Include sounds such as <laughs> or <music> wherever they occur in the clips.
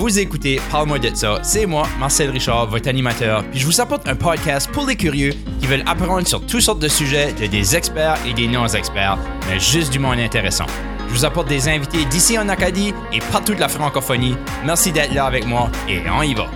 Vous écoutez Parle-moi de ça. C'est moi, Marcel Richard, votre animateur. Puis je vous apporte un podcast pour les curieux qui veulent apprendre sur toutes sortes de sujets de des experts et des non-experts, mais juste du monde intéressant. Je vous apporte des invités d'ici en Acadie et partout de la francophonie. Merci d'être là avec moi et on y va.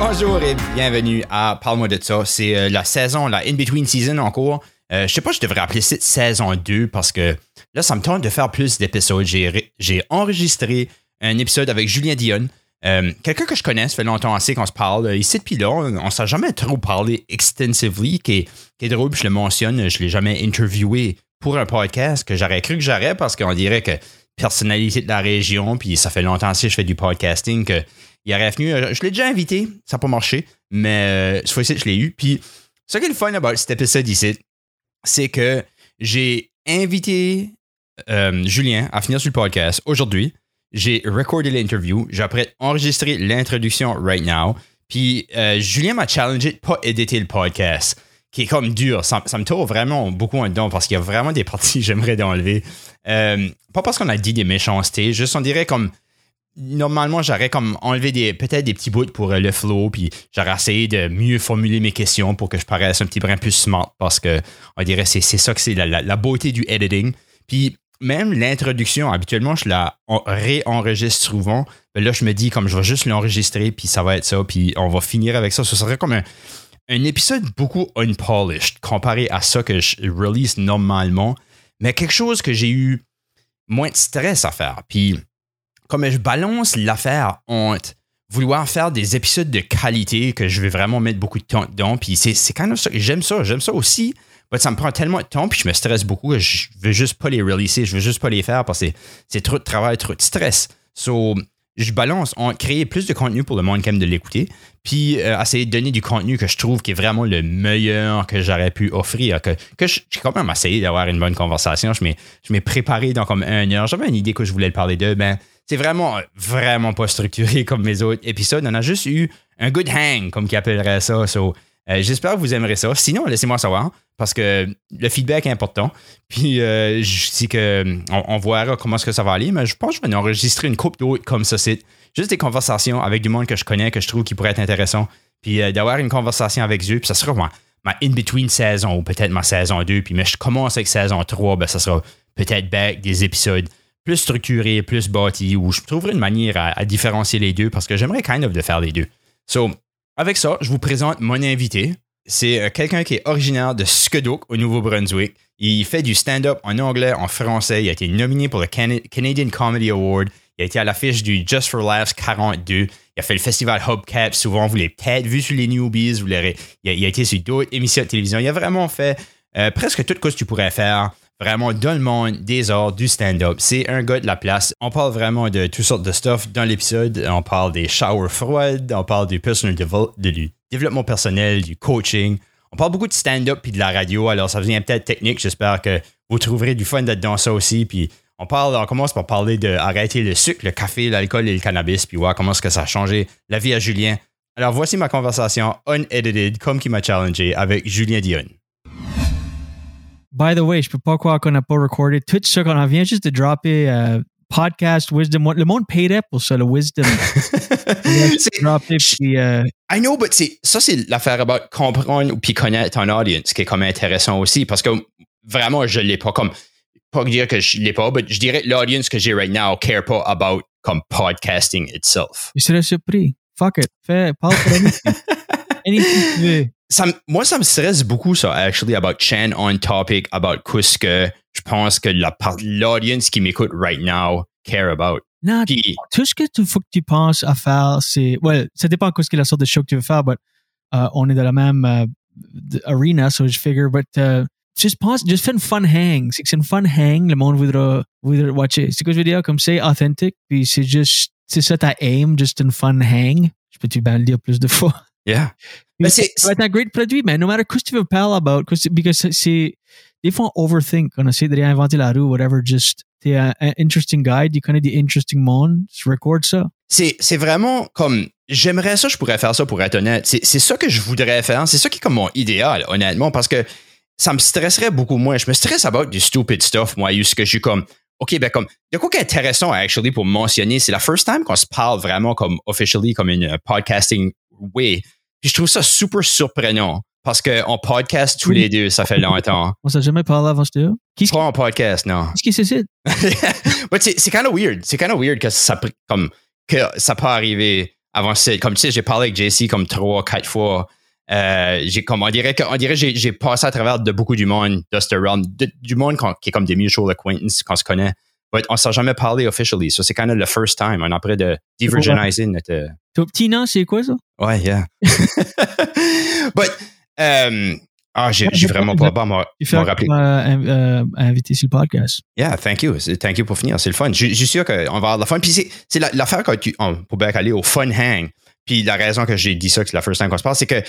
Bonjour et bienvenue à Parle-moi de ça. C'est euh, la saison, la in-between season en cours. Euh, je sais pas, je devrais appeler ça saison 2 parce que là, ça me tente de faire plus d'épisodes. J'ai, enregistré un épisode avec Julien Dion. Euh, quelqu'un que je connais, ça fait longtemps assez qu'on se parle. Euh, ici, depuis là, on ne s'est jamais trop parlé extensively, qui est, qui est je le mentionne, je ne l'ai jamais interviewé pour un podcast que j'aurais cru que j'aurais parce qu'on dirait que personnalité de la région, puis ça fait longtemps que je fais du podcasting, que il aurait venu. Je l'ai déjà invité, ça n'a pas marché, mais ce fois-ci, je l'ai eu. Puis, ce qui est le fun about cet épisode ici, c'est que j'ai invité euh, Julien à finir sur le podcast aujourd'hui. J'ai recordé l'interview. J'ai après enregistré l'introduction right now. Puis euh, Julien m'a challengé de pas éditer le podcast, qui est comme dur. Ça, me tourne vraiment beaucoup en dedans parce qu'il y a vraiment des parties que j'aimerais enlever. Euh, pas parce qu'on a dit des méchancetés, juste on dirait comme normalement, j'aurais comme enlevé des, peut-être des petits bouts pour le flow, puis j'aurais essayé de mieux formuler mes questions pour que je paraisse un petit brin plus smart, parce que on dirait c'est, c'est ça que c'est la, beauté du editing. Puis même l'introduction, habituellement, je la réenregistre souvent. Mais là, je me dis, comme je vais juste l'enregistrer, puis ça va être ça, puis on va finir avec ça. Ce serait comme un, épisode beaucoup unpolished comparé à ça que je release normalement, mais quelque chose que j'ai eu moins de stress à faire. Puis comme je balance l'affaire entre vouloir faire des épisodes de qualité que je vais vraiment mettre beaucoup de temps dedans. Puis c'est quand même ça. J'aime ça. J'aime ça aussi. Ça me prend tellement de temps, puis je me stresse beaucoup que je veux juste pas les releaser. Je veux juste pas les faire parce que c'est, trop de travail, trop de stress. So, je balance en créer plus de contenu pour le monde qui aime de l'écouter, puis euh, essayer de donner du contenu que je trouve qui est vraiment le meilleur que j'aurais pu offrir. Que, j'ai quand même essayé d'avoir une bonne conversation. Je m'ai, je préparé dans comme un heure. J'avais une idée que je voulais parler de. Ben, c'est vraiment, vraiment pas structuré <laughs> comme mes autres épisodes. On a juste eu un good hang, comme qui appellerait ça. So, euh, J'espère que vous aimerez ça. Sinon, laissez-moi savoir parce que le feedback est important. Puis euh, je dis que on, verra comment est-ce que ça va aller, mais je pense que je vais enregistrer une coupe d'autres comme ça. C'est juste des conversations avec du monde que je connais, que je trouve qui pourrait être intéressant. Puis euh, d'avoir une conversation avec eux, puis ça sera ma, ma in-between saison ou peut-être ma saison 2. Puis mais je commence avec saison 3, ben ça sera peut-être back des épisodes plus structurés, plus bâtis, où je trouverai une manière à, différencier les deux parce que j'aimerais kind of de faire les deux. So, avec ça, je vous présente mon invité. C'est euh, quelqu'un qui est originaire de Skedok au Nouveau-Brunswick. Il fait du stand-up en anglais, en français. Il a été nominé pour le Canadian Comedy Award. Il a été à l'affiche du Just for Laughs 42. Il a fait le festival Hubcap. Souvent, vous l'avez peut-être vu sur les Newbies. Vous il, a, il, a, été sur d'autres émissions de télévision. Il a vraiment fait euh, presque tout ce que tu pourrais faire vraiment dans le monde des arts, du stand-up. C'est un gars de la place. On parle vraiment de toutes sortes de stuff dans l'épisode. On parle des showers froides, on parle du personal du développement personnel, du coaching. On parle beaucoup de stand-up puis de la radio, alors ça devient peut-être technique. J'espère que vous trouverez du fun dans ça aussi. Puis on parle, on commence par parler de arrêter le sucre, le café, l'alcool et le cannabis, puis voir comment est-ce que ça a changé la vie à Julien. Alors voici ma conversation unedited, comme qui m'a challengé, avec Julien Dion. By the way, je peux pas croire qu'on n'a pas recordé tout ce qu'on vient juste de dropper uh, podcast Wisdom. Le monde paierait pour ça, le Wisdom. <laughs> dropper, puis, uh, I know, but ça, c'est l'affaire about comprendre puis connaître ton audience qui est comme intéressant aussi parce que vraiment, je l'ai pas comme. Pas dire que je l'ai pas, mais je dirais l'audience que j'ai right now care pas about comme podcasting itself. Je serais surpris. Fuck it. Fais, parle pour anything. <laughs> anything tu veux ça, moi, ça me stresse beaucoup, ça, actually, about Chan on topic, about qu'est-ce que je pense que l'audience qui m'écoute right now care about. Non, tout ce que tu faut que tu penses à faire, c'est, well, ça dépend de ce que la sorte de show que tu veux faire, mais uh, on est dans la même uh, arena, so je figure, but uh, juste pense, juste fais une fun hang. C'est que c'est une fun hang, le monde voudra, voudra watcher. C'est ce que je veux dire, comme c'est authentique, puis c'est juste, c'est ça ta aim, juste une fun hang? Je peux-tu bien le dire plus de fois? Yeah. Mais c'est un great produit, mais no matter ce que tu veux parler about, que c'est des fois on overthink, on essaie de réinventer la roue, whatever, just t'es un, un, interesting guide, tu connais des interesting monde, record ça. C'est c'est vraiment comme j'aimerais ça, je pourrais faire ça pour être honnête. C'est c'est ça que je voudrais faire, c'est ça qui est comme mon idéal, honnêtement, parce que ça me stresserait beaucoup moins. Je me stresse about du stupid stuff, moi, ce que je suis comme OK, ben comme, il y a quoi qui est intéressant, actually, pour mentionner, c'est la first time qu'on se parle vraiment comme officially, comme une euh, podcasting way. Puis je trouve ça super surprenant parce qu'on podcast tous Oui. les deux, ça fait longtemps. <laughs> On s'est jamais parlé avant ce Qu'est-ce Pas en podcast, non. qui <laughs> c'est ça? C'est kind of weird. C'est kind of weird que ça, comme, que ça peut arriver avant. Comme tu sais, j'ai parlé avec JC comme trois, quatre fois. Euh, j'ai comme on dirait que on dirait j'ai j'ai passé à travers de beaucoup du monde de ce realm, de- du monde qui est comme des mutual acquaintances qu'on se connaît. But on s'est jamais parlé officially. So c'est kind of the first time. On est en train de divergeniser notre. euh, Ton petit nom, c'est quoi ça? Ouais, yeah. <laughs> But um, ah, j'ai j'ai vraiment pas bon m'en rappeler. euh, euh, invité sur le podcast. Yeah, thank you. Thank you pour finir. C'est le fun. Je je suis sûr qu'on va avoir de la fun. Puis c'est- c'est la- l'affaire quand tu, on, pour bien aller au fun hang. Puis la raison que j'ai dit ça, que c'est la first time qu'on se parle, c'est que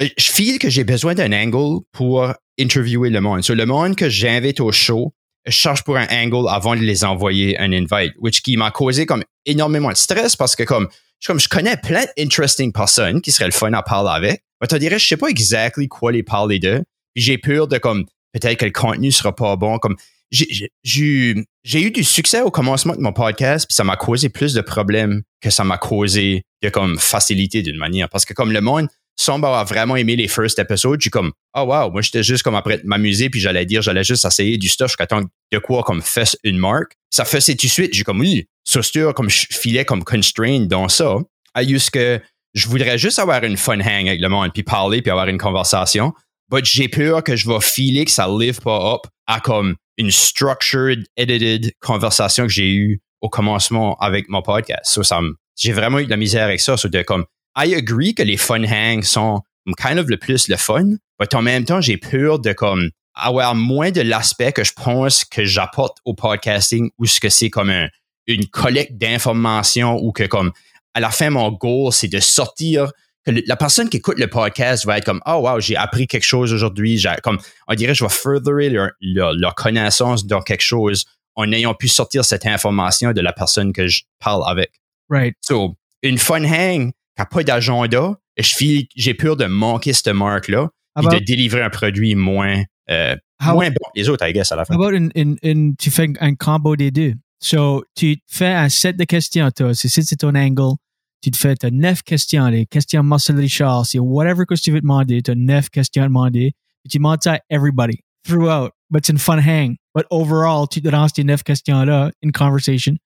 je feel que j'ai besoin d'un angle pour interviewer le monde. Sur le monde que j'invite au show, je cherche pour un angle avant de les envoyer un invite, which qui m'a causé comme énormément de stress parce que comme je, comme je connais plein d'interesting personnes qui seraient le fun à parler avec. Mais tu dirais, je sais pas exactly quoi les parler d'eux. J'ai peur de comme peut-être que le contenu sera pas bon. Comme j'ai eu du succès au commencement de mon podcast, puis ça m'a causé plus de problèmes que ça m'a causé de comme facilité d'une manière. Parce que comme le monde semble avoir vraiment aimé les first episodes, suis comme oh wow, moi j'étais juste comme après m'amuser, puis j'allais dire, j'allais juste essayer du stuff jusqu'à temps de quoi comme fasse une marque. Ça faisait tout de suite, j'ai comme oui, c'est sûr comme je filais comme constrained dans ça. À que je voudrais juste avoir une fun hang avec le monde, puis parler, puis avoir une conversation. But j'ai peur que je vais filer que ça live pas up à comme une structured, edited conversation que j'ai eue au commencement avec mon podcast. So, ça j'ai vraiment eu de la misère avec ça. So, de comme, I agree que les fun hangs sont kind of le plus le fun, but en même temps, j'ai peur de comme avoir moins de l'aspect que je pense que j'apporte au podcasting ou ce que c'est comme un- une collecte d'informations ou que comme à la fin, mon goal, c'est de sortir que le- la personne qui écoute le podcast va être comme oh wow j'ai appris quelque chose aujourd'hui comme on dirait je vais furtherer leur, leur, leur connaissance dans quelque chose en ayant pu sortir cette information de la personne que je parle avec Right. so une fun hang qui n'a pas d'agenda je j'ai peur de manquer cette marque là How et about, de délivrer un produit moins euh, moins bon que les autres I guess à la fin about une, une, une- tu fais un combo des deux? So, tu fais un set de questions, toi. Si c'est ton angle. Tu te fais, neuf questions, les questions Marcel Richard, c'est whatever que tu veux demander, t'as neuf questions à demander. Et tu demandes ça à everybody, throughout. But it's in fun hang. But overall, tu te lances tes neuf questions-là, in conversation.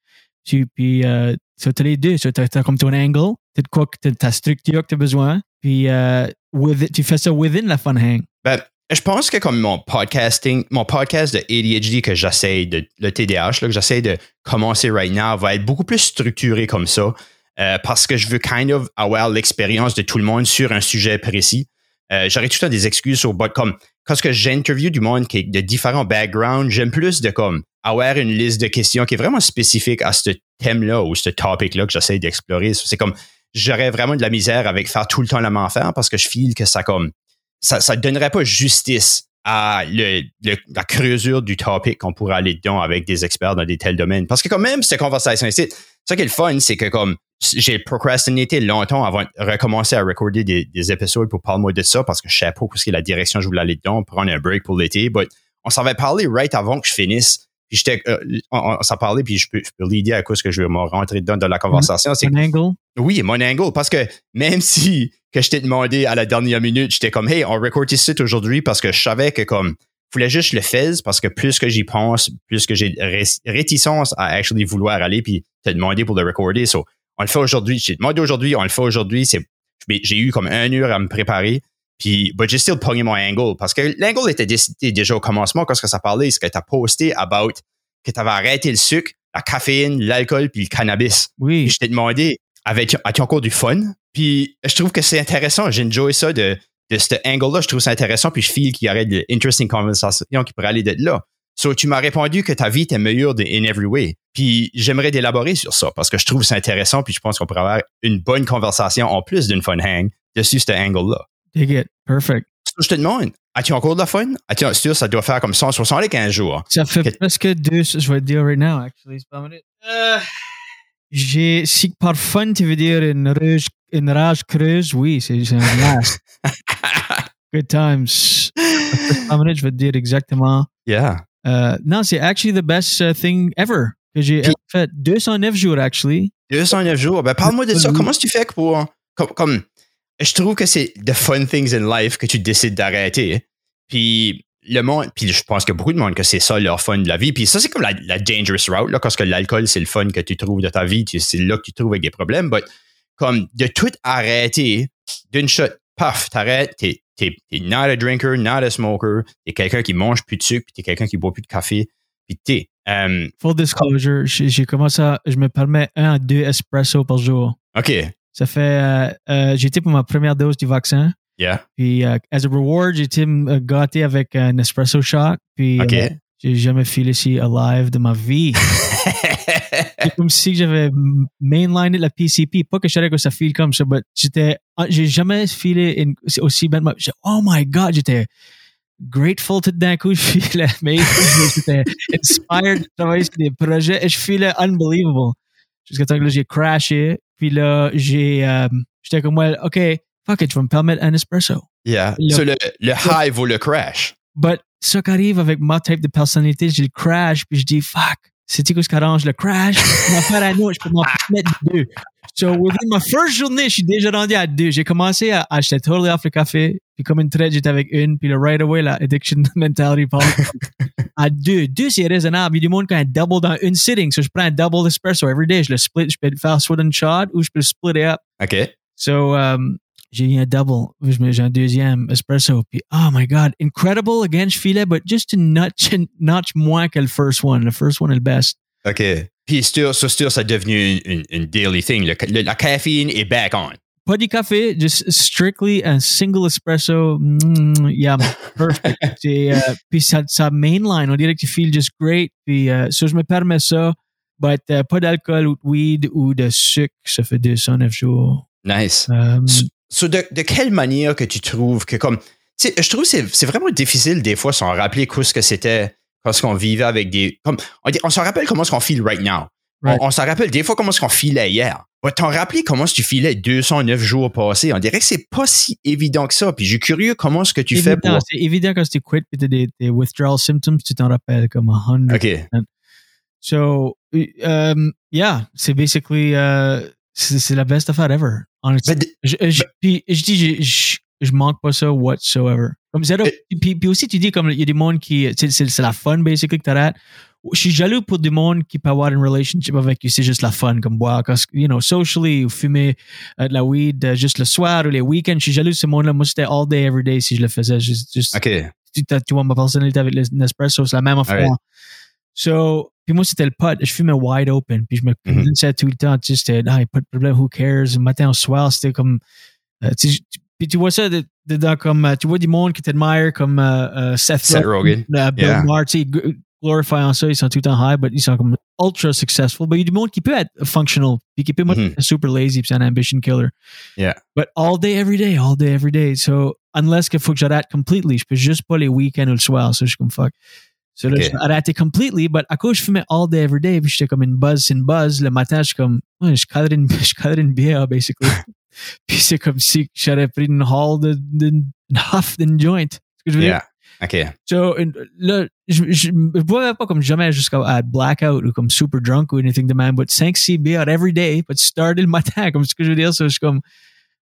Tu, puis, euh, so t'as les deux. So, t'as, t'as comme ton angle, de quoi que t'as ta structure que t'as besoin. Puis, euh, tu fais ça within la fun hang. Ben, je pense que comme mon podcasting, mon podcast de ADHD que j'essaie de, le TDAH, là, que j'essaie de commencer right now, va être beaucoup plus structuré comme ça. euh, parce que je veux kind of avoir l'expérience de tout le monde sur un sujet précis. Euh, J'aurais tout le des excuses au bot comme quand ce que j'interview du monde qui est de différents backgrounds, j'aime plus de comme avoir une liste de questions qui est vraiment spécifique à ce thème-là ou ce topic-là que j'essaie d'explorer. C'est comme j'aurais vraiment de la misère avec faire tout le temps la même affaire parce que je feel que ça comme ça ça donnerait pas justice à le, la creusure du topic qu'on pourrait aller dedans avec des experts dans des tels domaines. Parce que quand même, cette conversation ici, ça qui est le fun, c'est que comme j'ai procrastiné longtemps avant de recommencer à recorder des, des épisodes pour parler de ça parce que je savais pas où est la direction que je voulais aller dedans, prendre un break pour l'été. But on s'en avait parlé right avant que je finisse. Puis j'étais, euh, on, on s'en parlait, puis je peux, je peux l'idée à cause que je vais me rentrer dedans dans la conversation. C'est Ton angle? oui, mon angle, parce que même si que je t'ai demandé à la dernière minute, j'étais comme, hey, on record ici aujourd'hui parce que je savais que comme, voulais juste le faire parce que plus que j'y pense, plus que j'ai ré- réticence à actually vouloir aller puis te demander pour le recorder. So, on le fait aujourd'hui. J'ai demandé aujourd'hui, on le fait aujourd'hui. C'est, j'ai eu comme un heure à me préparer. Puis, but j'ai still pogné mon angle parce que l'angle était décidé déjà au commencement quand ça parlait, ce que tu as posté about que tu avais arrêté le sucre, la caféine, l'alcool puis le cannabis. Oui. je t'ai demandé, avec, as-tu encore du fun? Puis je trouve que c'est intéressant. J'ai enjoyé ça de, de ce angle-là. Je trouve ça intéressant. Puis je feel qu'il y aurait de interesting conversations qui pourraient aller de là. So, tu m'as répondu que ta vie était meilleure de in every way. Puis j'aimerais d'élaborer sur ça parce que je trouve ça intéressant. Puis je pense qu'on pourrait avoir une bonne conversation en plus d'une fun hang dessus ce angle-là. Dig it. Perfect. Je te demande, as-tu encore de la fun? As-tu, c'est sûr, ça doit faire comme 175 jours? Ça fait Que- presque deux, je vais te dire right now, actually. Euh, j'ai, si par fun, tu veux dire une rage, une rage creuse, oui, c'est, un blast. <laughs> Good times. Pas minute, je vais te dire exactement. Yeah. Euh, non, c'est actually the best uh, thing ever que j'ai fait. 209 jours, actually. 209 jours. Ben, parle-moi de ça. Comment est-ce que tu fais pour. Comme, comme- je trouve que c'est the fun things in life que tu décides d'arrêter. Puis le monde, puis je pense que beaucoup de monde que c'est ça leur fun de la vie. Puis ça, c'est comme la, la dangerous route, là, parce que l'alcool, c'est le fun que tu trouves de ta vie. C'est là que tu trouves avec des problèmes. But comme de tout arrêter d'une shot, paf, t'arrêtes, t'es, not a drinker, not a smoker, t'es quelqu'un qui mange plus de sucre, puis t'es quelqu'un qui boit plus de café, puis t'es. euh, Full disclosure, j'ai commencé à. Je me permets un à deux espresso par jour. OK. Ça fait. Euh, euh, j'ai été pour ma première dose du vaccin. Yeah. Puis, euh, as a reward, j'ai été gâté avec un espresso shot. Puis, OK. euh, j'ai jamais filé si alive de ma vie. <laughs> C'est comme si j'avais mainliné la PCP. Pas que je savais que ça file comme ça, mais j'étais, ah, j'ai jamais filé une- aussi bien. Oh my God, j'étais grateful tout d'un coup. Je filais, mais j'étais inspired de travailler sur des projets et je filais unbelievable. Jusqu'à temps que j'ai crashé. Puis là, j'ai, euh, j'étais comme, well, OK, fuck it, je vais me permettre un espresso. Yeah. Le- So, le, le high vaut le crash. But ça qui arrive avec ma type de personnalité, j'ai le crash, puis je dis fuck, c'est-tu que ce qui arrange le crash? M'en faire à nous, je peux m'en mettre deux. So, within ma first journée, je suis déjà rendu à deux. J'ai commencé à acheter totally off le café, puis comme une traite, j'étais avec une, puis le right away, la addiction <laughs> mentality parle à deux. Deux, c'est raisonnable. Il y a du monde qui a un double dans une sitting. So, je prends un double espresso every day. Je le split, je peux le faire soit d'une shot ou je peux le split it up. OK. So, um, j'ai eu un double. J'ai un deuxième espresso. Puis, oh my God, incredible. Again, je filais, but just a notch, notch moins que le first one. Le first one est le best. OK. Puis, sûr, c'est sûr, ça devenu une, une, une daily thing. Le- le- la caféine est back on. Pas du café, just strictly a single espresso. Mm, yeah, perfect. <laughs> Euh, puis ça, ça mainline, on dirait que tu feels just great. Puis euh, ça, je me permets ça. But euh, pas d'alcool ou de weed ou de sucre. Ça fait 209 jours. Nice. Um, So, so de, de quelle manière que tu trouves que comme... Je trouve que c'est, vraiment difficile des fois s'en rappeler ce que c'était parce qu'on vivait avec des... Comme, on, on s'en rappelle comment est-ce qu'on file right now. On- Right. On, s'en rappelle des fois comment est-ce qu'on filait hier. Mais t'en rappelles comment est-ce que tu filais 209 jours passés. On dirait que c'est pas si évident que ça. Puis je suis curieux comment est-ce que tu fais pour... C'est évident quand tu quit et tu as des, des withdrawal symptoms, tu t'en rappelles comme a hundred. OK. So, um, yeah, c'est basically, uh, c'est la best affaire ever. Honestly. Ben, de- Je, je, puis je dis, je, je, manque pas ça whatsoever. Comme zéro. Eh. Puis, puis aussi, tu dis, comme il y a des mondes qui, c'est c'est la fun, basically, que t'arrêtes. Je suis jaloux pour des mondes qui peuvent avoir une relationship avec qui c'est juste la fun, comme boire, parce que, you know, socially, ou fumer euh, de la weed euh, juste le soir ou les week-ends. Je suis jaloux de ce monde-là. Moi, c'était all day, every day si je le faisais. Juste, tu, vois ma personnalité avec le- Nespresso, c'est la même affaire. Ouais. So, puis moi, c'était le pot. Je fumais wide open. Puis je me Mhm. convainçais tout le temps. Tu sais, c'était, ah, pas de problème, who cares? Le matin au soir, c'était comme. euh, tu puis tu vois ça de- dedans comme. tu vois du monde qui t'admire comme Seth, Seth Rogen. euh, Bill Yeah. Maher, tu sais, g- glorifiant ça. Ils sont tout le temps high, but ils sont comme ultra successful. Mais il y a du monde qui peut être functional. Puis qui peut Mhm. être super lazy. Puis c'est un ambition killer. Yeah. But all day, every day, all day, every day. So, unless qu'il faut que j'arrête completely, je peux juste pas les week-ends ou le soir. So, je suis comme fuck. So, là, Ok. je vais arrêter completely, but à cause je fumais all day, every day, puis j'étais comme une buzz, une buzz. Le matin, je suis comme, ouais, je cadre une, <laughs> je cadre une bière, basically. <laughs> puis c'est comme si j'aurais pris une haul d'une une huff d'une joint. C'est ce que je veux dire? OK. So, là, je, je, je boivais pas comme jamais jusqu'à à blackout ou comme super drunk ou anything de même, but 5-6 bières every day, but starter le matin, <laughs> comme ce que je veux dire. So, je suis comme,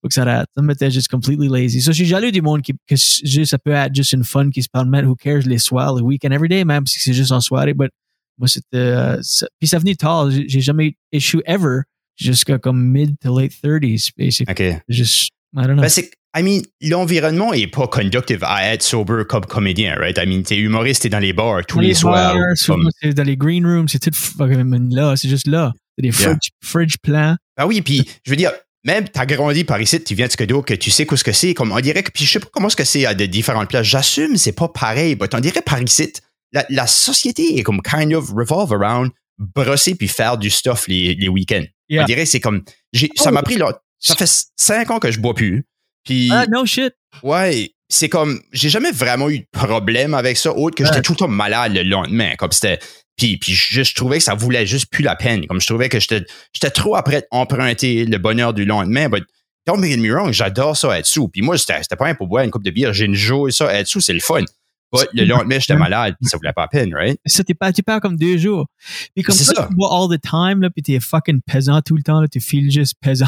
faut que ça arrête. Ça me juste completely lazy. So, je suis jaloux du monde qui, que juste, ça peut être juste une fun qui se permet, who cares, les soirs, les week-ends, every day, même si c'est juste en soirée, but moi, c'était, euh, ça- puis ça venait tard. J'ai jamais issue ever jusqu'à comme mid to late 30s, basically. OK. Just, I don't know. Ben, c'est, I mean, l'environnement est pas conductive à être sober comme comédien, right? I mean, t'es humoriste, t'es dans les bars tous Dans les, soirs. comme- c'est dans les green rooms, c'est tout fucking là, c'est juste là. C'est des Yeah. fridge, fridge plans. Ah oui, puis je veux dire, même t'as grandi par ici, tu viens de Scodo, que tu sais quoi ce que c'est, comme on dirait que, puis je sais pas comment ce que c'est à de différentes places. J'assume, c'est pas pareil, mais on dirait par ici, la, la société est comme kind of revolve around brosser puis faire du stuff les, les week-ends. Yeah. On dirait que c'est comme, j'ai, ça Oh. m'a pris là, ça fait cinq ans que je bois plus. Puis Ah, no shit. Ouais, c'est comme j'ai jamais vraiment eu de problème avec ça autre que j'étais tout le temps malade le lendemain comme c'était puis puis je, je trouvais que ça voulait juste plus la peine comme je trouvais que j'étais j'étais trop après emprunter le bonheur du lendemain but don't make me wrong j'adore ça être sous puis moi c'était c'était pas un pour boire une coupe de bière j'ai une joie ça être sous c'est le fun But le lendemain, j'étais malade, ça voulait pas la peine, right? Ça, t'es pas, tu perds comme deux jours. Puis comme C'est ça, ça. tu bois all the time, là, puis t'es fucking pesant tout le temps, là, tu files juste pesant.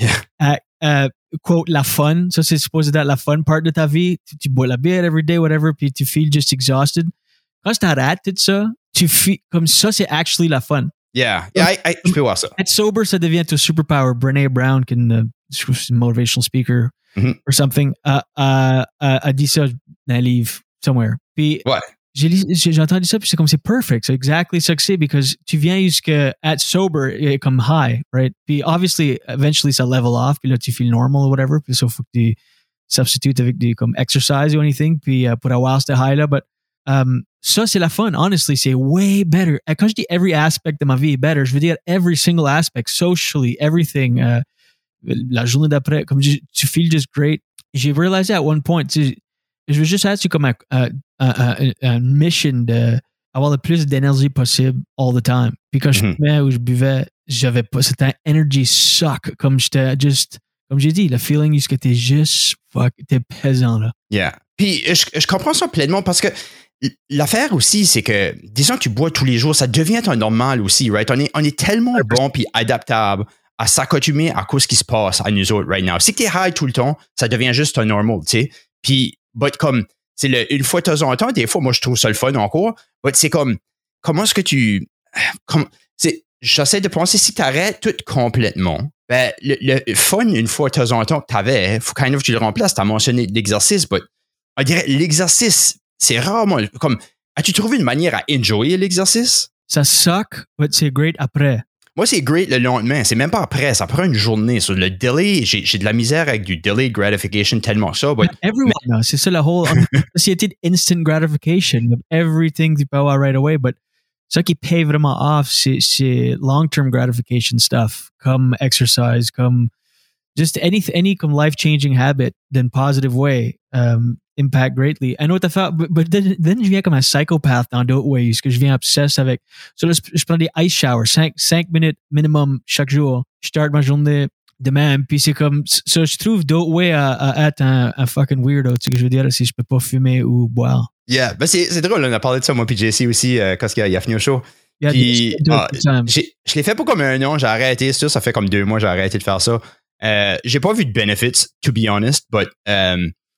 Yeah. Euh, euh, quote, la fun. Ça, c'est supposé être la fun part de ta vie. Tu, tu bois la bière every day, whatever, puis tu files just exhausted. Quand t'arrêtes de ça, tu files, comme ça, c'est actually la fun. Yeah, yeah, I- I- je peux voir ça. Être sober, ça devient ton superpower. Brené Brown, qui est une, je trouve que c'est une motivational speaker Mhm. or something, uh, uh, uh, a dit ça dans un livre somewhere. Puis Ouais. J'ai entendu ça, puis c'est comme c'est perfect. C'est exactly c'est, because tu viens jusqu'à at sober, et comme high, right? Puis obviously, eventually, ça level off, puis là, tu feel normal or whatever, puis ça, faut que tu substitutes avec des comme exercise or anything, puis uh, pour avoir ce high-là, but um, ça, c'est la fun. Honestly, c'est way better. Et Quand je dis every aspect de ma vie est better, je veux dire every single aspect, socially, everything. euh, la journée d'après, comme je- tu feels just great. J'ai réalisé at one point, tu je veux juste être sur comme un, un, un, mission de avoir le plus d'énergie possible all the time. Puis quand je Mhm. fumais ou je buvais, j'avais pas, c'était un energy suck. Comme j'étais juste, comme j'ai dit, le feeling est que t'es juste, fuck, t'es pesant, là. Yeah. Puis je, je comprends ça pleinement parce que l'affaire aussi, c'est que, disons que tu bois tous les jours, ça devient un normal aussi, right? On est, on est tellement bon puis adaptable à s'accoutumer à ce qui se passe à nous autres right now. Si t'es high tout le temps, ça devient juste un normal, tu sais. Puis, but comme, c'est le, une fois de temps en temps, des fois, moi, je trouve ça le fun encore, but c'est comme, comment est-ce que tu, comme, j'essaie de penser si t'arrêtes tout complètement, ben, le, fun, une fois de temps en temps que t'avais, faut kind of que tu le remplaces. T'as mentionné l'exercice, but on dirait l'exercice, c'est rarement comme. As-tu trouvé une manière à enjoyer l'exercice? Ça suck, but c'est great après. Moi, c'est great le lendemain. C'est même pas après. Ça prend une journée. Sur le delay, j'ai j'ai de la misère avec du delayed gratification tellement ça. But Everyone knows. C'est ça la whole <laughs> société d'instant gratification of everything tu peux avoir right away. But ce qui paye vraiment off, c'est, long-term gratification stuff, comme exercise, comme just any, any comme life-changing habit in positive way um, impact greatly. I know what the fuck, but, but then, then je viens comme un psychopath dans d'autres ways, que je viens obsessed avec. So là, je prends des ice showers, 5, 5 minutes minimum chaque jour. Je start ma journée de même. Puis c'est comme, ça, je trouve d'autres ways à, à être un, un fucking weirdo. Tu sais ce que je veux dire, si je peux pas fumer ou boire. yeah, ben c'est drôle. On a parlé de ça, moi puis aussi, euh, quand il a, il a fini au show. Puis, ah, Je l'ai fait pas comme un an, j'ai arrêté. Sûr, ça fait comme deux mois, j'ai arrêté de faire ça. Euh, j'ai pas vu de benefits, to be honest, but euh,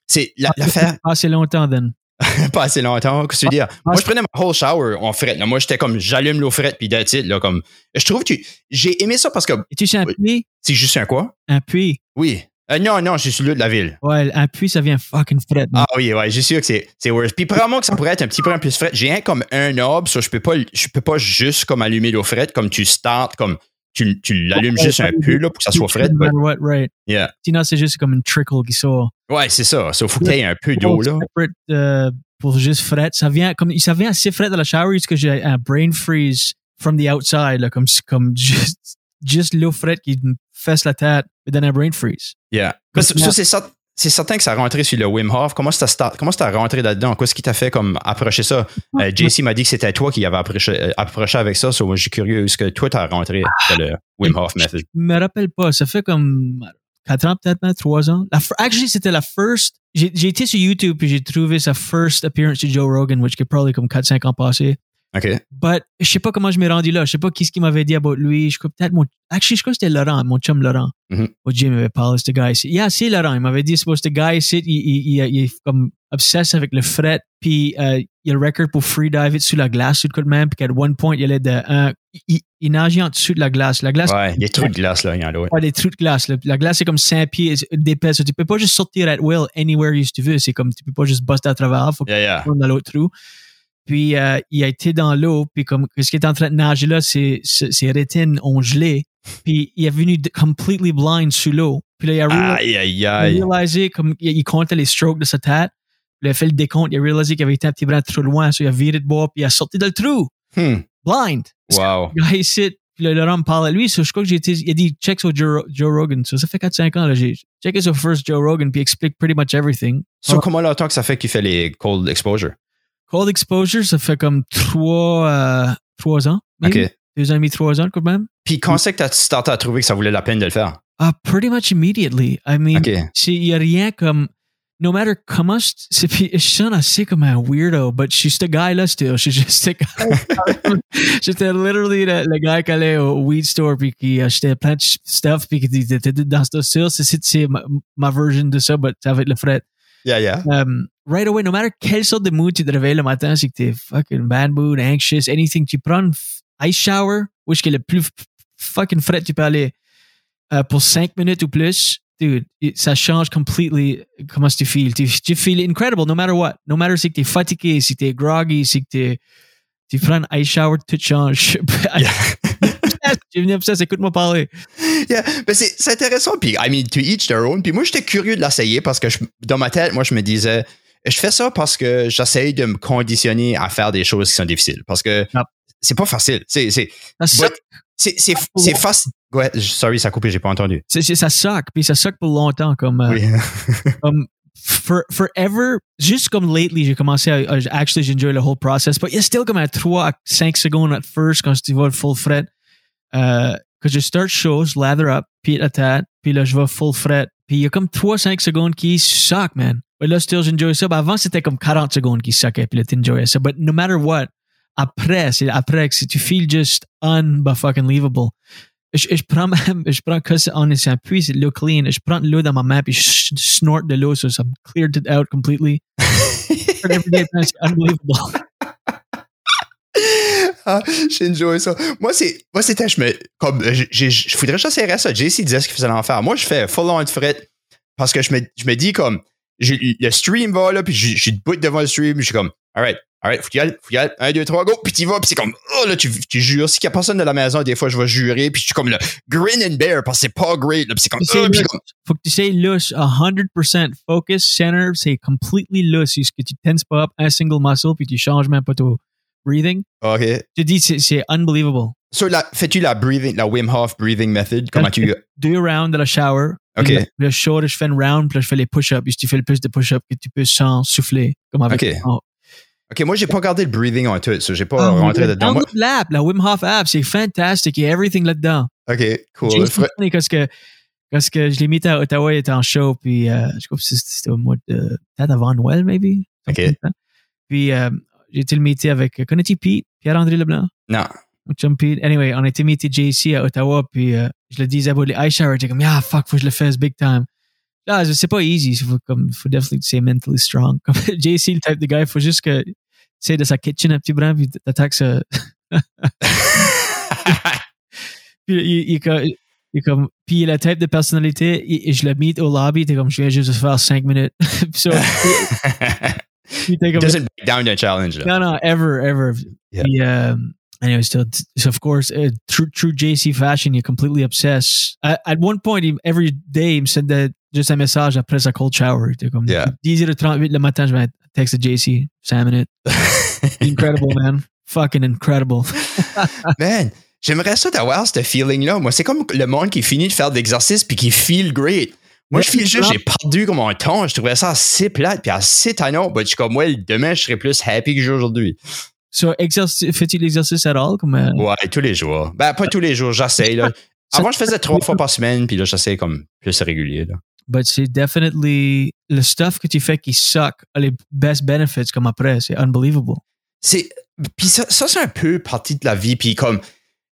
c'est la- l'affaire. Assez longtemps, then. <laughs> pas assez longtemps. Qu'est-ce que tu veux dire? Moi, je prenais ma whole shower en frette. là. Moi, j'étais comme, j'allume l'eau frette, puis that's it, là, comme. Je trouve que tu- j'ai aimé ça parce que Et tu sais, un puits, c'est juste un quoi? un puits. Oui. Euh, non, non, je suis celui de la ville. Ouais, un puits, ça vient fucking fret. Ah oui, ouais, j'ai sûr que c'est, c'est worse. Puis probablement que ça pourrait être un petit peu plus frais. J'ai un comme un knob, ça, je peux pas, je peux pas juste comme allumer l'eau frette, comme tu startes, comme tu, tu l'allumes Ouais, juste un peu, là, pour que ça soit frais. What, right. Yeah. Sinon, c'est juste comme une trickle qui sort. Ouais, c'est ça. Ça, faut que t'aies un peu d'eau, là. Euh, pour juste fret. Ça vient, comme, ça vient assez fret dans la shower, parce que j'ai un brain freeze from the outside, là, comme, comme <laughs> juste, juste l'eau frette qui me fesse la tête, et donne un brain freeze. Yeah. Comme Ça, ça- ça, c'est cer- c'est certain que ça a rentré sur le Wim Hof. Comment ça comment ça rentré là-dedans? Qu'est-ce qui t'a fait comme approcher ça? Euh, JC m'a dit que c'était toi qui approché, euh, approché avec ça. So, moi, je suis curieux. Est-ce que toi, t'as rentré dans le Wim Hof method? Je me rappelle pas, ça fait comme 4 ans peut-être, maintenant, 3 ans. La, actually, c'était la first. J'ai été sur YouTube puis j'ai trouvé sa first appearance de Joe Rogan, which est probably comme 4-5 ans passés. OK. But je sais pas comment je m'ai rendu là. Je sais pas qui ce qui m'avait dit about lui. Je crois peut-être mon. Actually, je crois que c'était Laurent, mon chum Laurent. Mhm. Au gym, il m'avait parlé de ce gars ici. Yeah, c'est Laurent. Il m'avait dit, c'est ce gars ici, il, il, il, il est comme obsessed avec le fret. Puis euh, il a le record pour freedive sur la glace, tout de même. Puis qu'à one point, il allait de. un- il, il nageait en dessous de la glace. La glace, Ouais, il y a trop de glace, là. Il y en a, ouais. des trous de glace. là. La glace, c'est comme 5 pieds d'épaisse. Tu peux pas juste sortir at will anywhere you tu veux. C'est comme, tu peux pas juste buster à travers. Faut que Yeah, yeah. tu dans l'autre trou. Puis, euh, il a été dans l'eau. Puis, comme, ce qui est en train de nager là, c'est- ses rétines ont gelé. Puis, il est venu completely blind sous l'eau. Puis là, il a réalisé, Aïe, aïe, il a aïe. réalisé comme, il, comptait les strokes de sa tête. Il a fait le décompte. Il a réalisé qu'il avait été un petit brin trop loin. So, il a viré de bord. Puis, il a sorti dans le trou. Hmm. Blind. Wow. Le il sit, puis le me parle à lui. So, je crois que j'ai été, il a dit, check sur Joe, Joe Rogan. So, ça fait 4-5 ans, là. J'ai checké sur First Joe Rogan, puis explique pretty much everything. So, comment longtemps que ça fait qu'il fait les cold exposure? Cold exposure, ça fait comme 3, euh, 3 ans. OK. Deux ans et demi, trois ans, quand même. Puis, quand c'est que t'as starté à trouver que ça valait la peine de le faire? Uh, pretty much immediately. I mean, il y a rien comme, no matter comment je- c'est puis je sonne assez comme un weirdo, but je suis ce guy-là still. Je suis juste ce. <laughs> J'étais literally le, le gars qui allait au weed store puis qui achetait plein de stuff puis qui T'es dans ce style, c'est ma, ma version de ça, but être le fret. Yeah, yeah. Um, right away, no matter quelle sorte de mood tu te réveilles le matin, que t'es fucking bad mood, anxious, anything, tu prends une ice shower, où est-ce que le plus fucking frais tu peux aller euh, pour 5 minutes ou plus, dude, it- ça change completely comment tu feels. Tu, tu feel incredible no matter what. No matter si t'es fatigué, si t'es groggy, si t'es, tu prends un ice shower, tout change. <laughs> J'ai <laughs> venu obsesse, écoute-moi parler. <laughs> Yeah, ben c'est intéressant. Puis, I mean, to each their own. Puis moi, j'étais curieux de l'essayer parce que je- dans ma tête, moi, je me disais, je fais ça parce que j'essaye de me conditionner à faire des choses qui sont difficiles. Parce que Yep. c'est pas facile. C'est c'est facile. Ouais, sorry, ça a coupé, j'ai pas entendu. ça suck, puis ça suck pour longtemps. Comme, euh, Oui. <laughs> comme for, forever, juste comme lately, j'ai commencé à, à- actually j'enjoy le whole process, but il y a still comme à 3 à 5 secondes at first quand tu vas le full fret. Euh, que je start shows, lather up, puis à tête, puis là je vais full fret. Puis il y a comme 3-5 secondes qui suck, man. Mais là, still j'enjoy ça. Ben, avant, c'était comme 40 secondes qui suckait, puis là t'enjoyais ça. But no matter what, après, c'est après que tu feel just unfucking leavable. Je, je prends même, <laughs> je prends que ça en un puits, c'est l'eau clean. Je prends l'eau dans ma main puis je snort de l'eau, so me cleared it out completely. <laughs> Every day, c'est unbelievable. Ah, j'ai enjoyé ça. Moi, c'est, moi, c'était, je me, comme, je voudrais que j'essayerais ça. JC disait ce qu'il faisait l'enfer. Moi, je fais full on de fret parce que je me, je me dis comme, le stream va là, puis je, je suis debout devant le stream, je suis comme, alright, alright, faut qu'il y aille, faut qu'il y aille, un, deux, trois, go, puis tu vas, puis c'est comme, oh là, tu, tu jures. S'il y a personne de la maison, des fois, je vais jurer, puis je suis comme le grin and bear parce que c'est pas great, là, puis c'est comme, oh, puis lousse. comme, Faut que tu sais lousse, 100% focus, center, c'est completely lousse. C'est ce que tu tenses pas up un single muscle puis tu changes même pas ton breathing? ok. Je dis, c'est, unbelievable. So, fais-tu la breathing, la Wim Hof breathing method? Comment tu, Deux rounds de la shower. Ok. Le, shoulder, je fais un round, puis là, je fais les push-ups. Tu fais le plus de push-ups que tu peux sans souffler. Comme avec Ok. Oh. ok, moi, j'ai pas regardé le breathing en tout, so j'ai pas Ah, rentré dedans. Moi- l'app, la Wim Hof app, c'est fantastique. Il y a everything là-dedans. ok, cool. J'ai funny parce que, parce que je l'ai mis à Ottawa, il était en show, puis euh, je crois que c'était au mois de. Peut-être avant Noël, maybe? Ok. Puis euh, j'ai été le meeting avec. Connais-tu Pete, Pierre-André Leblanc? Non. Anyway, on a été meeting JC à Ottawa, puis euh, je le disais about les ice showers. J'étais comme, yeah, fuck, faut que je le fasse big time. Là, c'est pas easy. Il faut, comme, faut definitely say mentally strong. <laughs> Comme JC, le type de gars, il faut juste que tu sais de sa kitchen un petit brin, puis t'attaques ça. <laughs> Puis il, il, il comme, puis il a la type de personnalité, et, je le meet au lobby, t'es comme, je viens juste faire 5 minutes. <laughs> So, t'es comme, Doesn't break down the challenge. No, non, ever, ever. Yeah. Puis, um, anyway, t- so of course, uh, true, true JC fashion, you're completely obsessed. At, at one point, he, every day, il me sendait juste un message après sa cold shower. Comme, Yeah. 10h38 le matin, je vais texter JC, 5 minutes. Incredible, man. Fucking incredible. <laughs> Man, j'aimerais ça d'avoir ce feeling-là. Moi, c'est comme le monde qui finit de faire de l'exercice puis qui feel great. Moi, je j'ai perdu comme un ton. Je trouvais ça assez plate puis assez tannant. Mais je suis comme, ouais, demain, je serais plus happy que aujourd'hui. So, exercice, fais-tu l'exercice at all? Comme, euh, Ouais, tous les jours. Ben, pas tous les jours, j'essaye, là. <laughs> Avant, je faisais trois fois par semaine, puis là, j'essaie comme plus régulier, là. but c'est definitely le stuff que tu fais qui suck a les best benefits comme après. C'est unbelievable. c'est puis ça, ça c'est un peu partie de la vie puis comme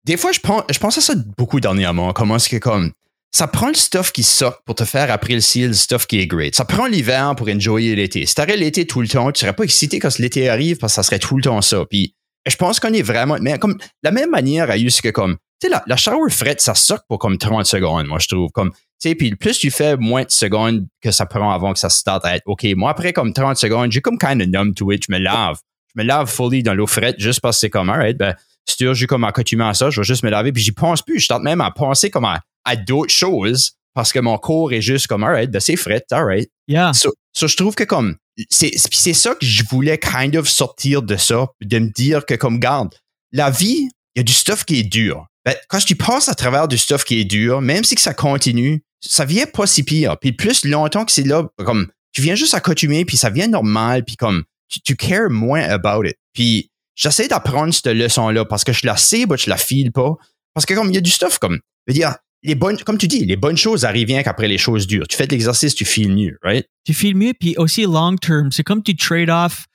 des fois je pense je pense à ça beaucoup dernièrement comment est-ce que comme ça prend le stuff qui sort pour te faire apprécier le stuff qui est great. Ça prend l'hiver pour enjoyer l'été. Si t'aurais l'été tout le temps, tu serais pas excité quand l'été arrive parce que ça serait tout le temps ça. Puis je pense qu'on est vraiment mais comme la même manière à ce que comme tu sais la, la shower frette ça sort pour comme 30 secondes moi je trouve comme tu sais puis plus tu fais moins de secondes que ça prend avant que ça starte à être OK. Moi après comme 30 secondes, j'ai comme kind of numb to it, je me lave je me lave fully dans l'eau frette juste parce que c'est comme, alright, ben, si tu comme accoutumé à ça, je vais juste me laver, puis j'y pense plus. Je tente même à penser comme à, à d'autres choses parce que mon corps est juste comme, alright, ben, c'est fret, alright. Yeah. So, so, je trouve que comme, c'est, c'est ça que je voulais kind of sortir de ça, de me dire que comme, garde, la vie, il y a du stuff qui est dur. Ben, quand tu passes à travers du stuff qui est dur, même si que ça continue, ça vient pas si pire. Puis plus longtemps que c'est là, comme, tu viens juste accoutumer, puis ça vient normal, puis comme, tu, tu cares moins about it. Puis j'essaie d'apprendre cette leçon-là parce que je la sais, mais je la file pas. Parce que comme il y a du stuff comme, je veux dire, les bonnes, comme tu dis, les bonnes choses arrivent rien qu'après les choses dures. Tu fais de l'exercice, tu files mieux, right? Tu files mieux, puis aussi long term, c'est comme tu trade off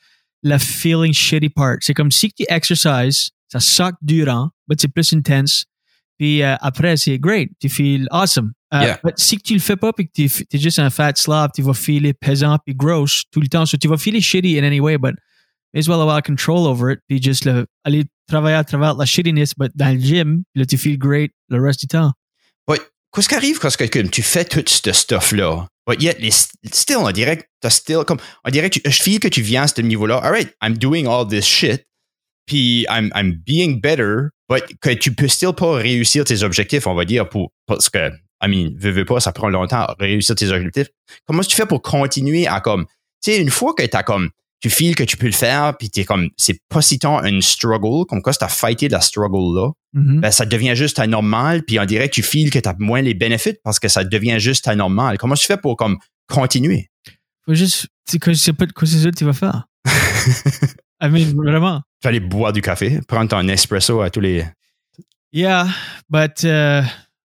la feeling shitty part. C'est comme si tu exercises, ça suck durant, mais c'est plus intense. Puis euh, après, c'est great. Tu feels awesome. Euh, Yeah. mais si tu le fais pas, puis que tu es juste un fat slob, tu vas filer pesant puis gross tout le temps. So tu vas filer shitty in any way, but may as well avoir control over it. Puis juste le, aller travailler à travers la shittiness, but dans le gym, là, tu feels great le reste du temps. Qu'est-ce qui arrive quand tu fais tout ce stuff-là? But yet, still, on dirait still, comme, on dirait que je file que tu viens à ce niveau-là. All right, I'm doing all this shit. Puis, I'm, I'm being better. But que tu peux still pas réussir tes objectifs, on va dire, pour, parce que, I mean, veux, veux pas, ça prend longtemps à réussir tes objectifs. Comment tu fais pour continuer à comme, tu sais, une fois que t'as comme, tu files que tu peux le faire, puis t'es comme, c'est pas si tant une struggle, comme quoi si t'as fighté la struggle-là, Mhm. ben, ça devient juste anormal, puis on dirait que tu files que tu as moins les bénéfices parce que ça devient juste anormal. Comment tu fais pour comme continuer? Faut juste, c'est que je sais pas quoi c'est ça que tu vas faire. <laughs> I mean, vraiment. Tu vas aller boire du café, prendre ton espresso à tous les. Yeah, but euh,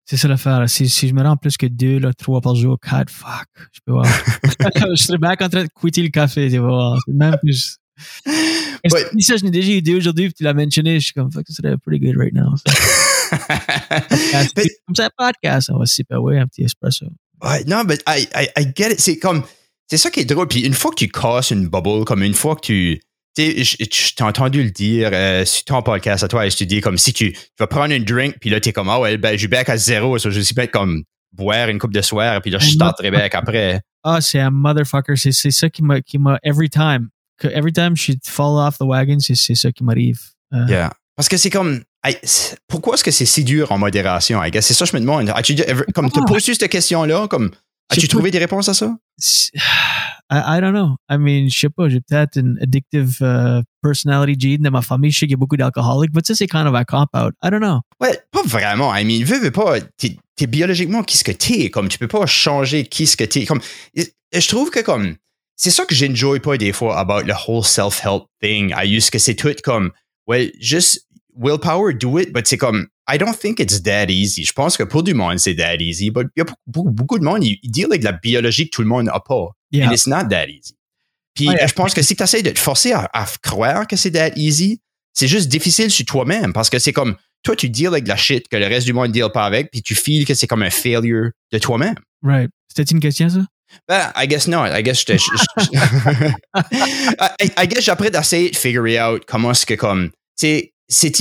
c'est ça l'affaire. Si, si je me rends plus que deux, là, trois par jour, quatre, fuck, je peux voir. <laughs> <laughs> je serais back en train de quitter le café, tu. C'est Même plus. Ouais. Si ça, je n'ai déjà eu deux aujourd'hui, puis tu l'as mentionné, je suis comme, fuck, ça serait pretty good right now. Mais- <laughs> comme ça, podcast, on va sipper away un petit espresso. Ouais, non, mais I, I, I get it. C'est comme. C'est ça qui est drôle. Puis une fois que tu casses une bubble, comme une fois que tu. Tu t'ai entendu le dire euh, sur ton podcast à toi, et je te dis comme si tu, tu vas prendre une drink, puis là, t'es comme, ah ouais, ben, je back à zéro, so je suis peut-être comme boire une coupe de soir, puis là, je starterai back après. <laughs> Ah, c'est un motherfucker. C'est, c'est ça qui m'a, qui m'a, every time. Every time je fall off the wagon, c'est, c'est ça qui m'arrive. Euh, Yeah. Parce que c'est comme. Pourquoi est-ce que c'est si dur en modération? I guess? C'est ça que je me demande. As-tu déjà- comme tu Ah. poses cette question-là, comme. As-tu trouvé des réponses à ça? <sighs> I, I don't know. I mean, je sais pas, j'ai peut-être une addictive uh, personality gene de ma famille. Je sais qu'il y a beaucoup d'alcooliques, mais ça, c'est kind of a cop-out. I don't know. Ouais, pas vraiment. I mean, veux, veux pas. T'es, t'es biologiquement qui ce que t'es. Comme, tu peux pas changer qui ce que t'es. Comme, je trouve que comme. C'est ça que j'enjoy pas des fois about the whole self-help thing. I use que c'est tout comme. Well, just willpower, do it. But c'est comme. I don't think it's that easy. Je pense que pour du monde, c'est that easy. But il y a beaucoup, beaucoup de monde, ils, deal avec la biologie que tout le monde n'a pas. Yeah. And it's not that easy. Puis Ouais. je pense que si tu essaies de te forcer à, à croire que c'est that easy, c'est juste difficile sur toi-même parce que c'est comme toi, tu deals avec de la shit que le reste du monde ne deal pas avec, puis tu feels que c'est comme un failure de toi-même. Right. C'était une question, ça? Ben, I guess not. I guess je te- je- je- I, I guess après d'essayer de figure out comment est-ce que comme, c'est, c'est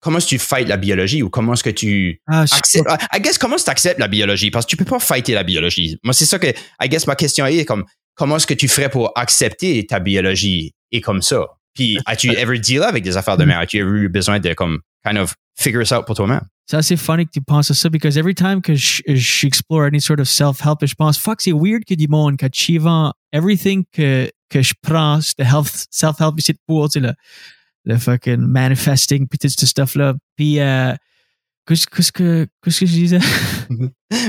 comment est-ce que tu fights la biologie ou comment est-ce que tu Ah, je acceptes. I guess comment est-ce que tu acceptes la biologie? Parce que tu peux pas fighter la biologie. Moi, c'est ça que, I guess ma question est comme, comment est-ce que tu ferais pour accepter ta biologie et comme ça? Puis, as-tu <laughs> ever deal avec des affaires de merde? As-tu ever eu besoin de comme, kind of figure it out pour toi-même? C'est assez funny que tu penses à ça, because every time que je- j'explore any sort of self-help, je pense, fuck, c'est weird que du monde, qu'achievant everything que, que je prends, de health, self-help, c'est pour, tu sais, le, fucking manifesting, puis tout ce stuff-là. Puis, euh, qu'est-ce que, qu'est-ce que je disais?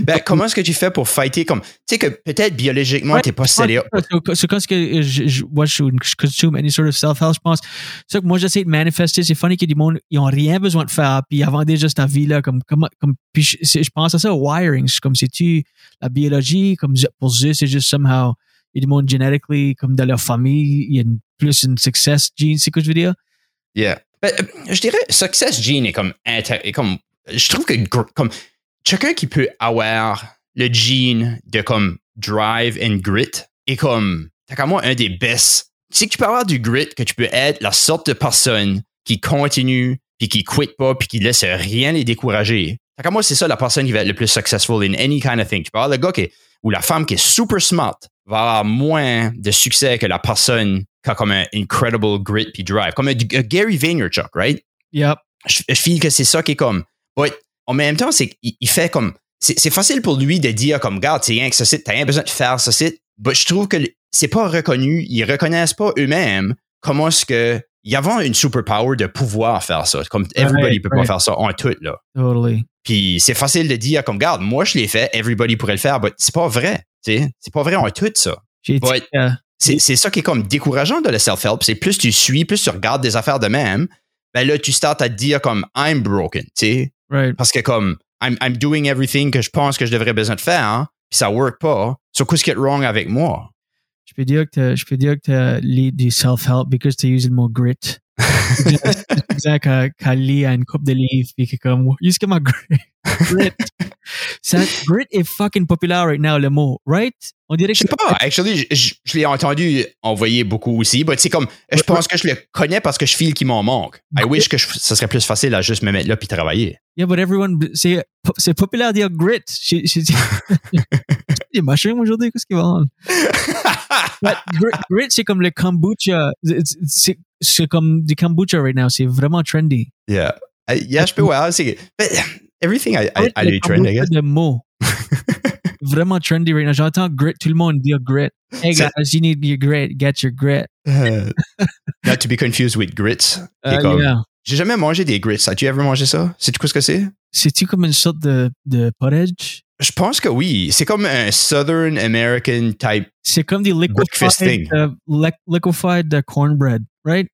Ben, <laughs> comment est-ce que tu fais pour fighter comme, tu sais que peut-être biologiquement, Ouais, t'es pas sérieux. que- C'est quand que je, je, moi, je, je consume any sort of self-help, je pense. C'est que moi, j'essaie de manifester. C'est funny a du monde, ils ont rien besoin de faire, puis ils vendent déjà cette vie-là. Comme, comme, comme, puis je, pense à ça, wiring. C'est comme si tu, la biologie, comme pour eux, c'est juste somehow, il y a du monde genetically, comme dans leur famille, il y a une, plus une success gene, c'est ce que je veux dire? Yeah. Ben, euh, je dirais, Success Gene est comme, est comme je trouve que comme quelqu'un qui peut avoir le gene de comme drive and grit est comme, t'as comme moi un des best. Tu sais que tu peux avoir du grit, que tu peux être la sorte de personne qui continue, puis qui quitte pas, puis qui laisse rien les décourager. T'as comme moi, c'est ça la personne qui va être le plus successful in any kind of thing. Tu peux avoir le gars qui ou la femme qui est super smart va avoir moins de succès que la personne qui comme un incredible grit puis drive. Comme un, un Gary Vaynerchuk, right? Yep. je, je feel que c'est ça qui est comme. But en même temps, c'est qu'il il fait comme. C'est facile pour lui de dire comme, regarde, c'est rien que ce site, t'as rien besoin de faire ce site. But je trouve que c'est pas reconnu, ils reconnaissent pas eux-mêmes comment est-ce que. Il y a une superpower de pouvoir faire ça. Comme everybody peut right. pas faire ça en tout, là. Totally. Puis c'est facile de dire comme, regarde, moi je l'ai fait, everybody pourrait le faire, but c'est pas vrai. C'est pas vrai en tout, ça. J'ai euh, C'est c'est ça qui est comme décourageant de le self-help. C'est plus tu suis, plus tu regardes des affaires de même, ben là, tu startes à te dire comme I'm broken, tu sais. right. Parce que comme I'm, I'm doing everything que je pense que je devrais besoin de faire, hein, puis ça work pas. So, qu'est-ce qui est wrong avec moi? Je peux dire que je peux dire que tu as du self-help because tu uses le mot grit. <laughs> quand, quand Lee a une coupe de livres, puis qui est comme, <laughs> use comme grit. <laughs> grit. Ça, grit est fucking populaire right now, le mot, right? On dirait Je sais que pas. Actually, je, l'ai entendu envoyer beaucoup aussi. Mais c'est comme, je pense que je le connais parce que je file qu'il m'en manque. I wish que je- ça serait plus facile à juste me mettre là puis travailler. Yeah, but everyone, c'est c'est populaire de dire grit. J'ai j'ai dit, <laughs> des mushrooms aujourd'hui, qu'est-ce qu'ils vendent? Grit, grit, c'est comme le kombucha. C'est- comme du kombucha right now. C'est vraiment trendy. yeah. Yeah, je peux voir. C'est, everything I, do trend, I guess. de mots. <laughs> vraiment trendy right now. J'entends grit, tout le monde dire grit. Hey guys, you need your grit. Get your grit. Uh, not to be confused with grits. <laughs> Uh, comme- yeah. J'ai jamais mangé des grits. As-tu ever mangé ça? Sais-tu quoi ce que c'est? C'est-tu comme une sorte de, de porridge? Je pense que oui. C'est comme un Southern American type. C'est comme Breakfast liquefied, thing. uh, liq- liquefied uh, cornbread, right?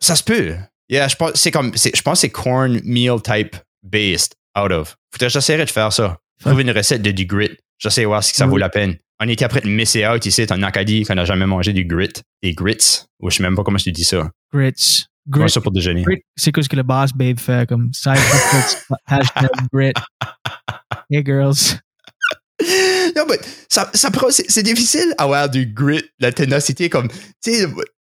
Ça se peut. Yeah, je pense, c'est comme, c'est- je pense que c'est corn meal type based out of. J'essaierais de faire ça. Trouver une recette de du grit. J'essaie de voir si ça vaut la peine. On était après de misser out ici en Acadie qu'on n'a jamais mangé du grit. Des grits. Ou je sais même pas comment tu dis ça. Grits. Grit. ça pour déjeuner? Grit, c'est quoi ce que le boss babe fait comme side hashtag grit. <laughs> Hey girls. non, mais ça, ça c'est, difficile avoir du grit, la ténacité, comme, tu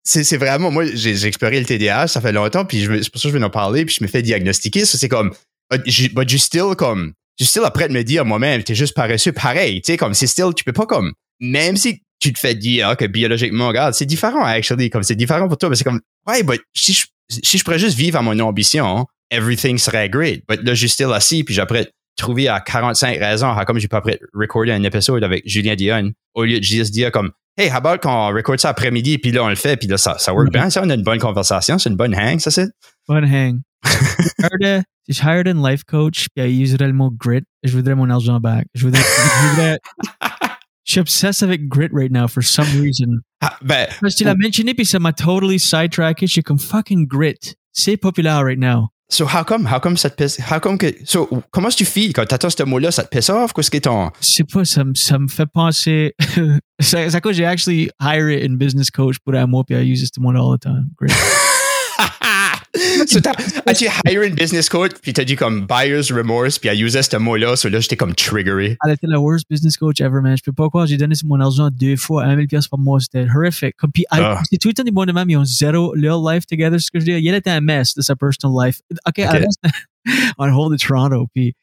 sais, c'est, vraiment, moi, j'ai, exploré le TDAH, ça fait longtemps, puis je, c'est pour ça que je vais en parler, puis je me fais diagnostiquer, ça, c'est comme, but you, still, comme, je suis still après de me dire moi-même, t'es juste paresseux, pareil, tu sais, comme, c'est still, tu peux pas, comme, même si tu te fais dire que biologiquement, regarde, c'est différent, actually, comme, c'est différent pour toi, mais c'est comme, ouais, but si je, si je pourrais juste vivre à mon ambition, everything serait great, but là, je suis still assis, puis j'apprête trouver à 45 raisons à comme j'ai pas après recorder un épisode avec Julien Dion au lieu de juste dire comme hey how about qu'on record ça après-midi puis là on le fait puis là ça ça work Mhm. bien ça on a une bonne conversation c'est une bonne hang ça c'est Fun hang. <laughs> Je hired un life coach, puis elle userait le mot grit. Je voudrais mon argent back. Je voudrais. Je, voudrais- je suis obsessed avec grit right now for some reason. Ah, ben Parce que tu l'as mentionné, puis ça m'a totally sidetracked. Je suis comme fucking grit. C'est populaire right now. so how come how come ça te pisse how come que so comment tu files quand t'attends ce mot là ça te pisse off qu'est-ce qui est ton sais pas, ça, me- ça me fait penser. c'est <laughs> c'est à cause j'ai actually hired une business coach pour un mois, puis I use ce mot all the time. Grit. <laughs> <laughs> so t'as as-tu hire une business coach puis t'as dit comme buyer's remorse puis elle usait ce mot là so là j'étais comme triggeré Elle était la worst business coach ever, man. Je peux pas croire, j'ai donné mon argent deux fois, 1 000 pièces par mois. C'était horrific. Comme, puis, elle- Ah. c'est tout le temps des bons de même, ils ont zéro leur life together. Ce que je dis, il était un mess de sa personal life. OK, elle reste <laughs> on hold de Toronto. Puis,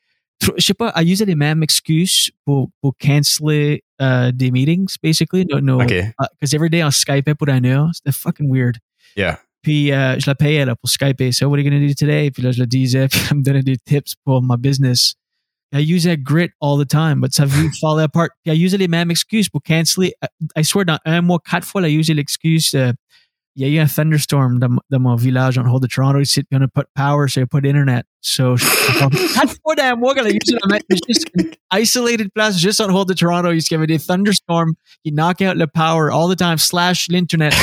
je sais pas, elle usait les mêmes excuses pour, pour canceller euh, des meetings, basically. No, no, Because every day on Skype pour un heure. C'était fucking weird. yeah Puis euh, je pour Skype. Eh, so, what are you going to do today? Puis là, je le disais. Puis elle me donnait des tips pour ma business. I use that grit all the time, but ça veut fall apart. Uh, uh, puis <laughs> I use les mêmes excuses pour canceller. I swear, dans un mois, quatre fois, elle a usé l'excuse. il y a eu un thunderstorm dans, dans mon village en haut de Toronto ici, puis on a pas de power, so il n'y a pas d'internet. So, quatre fois dans un mois qu'elle a usé la même, juste isolated place juste en haut de Toronto, il y avait des thunderstorms qui knock out le power all the time, slash l'internet.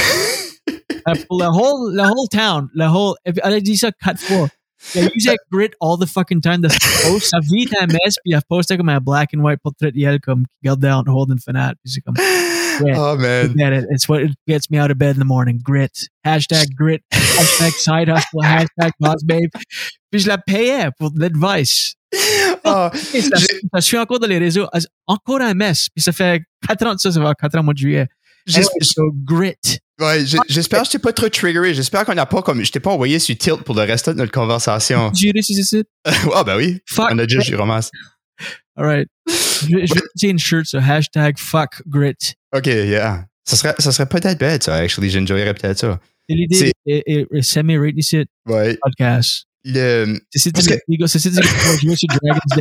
Le whole, le whole town, the whole, elle a dit ça quatre fois. Elle usait grit all the fucking time. Sa post, sa vie était un mess, puis elle postait comme un black and white portrait comme qui regardait en holding fanat. Puis c'est comme, yeah, oh man get it. It's what gets me out of bed in the morning. Grit. Hashtag grit. Hashtag side hustle. Hashtag boss babe. Puis je la payais pour l'advice. <laughs> oh, Et ça, J'ai- ça suit encore dans les réseaux. Ah, encore un mess. Puis ça fait 4 ans de ça, ça va 4 ans mois de juillet. Anyway, so grit. Ouais, j'espère que je t'ai pas trop triggeré. J'espère qu'on n'a pas comme. Je t'ai pas envoyé sur tilt pour le reste de notre conversation. <laughs> Réussi c'est ça? <laughs> Ah, ben oui. Fuck. On a déjà du romance. All right. Je, vais- une shirt, so hashtag fuck grit. OK, yeah. Ça serait, ça serait peut-être bête, ça, actually. J'enjoyerais peut-être ça. L'idée est, est, est semi-rate ici, Ouais. podcast. Le, C'est sur Dragon's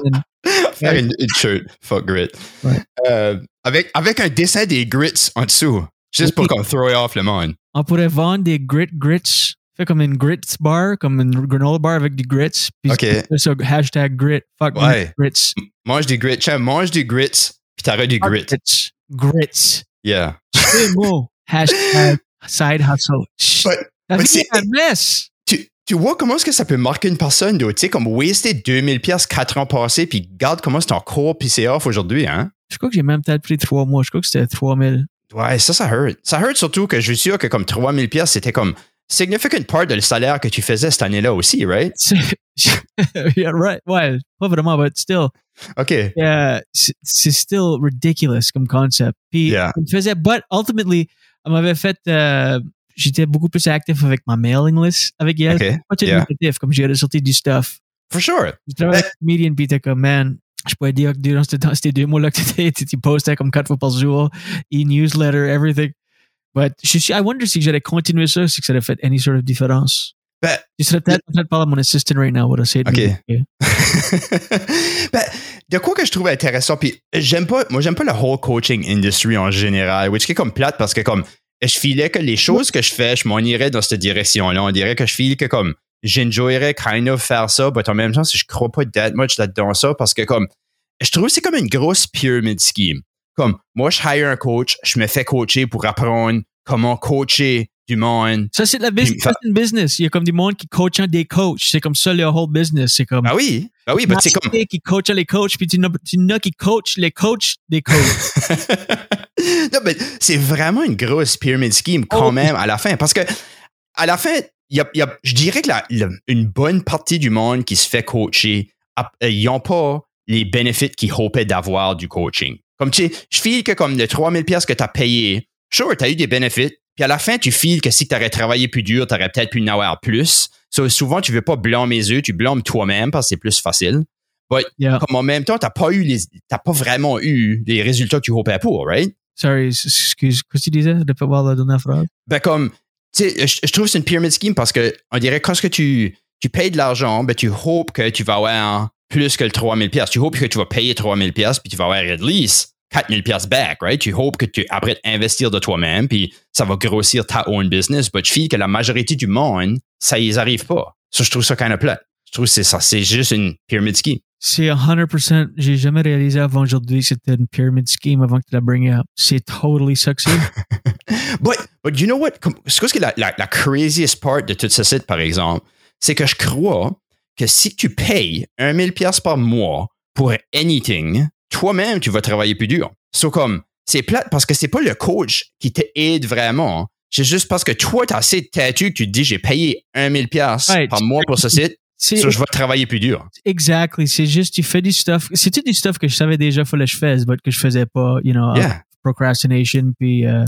Den. <laughs> faire une, une shirt, fuck grit. Ouais. Euh, avec, avec un dessin des grits en dessous. Juste pour qu'on throw off le monde. On pourrait vendre des grit grits. Fait comme une grits bar, comme une granola bar avec des grits. Puis OK. c'est ça, hashtag grit. Fuck Ouais. grits. Mange du grit. Tiens, mange du grits, puis t'auras du Fuck grit. Grits. Grits. Yeah. C'est <laughs> mot. Hashtag side hustle. But- c'est- est un mess. Tu, tu vois comment est-ce que ça peut marquer une personne, tu sais, comme waster 2000 pièces 4 ans passés, puis garde comment c'est encore pissé off aujourd'hui, hein? Je crois que j'ai même peut-être pris trois mois. Je crois que c'était 3000. Ouais, ça, ça hurt. Ça hurt surtout que je suis sûr que comme 3000 pièces c'était comme significant part de le salaire que tu faisais cette année-là aussi, right? <laughs> yeah, right. Ouais, pas vraiment, but still. OK. Yeah, c'est still ridiculous comme concept. Puis, Yeah. je faisais, but ultimately, elle m'avait fait, euh, j'étais beaucoup plus actif avec ma mailing list avec elle. OK. Pas Yeah. comme j'ai ressorti du stuff. For sure. Je travaillais avec un comedian, puis comme, man, je pourrais dire que durant ces deux mois-là que tu postais comme quatre fois par jour, e-newsletter, everything. But je suis, I wonder si j'allais continuer ça, si ça aurait fait any sort of différence. Ben, Je serais peut-être en train de parler à mon assistant right now, what I say to OK. me. <laughs> ben, de quoi que je trouve intéressant, puis j'aime pas, moi j'aime pas le whole coaching industry en général, which est comme plate parce que comme je filais que les choses que je fais, je m'en irais dans cette direction-là. On dirait que je file que comme j'enjoyerais kind of faire ça, mais en même temps, je crois pas that much là-dedans ça parce que comme je trouve que c'est comme une grosse pyramid scheme. Comme moi, je hire un coach, je me fais coacher pour apprendre comment coacher du monde. Ça, c'est la business. Ça, une business. Il y a comme du monde qui coach des coachs. C'est comme ça, le whole business. C'est comme. Ah oui, ah oui, mais c'est comme qui coach les coachs, puis tu n'as qui coach les coachs des coachs. <laughs> non, mais c'est vraiment une grosse pyramid scheme quand Oh. même à la fin. Parce que à la fin, y a, y a- je dirais que la- la- une bonne partie du monde qui se fait coacher, euh, ils n'ont pas les bénéfices qu'ils hopaient d'avoir du coaching. Comme tu sais, je file que comme les 3000 pièces que tu as payé, sure, tu as eu des bénéfices. Puis à la fin, tu files que si tu aurais travaillé plus dur, tu aurais peut-être pu en avoir plus. So, souvent, tu veux pas blâmer les yeux, tu blâmes toi-même parce que c'est plus facile. Yeah. Comme en même temps, tu n'as pas eu les, t'as pas vraiment eu les résultats que tu hopais pour, right? Sorry, excuse. Qu'est-ce que tu disais? De pas voir la dernière phrase? Ben comme, sais, je, trouve que c'est une pyramid scheme parce que on dirait quand que tu, tu payes de l'argent, ben tu hopes que tu vas avoir plus que le 3000 pièces. Tu hopes que tu vas payer 3000 pièces puis tu vas avoir at least 4000 pièces back, right? Tu hopes que tu après investir de toi-même puis ça va grossir ta own business. But je feel que la majorité du monde, ça y arrive pas. Ça, je trouve ça kind of plate. Je trouve que c'est ça, c'est juste une pyramid scheme. C'est 100%. J'ai jamais réalisé avant aujourd'hui que c'était une pyramid scheme avant que tu la bring up. C'est totally succès. <laughs> But, but you know what? C'est quoi ce que la, la, la craziest part de tout ce site, par exemple, c'est que je crois que si tu payes 1000 pièces par mois pour anything, toi-même, tu vas travailler plus dur. So, comme, c'est plate parce que c'est pas le coach qui t'aide vraiment. C'est juste parce que toi, t'as assez de têtu que tu te dis, j'ai payé 1000 pièces Ouais, par mois pour ce site, So je vais travailler plus dur. exactly. C'est juste, tu fais du stuff. C'est tout du stuff que je savais déjà fallait que je fasse, mais que je faisais pas, you know, Yeah. procrastination puis euh,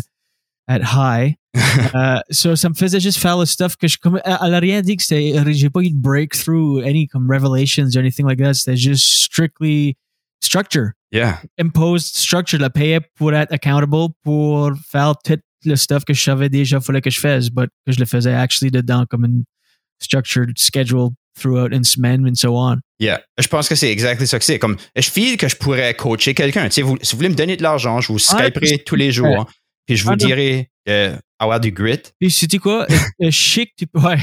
at high. <laughs> Euh, so, ça me faisait juste faire le stuff que je, comme, elle a rien dit que c'était, j'ai pas eu de breakthrough, any comme revelations or anything like that. C'était juste strictly structure. Yeah. Imposed structure. La payais pour être accountable, pour faire tout le stuff que je savais déjà fallait que je fasse, but que je le faisais actually dedans comme une structured schedule throughout une semaine and so on. Yeah. Je pense que c'est exactement ça que c'est. Comme, je feel que je pourrais coacher quelqu'un. Tu sais, vous, si vous voulez me donner de l'argent, je vous skyperai tous les jours. Puis je vous Ah, dirai euh, avoir du grit. Puis, sais-tu quoi? Euh, euh, je sais que tu peux. <laughs> Ouais.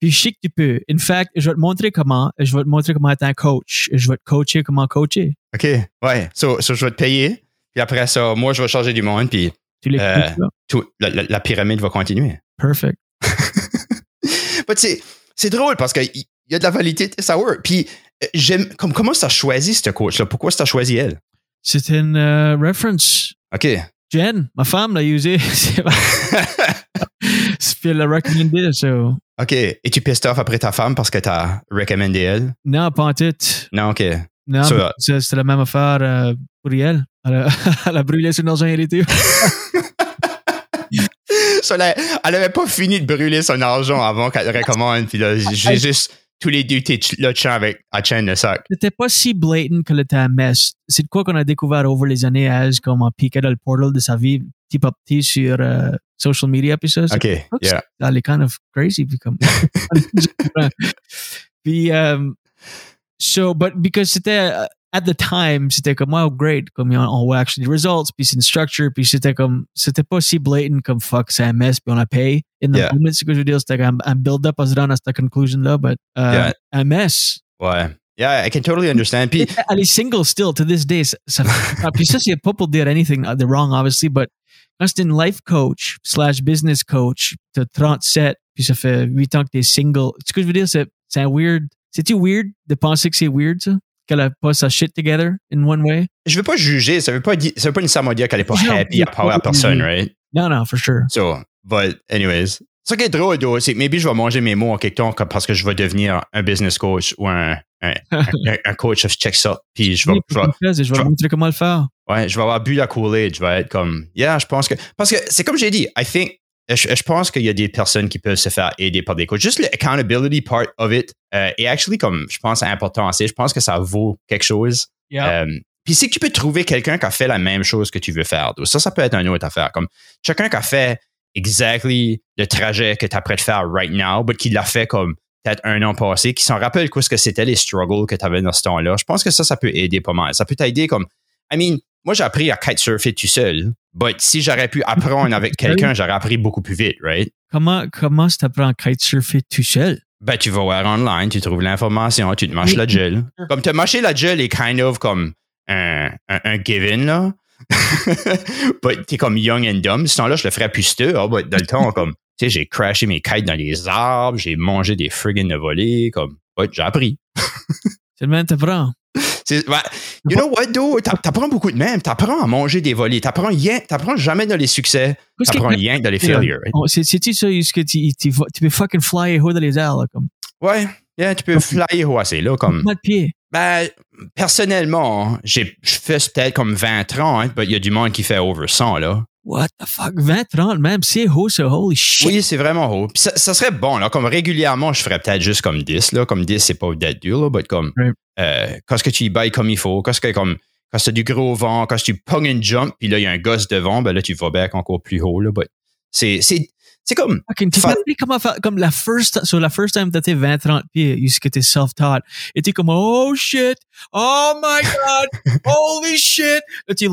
Puis, je sais que tu peux. In fact, je vais te montrer comment. Je vais te montrer comment être un coach. Je vais te coacher comment coacher. OK. Ouais. So, so je vais te payer. Puis après ça, moi, je vais changer du monde. Puis Tu Euh, tout, la, la- la pyramide va continuer. Perfect. <laughs> But c'est, c'est drôle parce qu'il y a de la validité, ça work. Puis euh, j'aime, comme, comment tu as choisi ce coach-là? Pourquoi tu as choisi elle? C'est une euh, reference. OK. Jen, ma femme l'a usé. <laughs> C'est Puis elle l'a recommandé. So. OK. Et tu pissed off après ta femme parce que tu as recommandé elle? Non, pas en tout. Non, OK. Non, So, c'était la même affaire euh, pour elle. Elle a, <laughs> elle a brûlé son argent hérité. So, là, elle avait pas fini de brûler son argent avant qu'elle recommande. Puis là, j'ai juste tous les deux été le champ avec à chaîne de sac. C'était pas si blatant que le mess. C'est de quoi qu'on a découvert over les années as comme on piquait dans le portal de sa vie petit à petit sur euh, social media puis ça. OK. Yeah. Est kind of crazy puis comme <laughs> <laughs> puis um, so but because c'était uh, at the time c'était comme wow great comme on, voit actually the results puis c'est une structure puis c'était comme c'était pas si blatant comme fuck c'est un mess puis on a payé in the Yeah. moment ce que je veux dire c'était comme un build up à se rendre à cette conclusion là but uh, Yeah. un mess Ouais. Yeah, I can totally understand. Puis, <laughs> elle est single still to this day ça, ah, puis ça c'est pas pour dire anything uh, the wrong obviously but quand c'est une life coach slash business coach, t'as 37, puis ça fait 8 ans que t'es single. Ce que je veux dire, c'est, c'est un weird. C'est-tu weird de penser que c'est weird, ça? Qu'elle a pas sa shit together in one way? Je veux pas juger, ça veut pas, ça veut pas nécessairement dire qu'elle est pas Non, happy à part à personne, right? Non, non, for sure. So, but anyways. Ce qui est drôle, c'est que maybe je vais manger mes mots en quelque temps parce que je vais devenir un business coach ou un, un, <laughs> un, un coach of check ça. Puis je vais, je vais- je vais je vous vais- montrer comment le faire. ouais, je vais avoir bu la Kool-Aid. Je vais être comme, yeah, je pense que, parce que c'est comme j'ai dit, I think, je, je pense qu'il y a des personnes qui peuvent se faire aider par des coachs. Juste le accountability part of it euh, est actually comme, je pense, important assez. Je pense que ça vaut quelque chose. Euh, puis c'est que tu peux trouver quelqu'un qui a fait la même chose que tu veux faire. Donc, Ça, ça peut être une autre affaire. Comme quelqu'un qui a fait exactly le trajet que tu es prêt de faire right now, mais qui l'a fait comme peut-être un an passé, qui s'en rappelle quoi ce que c'était les struggles que tu avais dans ce temps-là. Je pense que ça, ça peut aider pas mal. Ça peut t'aider comme, I mean, moi, j'ai appris à kitesurfer tout seul, but si j'aurais pu apprendre avec <laughs> quelqu'un, j'aurais appris beaucoup plus vite, right? Comment, comment tu t'apprends à kitesurfer tout seul? Ben, tu vas voir online, tu trouves l'information, tu te mâches la gel. <laughs> Comme te mâcher la gel est kind of comme un, un, un given, là. <laughs> but t'es comme young and dumb. Ce temps-là, je le ferais plus steux. Ah, but dans le temps, comme, tu sais, j'ai crashé mes kites dans les arbres, j'ai mangé des friggin' de volée, comme, ouais, j'ai appris. C'est le même t'apprends. Ouais. You know what, though? T'a- T'apprends beaucoup de même. T'apprends à manger des volées. T'apprends rien, t'apprends jamais dans les succès. T'apprends rien dans les failures. right? Oh, c'est- C'est-tu ça, est-ce que tu, tu, tu peux fucking fly haut dans les airs, là, comme, Ouais. Yeah, tu peux flyer haut assez, là, comme. mal de pied. Ben, personnellement, je fais peut-être comme 20, 30, mais il y a du monde qui fait over 100, là. What the fuck? 20, 30, même, c'est haut, ça, holy shit. Oui, c'est vraiment haut. Puis ça, ça serait bon, là. Comme régulièrement, je ferais peut-être juste comme 10, là. Comme 10, c'est pas d'être dur, là, mais comme, Right. euh, quand ce que tu y bailles comme il faut, quand ce que comme, quand c'est du gros vent, quand tu pognes une jump, puis là, il y a un gosse devant, ben là, tu vas back encore plus haut, là. but c'est, c'est, c'est comme, Fucking, tu Fa- comment faire, comme la first, sur la first time que t'étais 20, 30 pieds, que t'es self-taught, et t'es comme, oh shit, oh my god, <laughs> holy shit, là tu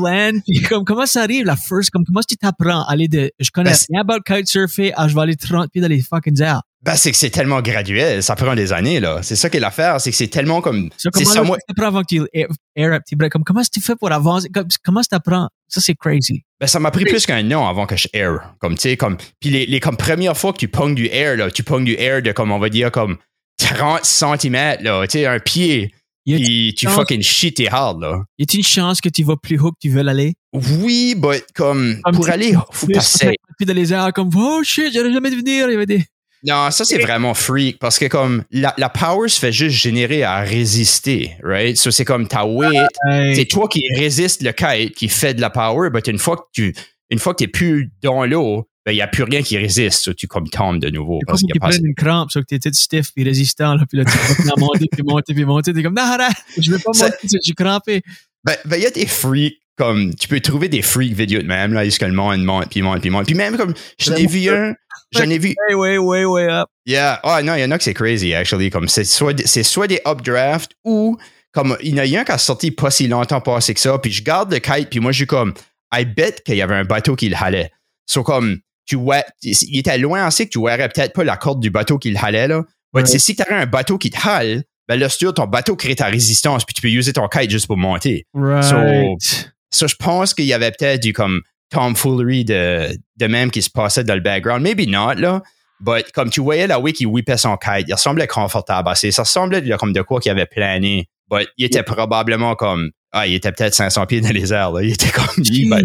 comme, comment ça arrive, la first, comme, comment tu t'apprends à aller de, je connais Ben, c'est- rien about kitesurfer, à je vais aller 30 pieds dans les fucking airs? ben, c'est que c'est tellement graduel. Ça prend des années, là. C'est ça qui est l'affaire. C'est que c'est tellement comme, So, c'est comment ça, tu t'apprends avant que tu air, air up tes breaks, comme, comment tu fais pour avancer, comme, comment tu t'apprends? Ça, c'est crazy. Ben, ça m'a pris plus qu'un an avant que je air. Comme, tu sais, comme, puis les, les, comme première fois que tu pognes du air, là, tu pognes du air de, comme, on va dire, comme 30 cm, là, tu sais, un pied, Y a- puis tu chance- fucking shit tes hard, là. Y a-t-il une chance que tu vas plus haut que tu veux aller? Oui, but, comme, Comme pour aller, faut passer. <laughs> Puis dans les airs, comme, oh shit, j'aurais jamais dû venir, il y avait des, Non, ça, c'est vraiment freak, parce que, comme, la, la power se fait juste générer à résister, right? So, c'est comme ta weight, Hey. c'est toi qui résiste le kite, qui fait de la power, mais une fois que tu, une fois que t'es plus dans l'eau, ben, il n'y a plus rien qui résiste. So, tu comme tombes de nouveau. C'est pas Parce a pas prennent une crampe, ça, que t'es tout stiff puis résistant, là, puis là, tu vas monter, puis monter, puis monter, t'es comme, non, arrête, je veux pas Ça- monter, je suis crampé. Ben, ben, il y a des freaks, comme, tu peux trouver des freaks vidéos de même, là, jusqu'à le monde monte, puis monte, puis monte. Puis même, comme, j'en ai vu un, j'en ai vu, Way, way, way, up. yeah, oh non, il y en a que c'est crazy, actually, comme, c'est soit, des- c'est soit des updraft ou, comme, il y en a un qui a sorti pas si longtemps passé que ça, puis je garde le kite, puis moi, je suis comme, I bet qu'il y avait un bateau qui le halait. So, comme, tu vois, il était loin assez que tu verrais peut-être pas la corde du bateau qui le halait, là. Mais c'est si t'avais un bateau qui te hale, ben là, sûr, ton bateau crée ta résistance, puis tu peux utiliser ton kite juste pour monter. Right. Ça, je pense qu'il y avait peut-être du comme tomfoolery de, de même qui se passait dans le background. Maybe not, là. But comme tu voyais la way qui whippait son kite, il ressemblait confortable. Ça ressemblait là, comme de quoi qu'il avait plané. But il était probablement comme. Ah, il était peut-être 500 pieds dans les airs, là. Il était comme. <laughs> Il, ben,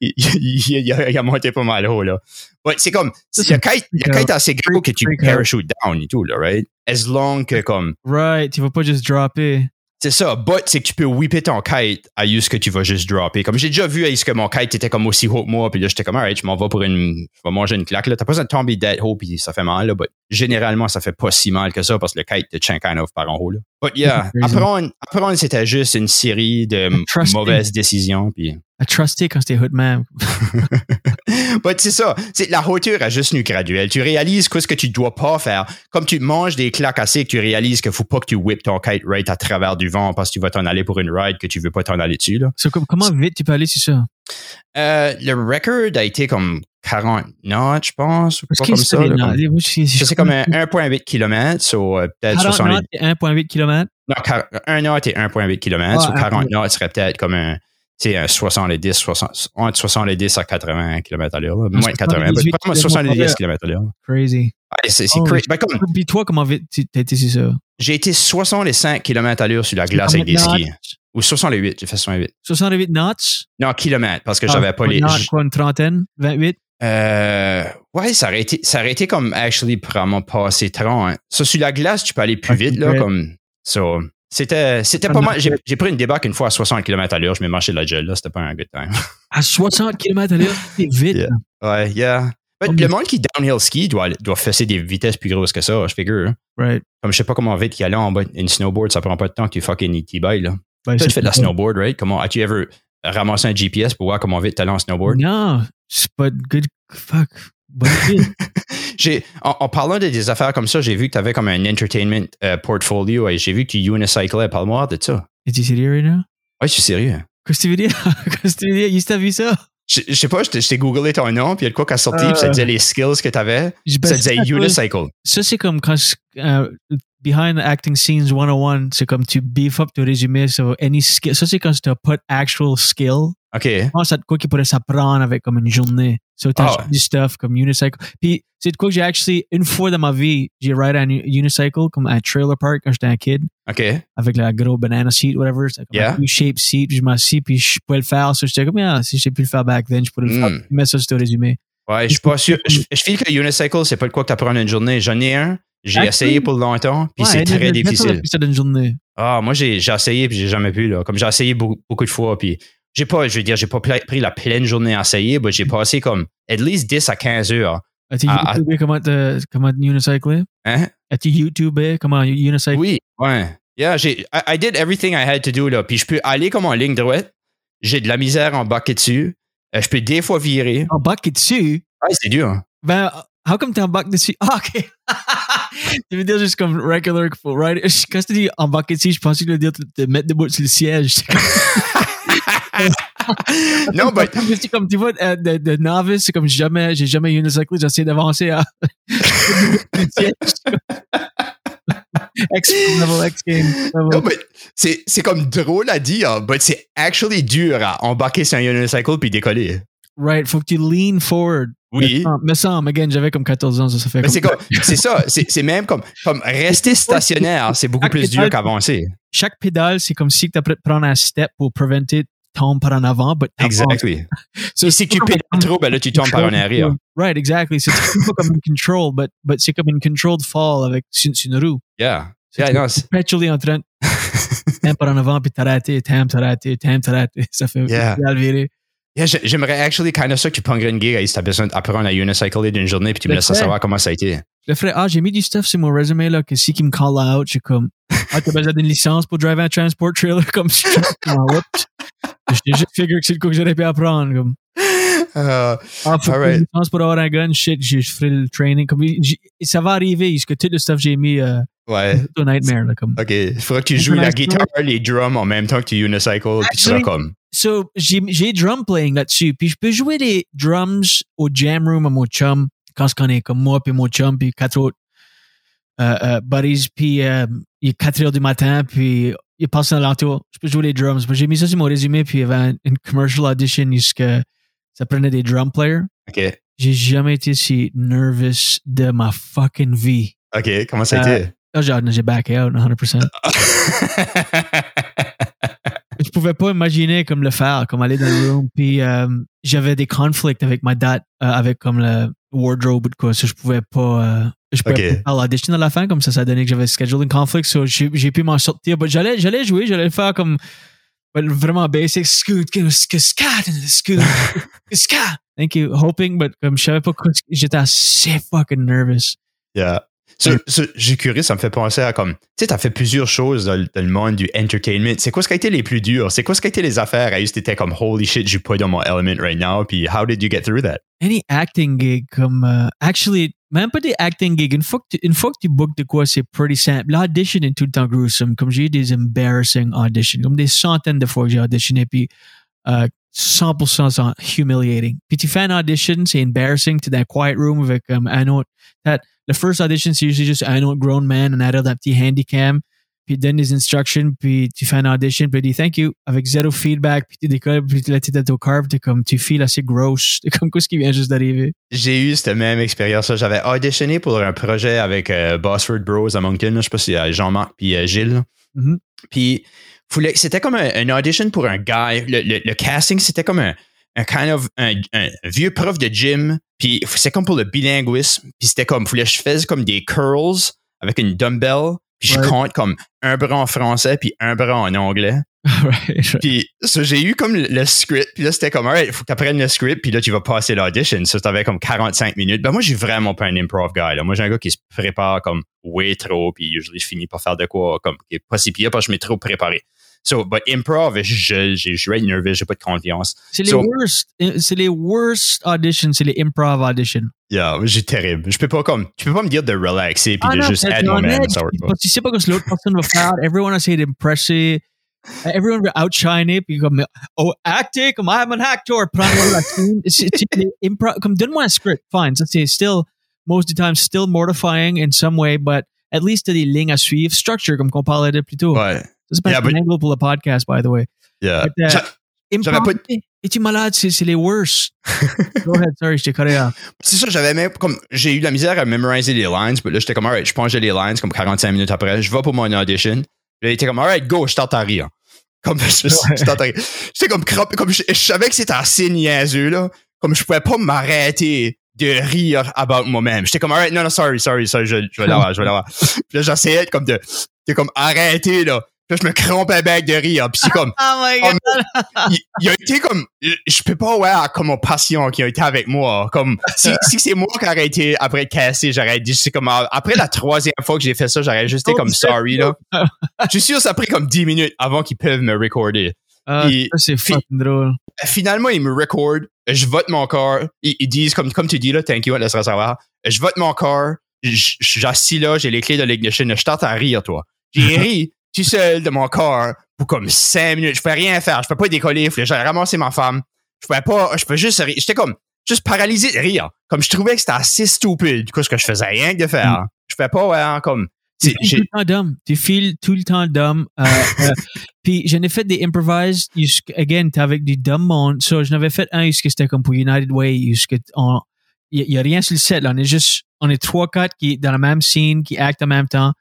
il, il- il a, il a monté pas mal haut, là. But c'est comme. Ça, Le kite, le kite assez gros que tu freak out. parachute down et tout, là, right? As long que comme. Right, tu vas pas juste dropper. C'est ça, but c'est que tu peux whipper ton kite à ce que tu vas juste dropper. Comme j'ai déjà vu à ce que mon kite était comme aussi haut que moi, puis là j'étais comme alright, je m'en vais pour une, je vais manger une claque là. T'as pas besoin de tomber dead haut puis ça fait mal là, but généralement ça fait pas si mal que ça parce que le kite te tient kind of par en haut là. But yeah, apprendre, apprendre c'était juste une série de <laughs> mauvaises décisions puis. À truster quand c'était Hoodman. but <laughs> <laughs> c'est ça, c'est la hauteur est juste une graduelle. Tu réalises qu'est-ce que tu dois pas faire. Comme tu manges des claques assez tu réalises qu'il faut pas que tu whippes ton kite right à travers du vent parce que tu vas t'en aller pour une ride que tu veux pas t'en aller dessus là. So, comment vite tu peux aller sur ça? Euh, le record a été comme 40 knots, je pense, ou pas comme ça. là, comme- sais comme un 1.8 km, so, euh, peut-être 40 70 knots et 1.8 km. Non, quar- un knot et 1.8 km, Ah, so 40 ah, knots serait peut-être comme un c'est un 70, 60, entre 70 à 80 km à l'heure. Moins de 80, 78 pas 70 km à l'heure. Crazy. Ouais, c'est Oh, crazy. Ben, comme, Puis toi, comment t'as été sur ça? j'ai été 65 km à l'heure sur la glace avec des skis. Ou 68, j'ai fait 68. 68 knots? Non, kilomètres, parce que Ah, j'avais pas les. knots, Quoi, une trentaine? 28? Euh, ouais, ça aurait été, ça aurait été comme actually passé 30. Ça, sur la glace, tu peux aller plus vite, là, comme. So, c'était, c'était pas mal. J'ai, j'ai pris une débarque une fois à 60 km à l'heure, je m'ai marché de la gel, là, c'était pas un good time. <laughs> À 60 km à l'heure, c'est vite. Yeah. Ouais, yeah. But le monde qui downhill ski doit, doit fesser des vitesses plus grosses que ça, je figure. hein. Right. Comme je sais pas comment vite qu'il y a en bas, une snowboard, ça prend pas de temps que tu fucking T-bike, là. Ben, Toi, tu fais de la snowboard, right? Comment, as-tu ever ramassé un GPS pour voir comment vite t'allais en snowboard? Non, c'est pas good. Fuck. Bonne. <laughs> J'ai, en, en parlant de des affaires comme ça, j'ai vu que tu avais comme un entertainment euh, portfolio et j'ai vu que tu unicyclais. Parle-moi de ça. Es-tu sérieux right now? Ouais, je suis sérieux. Qu'est-ce que tu veux dire? <laughs> Qu'est-ce que tu veux dire? T'as vu ça? Je, je sais pas, je t'ai je t'ai googlé ton nom, puis il y a de quoi qui a sorti, Euh. puis ça disait les skills que tu avais. Ça ben, disait unicycle. Ça, c'est comme quand euh, Behind the Acting Scenes 101, c'est comme tu beef up ton résumé sur any skill. Ça, c'est quand tu as put actual skill. OK. Je pense à quoi qui pourrait s'apprendre avec comme une journée. So, t'as Ah ouais. du stuff comme unicycle. Puis, c'est de quoi que j'ai actually, une fois dans ma vie, j'ai ride un unicycle comme à trailer park quand j'étais un kid. OK. avec la gros banana seat, whatever. Comme Yeah. un U-shape seat, puis je m'assis, puis je pouvais le faire. So, j'étais comme, ah, si j'ai pu le faire back then, je pourrais le faire. Mm. Mets ça sur ton résumé. Ouais, je suis pas sûr. Je, je file que unicycle, c'est pas de quoi que tu apprends en une journée. J'en ai un. J'ai essayé pour longtemps, puis Ouais, c'est très difficile. une journée. Ah, moi, j'ai j'ai essayé, puis j'ai jamais pu, là. Comme j'ai essayé beaucoup, beaucoup de fois, puis j'ai pas, je veux dire, j'ai pas pris la pleine journée à essayer, mais j'ai passé comme at least 10 à 15 heures. As-tu. YouTubé comment, te- comment unicycler? Hein? As-tu YouTubé comment unicycle? Oui, ouais. Yeah, j'ai, I, I did everything I had to do, là. Puis je peux aller comme en ligne droite. J'ai de la misère en bas dessus. Euh, je peux des fois virer. En bac dessus? Ah, c'est dur. hein. Ben, how come t'es en bac dessus? Ah, ok. <laughs> tu veux dire juste comme regular, faut ride. Quand tu dis en bac dessus, je pensais que tu voulais dire te mettre debout sur le siège. <laughs> <laughs> non, mais C'est comme, tu vois, euh, de, de novice, c'est comme jamais, j'ai jamais unicyclé, j'essaie d'avancer à. X level, X game. non, mais c'est, c'est comme drôle à dire, mais c'est actually dur à embarquer sur un unicycle puis décoller. Right, faut que tu lean forward. Oui. Mais ça, again, j'avais comme 14 ans, ça, ça fait Mais comme. c'est, comme, c'est ça, c'est, c'est même comme, comme rester stationnaire, c'est beaucoup plus dur qu'avancer. Chaque pédale, c'est comme si tu prendre un step pour preventer tombe par en avant, but. Exactly. So, si tu pédales trop, ben là, tu tombes par en arrière. Right, exactly. C'est pas comme une control, but, but c'est comme une controlled fall avec sur, sur une roue. Yeah. C'est Yeah, non, c'est- perpetually en train de par en avant, puis t'arrêter, tam, t'arrêter, t'arrêter. Ça fait Yeah. Yeah, j'ai- j'aimerais actually kind of ça que tu prendrais une gig si t'as besoin d'apprendre à unicycler d'une journée puis tu me laisses savoir comment ça a été. Je le ferais, ah, j'ai mis du stuff sur mon résumé, là, que si qui me call out, j'ai comme, <laughs> ah, t'as besoin d'une licence pour driver un transport trailer, comme, ah, oups. J'ai juste figure que c'est le coup que j'aurais pu apprendre, comme. Euh, Ah, faut Alright. que je pense pour avoir un gun, shit, je ferai le training. Comme, ça va arriver, parce que tout le stuff que j'ai mis, euh, ouais. c'est un nightmare, là, comme. OK. Il faudra que tu joues la guitare, les drums en même temps que tu unicycle puis tu seras comme. So, j'ai, drum playing là-dessus, puis je peux jouer des drums au jam room à mon chum, quand on est comme moi, puis mon chum, puis quatre autres euh, euh, buddies, puis euh, il est 4 heures du matin, puis il passe dans l'entour. Je peux jouer les drums. J'ai mis ça sur mon résumé, puis il y avait un- une commercial audition, que ça prenait des drum players. OK. J'ai jamais été si nervous de ma fucking vie. OK. Comment ça a été? J'ai, j'ai back out 100%. <laughs> je pouvais pas imaginer comme le faire, comme aller dans le room. Puis euh, j'avais des conflits avec ma date, euh, avec comme le wardrobe ou quoi. Ça, je pouvais pas. euh, je pouvais Ok. pas faire l'audition à la fin, comme ça, ça donnait que j'avais scheduling conflict. So j'ai, pu m'en sortir. J'allais, j'allais jouer, j'allais faire comme vraiment basic. Scoot, scoot, scat, <laughs> scoot, scat. Thank you. Hoping, but comme je savais pas j'étais assez fucking nervous. yeah. So, so, j'ai curieux, ça me fait penser à comme, tu sais, t'as fait plusieurs choses dans, le- dans le monde du entertainment. C'est quoi ce qui a été les plus durs? C'est quoi ce qui a été les affaires? À juste t'étais comme, holy shit, j'ai pas dans mon element right now, puis how did you get through that? any acting gig comme euh, actually même pas des acting gigs une fois que tu, une fois que tu bookes de quoi c'est pretty simple l'audition est tout le temps gruesome comme j'ai eu des embarrassing auditions comme des centaines de fois que j'ai auditionné puis euh, 100% sont humiliating puis tu fais une audition c'est embarrassing tu dans un quiet room avec um, un autre that, le first audition c'est usually just un autre grown man arrière d'un petit handycam puis donne des instructions, puis tu fais un audition, puis il dit thank you, avec zéro feedback, puis tu décolles, puis tu l'as au carve, t'es comme, tu files assez gross. T'es comme, qu'est-ce qui vient juste d'arriver? J'ai eu cette même expérience-là. J'avais auditionné pour un projet avec euh, Bossford Bros à Moncton. Je sais pas si c'est Jean-Marc puis euh, Gilles. Mhm. Puis c'était comme un, audition pour un guy. Le, le- le casting, c'était comme un, un kind of un, un vieux prof de gym. Puis c'est comme pour le bilinguisme. Puis c'était comme, voulait que je fasse comme des curls avec une dumbbell. Puis je compte comme un bras en français puis un bras en anglais. <laughs> right, right. Puis ça, j'ai eu comme le, le script. Puis là, c'était comme, alright, il faut que tu apprennes le script. Puis là, tu vas passer l'audition. Ça, t'avais comme 45 minutes. Ben moi, j'ai vraiment pas un improv guy. Là. Moi, j'ai un gars qui se prépare comme way trop. Puis usually, je finis par faire de quoi comme qui est pas si pire parce que je m'ai trop préparé. So, but improv, je, je, je suis really nerveux, j'ai pas de confiance. C'est les So- worst, euh, c'est les worst auditions, c'est les improv auditions. Yeah, j'ai terrible. Je peux pas comme, tu peux pas me dire de relaxer puis Ah de non, juste en moi-même. edge, Ça work pas. Parce que tu sais pas ce que l'autre personne va faire. Everyone va essayer d'impresser. Everyone va outshiner. Puis comme, oh, acting, comme I'm an actor. Prendre la scène. Improv. Comme, donne-moi un script. Fine. Ça, c'est still, most of the time, still mortifying in some way, but at least t'as des lignes à suivre. Structure, comme qu'on parlait de plus tôt. Ouais, Ça, c'est pas Yeah, un angle pour le podcast, by the way. yeah. But, uh, J'avais pas- es-tu malade? C'est les worst. <laughs> Go ahead, sorry, je t'ai correct. C'est ça, j'avais même comme j'ai eu la misère à memoriser les lines, puis là j'étais comme alright, je pense que j'ai les lines comme 45 minutes après, je vais pour mon audition. Puis Là, il était comme alright, go, je tente à rire. Comme je, je tente à rire. J'étais comme crop- comme je, je savais que c'était assez niaiseux là, comme je pouvais pas m'arrêter de rire about moi-même. J'étais comme alright, non non sorry, sorry, sorry, je, je vais l'avoir, je vais l'avoir. <laughs> Puis là j'essayais comme de, de comme arrêter là. Puis je me crampais bec de rire, puis c'est comme <laughs> Oh my Oh, God. il, il a été comme je peux pas voir comme mon patient qui a été avec moi comme si, <laughs> si c'est moi qui aurais été après être cassé j'aurais dit c'est comme euh, après la troisième fois que j'ai fait ça j'aurais juste été comme sorry là. <laughs> Je suis sûr que ça a pris comme 10 minutes avant qu'ils peuvent me recorder. Ah, c'est fucking drôle. finalement ils me record je vote mon corps ils, ils disent comme comme tu dis là thank you on laissera savoir je vote mon corps j'assis là j'ai les clés de l'ignition je tente à rire toi. J'ai ri tout seul de mon corps pour comme 5 minutes je pouvais rien faire je peux pas décoller j'ai ramassé ma femme je pouvais pas je pouvais juste rire j'étais comme juste paralysé de rire comme je trouvais que c'était assez stupide du coup ce que je faisais rien que de faire je pouvais pas ouais, comme Tu files tout le temps d'homme. Tu files tout le temps d'homme. Euh, euh, <laughs> puis j'en ai fait des improvised. jusqu'- Again, t'es avec du dumb monde. So, j'en avais fait un c'était comme pour United Way. Il y, a rien sur le set. Là. On est juste, on est trois quatre qui dans la même scène, qui actent en même temps.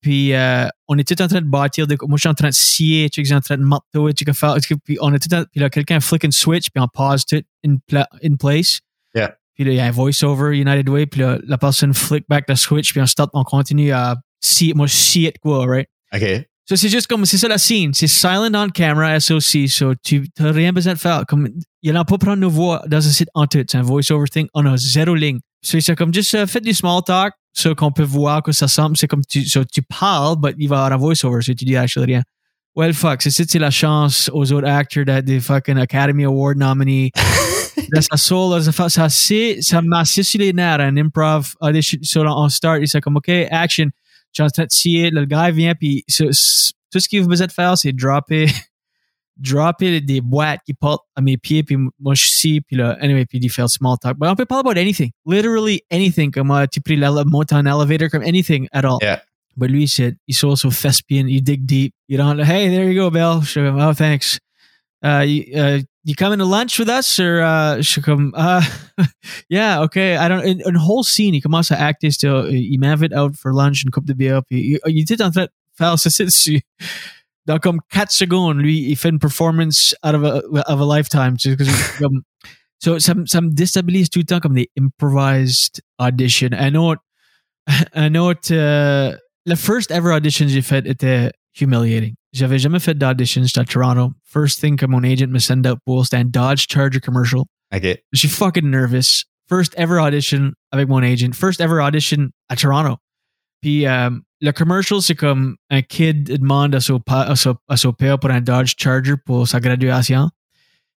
Puis euh, on est tout en train de bâtir. De, moi, je suis en train de scier. Tu sais, je suis en train de marteau. Tu sais, Puis on est tout en, Puis là, quelqu'un flick and switch. Puis on pause tout in, pla- in place. Yeah. Puis là, il y a un voice-over United Way. Puis là, la personne flick back the switch. Puis on start, on continue à see, moi, it, quoi, right? ok So, c'est juste comme, c'est ça la scène. C'est silent on camera, SOC. So, tu n'as rien besoin de faire. Comme, il n'a pas prendre nos voix dans un site en tout. C'est un voice-over thing. On a zéro ligne. So, c'est comme, juste euh, faites du small talk. So, qu'on peut voir que ça semble. C'est comme, tu, so, tu parles, but il va avoir un voice-over. So, tu dis actually rien. Well, fuck. C'est c'est la chance aux autres acteurs d'être des fucking Academy Award nominees. <laughs> Là, ça sort, là, ça, ça, c'est- ça m'a assis sur les nerfs, un improv. So, là, on start, c'est comme, OK, action. Je suis en train de scier, le gars vient, puis ce- ce- tout ce qu'il a besoin de faire, c'est dropper, dropper des boîtes qui portent à mes pieds, puis moi, je scie, puis là, anyway, puis il fait le small talk. But on peut parler about anything. Literally anything, comme euh, tu pris la monter en elevator, comme anything at all. Yeah. But lui, c'est, he's also thespian, you dig deep. You don't, hey, there you go, Bill. Suis oh, thanks. Uh, you, uh, you coming to lunch with us? Or, uh, suis comme, uh, <laughs> yeah, okay. I don't, une, une whole scene, il commence à acter, still, il m'invite out for lunch, and coupe de bière, puis il, était en de faire dessus. Dans comme 4 secondes, lui, il fait une performance out of a, of a lifetime. Tu sais, comme- <laughs> so, ça, ça me déstabilise tout le temps comme des improvised auditions. Un autre, <laughs> un autre, euh, le first ever audition que j'ai fait était humiliating. J'avais jamais fait d'audition, j'étais à Toronto. First thing que mon agent me send out pour, c'était un Dodge Charger commercial. ok Je suis fucking nervous. First ever audition avec mon agent. First ever audition à Toronto. Puis euh, le commercial, c'est comme un kid demande à son, pa- à son, à son père pour un Dodge Charger pour sa graduation.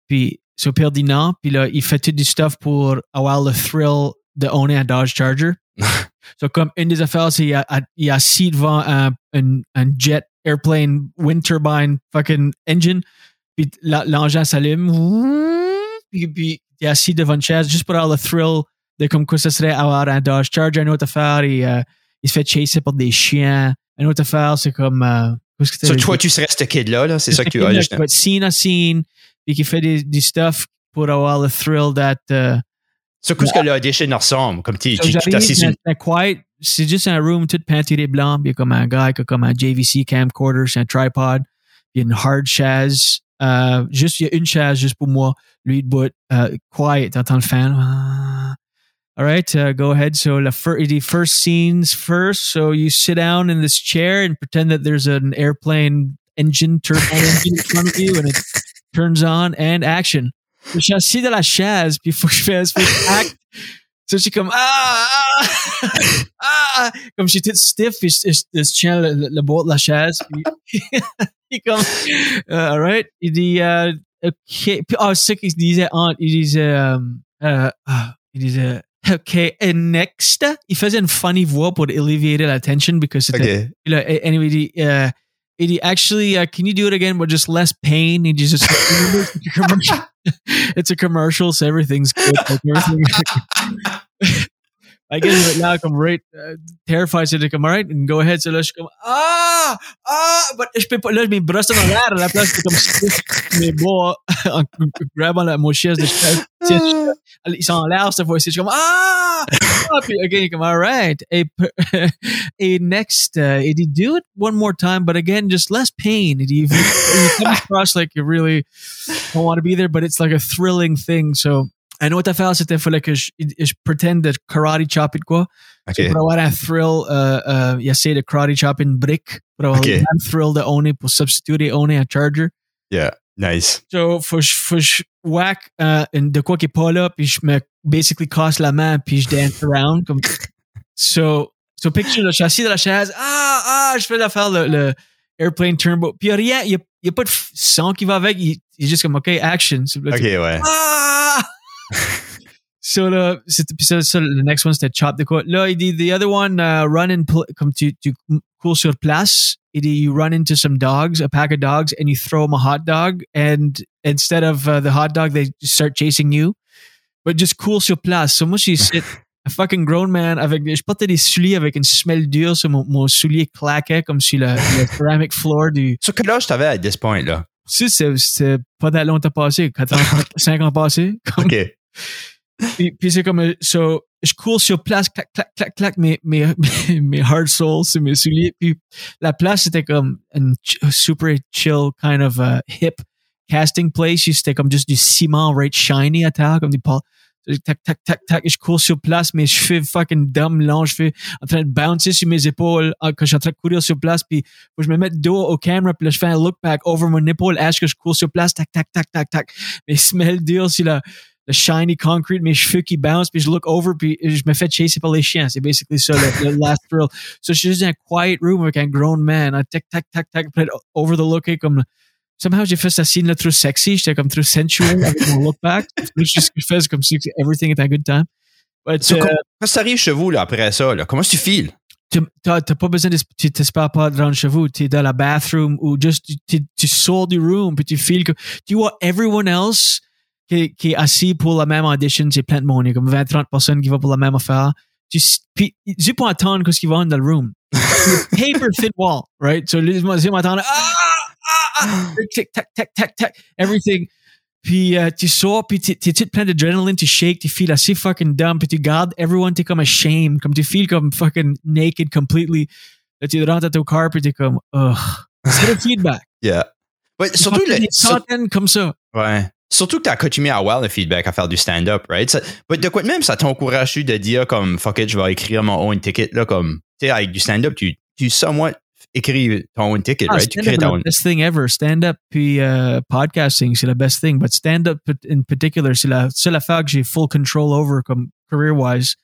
Puis son père dit non. Puis là, il fait tout du stuff pour avoir le thrill de owner un Dodge Charger. <laughs> so comme une des affaires, c'est qu'il a assis devant un, un, un jet airplane wind turbine fucking engine. Puis l'engin s'allume. Puis, puis il est assis devant une chaise juste pour avoir le thrill de comme quoi ce serait avoir un Dodge Charger, une autre affaire. Et, euh, il se fait chasser par des chiens. une autre affaire, c'est comme. Euh, qu'est-ce que So, toi, tu serais ce kid-là, là, c'est ça que tu as. qui juste- va de scene à scene, puis qui fait des, du stuff pour avoir le thrill that. euh, So, qu'est-ce que l'audition ressemble? Comme tu So, tu- tu j'arrive t'assis sur dans un quiet, c'est juste un room tout peinturé blanc, puis il y a comme un gars qui a comme un JVC camcorder, c'est un tripod, il y a une hard chaise, euh, juste, il y a une chaise juste pour moi, lui de bout, euh, quiet, t'entends le fan. Ah. All right, uh, go ahead. So the, fir- the first scenes first. So you sit down in this chair and pretend that there's an airplane engine, turbo <laughs> engine in front of you, and it turns on and action. Je suis assis dans la chaise, puis il faut que je fasse faut que je act. So je suis comme ah ah ah comme je suis toute stiff puis je, je, je tiens le, le, le bord de la chaise puis <laughs> il est comme euh, alright il dit euh, ok puis ah c'est ça qu'il disait Ant, il disait euh, euh, ah, il disait ok and next il faisait une funny voix pour alleviate la tension because c'était OK. you know, anyway, the, uh, it actually, uh, can you do it again, but just less pain? And you just, <laughs> <laughs> it's a commercial, a so everything's good. Like everything, <laughs> I guess right now, I'm right, uh, terrified, so like, I'm all right, and go ahead. So là, je suis comme, ah, ah, but je peux pas, là, mes bras sont en l'air, à la place, c'est comme, stiff, mes en grabant la, mon chaise de chaise, ils sont en l'air cette fois-ci. Je suis comme, ah, ah, puis, again, comme, all right. Et, et <laughs> next, uh, it you do it one more time, but again, just less pain. It you, you come <laughs> across like you really don't want to be there, but it's like a thrilling thing. So, I know what I felt, c'était fallait que je, je pretend de karate chop it quoi. OK. Pour avoir un thrill, euh, euh, il essaie de karate chop une brique. Pour avoir Ok. le même thrill de owner, pour substituer owner un charger. Yeah. Nice. So, faut que je, faut je whack euh, une- de quoi qui est pas là, puis je me basically casse la main, puis je dance <laughs> around. Comme, so, so picture, là, je suis assis dans la chaise, ah, ah, je fais l'affaire, le, le airplane turbo, puis il y a rien, il y a, il y a pas de son qui va avec, il, est juste comme, OK, action. OK, ouais. ah! <laughs> so puis ça, ça, le next one, c'était chop the quoi. Là, il dit, the other one, uh, run and, pl- comme tu, tu coules sur place, il dit, you run into some dogs, a pack of dogs, and you throw them a hot dog, and instead of uh, the hot dog, they start chasing you. But just cool sur place. So moi, je suis a fucking grown man avec, je portais des souliers avec une semelle dure sur mon, mon soulier claquait comme sur le, le <laughs> ceramic floor du, So, quel âge t'avais à this point, là? tu sais, c'est- pas that longtemps passé, 4 ans, <laughs> 5 ans passés. Comme, OK. Puis, puis c'est comme, euh, so, je cours sur place, clac, clac, clac, clac, mes, mes, <laughs> mes, hard soles sur mes souliers. Puis la place, c'était comme une ch- super chill kind of uh, hip casting place. C'était comme juste du ciment right shiny à terre, comme des pal- Tac, tac, tac, tac. Je cours sur place, mes cheveux fucking dumb, longs, cheveux en train de bouncer sur mes épaules euh, quand je suis en train de courir sur place. Puis je me mette dos au caméra, puis là, je fais un look back over mon épaule, que je cours sur place, tac, tac, tac, tac, tac. Mes <laughs> semelles dures sur la, le shiny concrete, mes cheveux bounce, je look over, je me fais chasser par les chiens. C'est basically le, le last thrill. So, suis juste dans quiet room avec un grown man, un tac, tac, tac, tac, puis over the looker, comme, somehow j'ai fait cette scène-là trop sexy, j'étais comme trop sensual avec mon look back. Juste ce que je fais, c'est comme si everything était a good time. But, So, com- uh, quand ça arrive chez vous, là, après ça, là, comment tu files? tu- t'as pas besoin de tu t'espères pas de rentrer chez vous tu es dans la bathroom ou juste tu, tu, sors du room puis tu feels que tu vois everyone else qui, qui est assis pour la même audition c'est plein de monde il y a comme 20-30 personnes qui vont pour la même affaire tu puis tu peux attendre qu'est-ce qu'ils vont dans le room <laughs> paper thin wall right? So les gens vont attendre ah ah ah tic tac tac tac tac everything puis euh, tu sors, puis tu es plein d'adrénaline, tu shakes, tu feels assez fucking dumb, puis tu gardes everyone, t'es comme ashamed, comme tu feels comme fucking naked completely. Là, tu rentres à ton car, puis t'es comme, ugh. C'est le feedback. Yeah. Ouais, surtout, le, des sur- comme ça. ouais. Surtout que t'as coutumé à avoir le feedback à faire du stand-up, right? Ça, but de quoi de même, ça t'encourage-tu de dire comme, fuck it, je vais écrire mon own ticket, là, comme, tu sais, avec du stand-up, tu, tu somewhat écris ton own ticket, Ah, right? Tu crées ton own. best thing ever. Stand-up puis euh, podcasting, c'est la best thing. But stand-up in particular, c'est la seule affaire que j'ai full control over comme career-wise.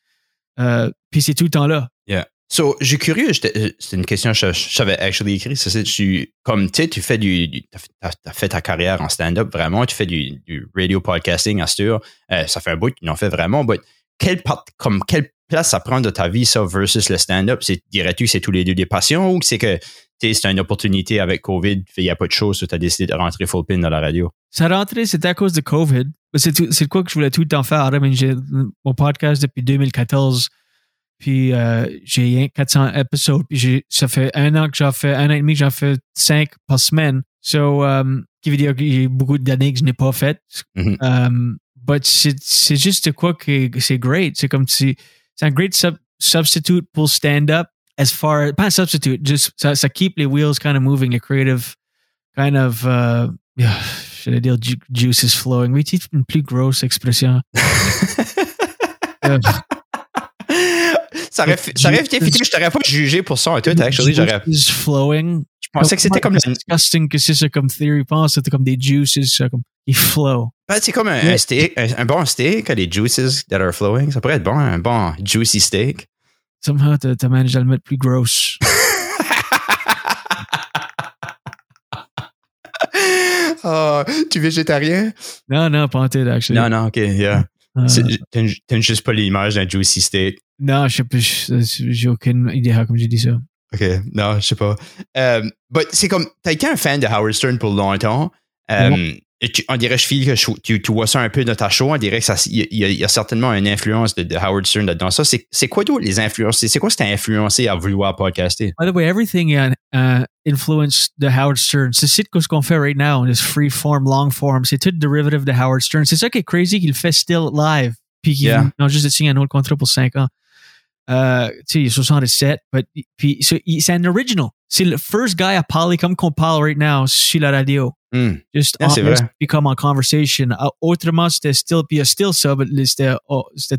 Euh, puis c'est tout le temps là. Yeah. So, j'ai curieux, euh, c'est une question que savais actually écrit. Comme, tu sais, tu fais du, t'as, t'as fait ta carrière en stand-up vraiment, tu fais du, radio podcasting à sûr. Euh, ça fait un bout qu'ils en fait vraiment, but quelle part, comme, quelle place ça prend de ta vie, ça, versus le stand-up? Dirais-tu c'est tous les deux des passions ou c'est que, c'est une opportunité avec COVID, il n'y a pas de choses, tu as décidé de rentrer full pin dans la radio? Ça rentrée, c'était à cause de COVID. C'est quoi que je voulais tout le temps faire. Mean, j'ai mon podcast depuis 2014. Puis euh, j'ai rien que 400 épisodes, puis j'ai, ça fait un an que j'en fais, un an et demi que j'en fais cinq par semaine. So, um, qui veut dire y a beaucoup d'années que je n'ai pas fait. Mhm. Um, but c'est, c'est juste quoi que c'est great. C'est comme si, c'est un great sub, substitute pour stand-up as far, pas un substitute, just, ça, ça keep les wheels kind of moving, a creative kind of, uh, yeah, j'allais dire ju- juices flowing. Oui, c'est une plus grosse expression? <laughs> Euh, ça aurait, ça aurait été efficace, je t'aurais pas jugé pour ça. Actually, j'aurais, juices flowing. je pensais que c'était comme, disgusting que c'est ça comme theory pense c'était comme des juices comme ils flow ben, c'est comme un, un steak, un, un bon steak, des juices that are flowing. Ça pourrait être bon, un bon juicy steak. somehow t'as managé à le mettre plus gross <laughs> oh, tu es végétarien? non non pas en actually Non, non, ok, yeah. C'est- T'as t'as juste pas l'image d'un juicy steak. Non je sais pas j'ai aucune idée comme j'ai dit ça OK, non, je sais pas. But c'est comme, t'as été un fan de Howard Stern pour longtemps. Euh, et tu- on dirait, je file que je- tu, tu vois ça un peu dans ta show. On dirait qu'il y, y a- il y a certainement une influence de, de Howard Stern là-dedans. Ça, c'est quoi d'autre les influences? C'est quoi qui t'a influencé à vouloir podcaster? by the way everything uh, uh, influenced the Howard Stern c'est c'est ce qu'on fait right now? This free form long form c'est tout derivative de Howard Stern c'est ça qui est crazy qu'il fait still live puis qu'il Yeah. non juste de signer un autre contrat pour 5 ans euh, tu sais, 67, but, puis so, il- c'est un original. C'est le first guy à parler comme qu'on parle right now sur la radio. Hmm. Juste Ah, c'est honest, puis comme en conversation. Uh, autrement, c'était still, puis a still ça, but c'était, oh, tout,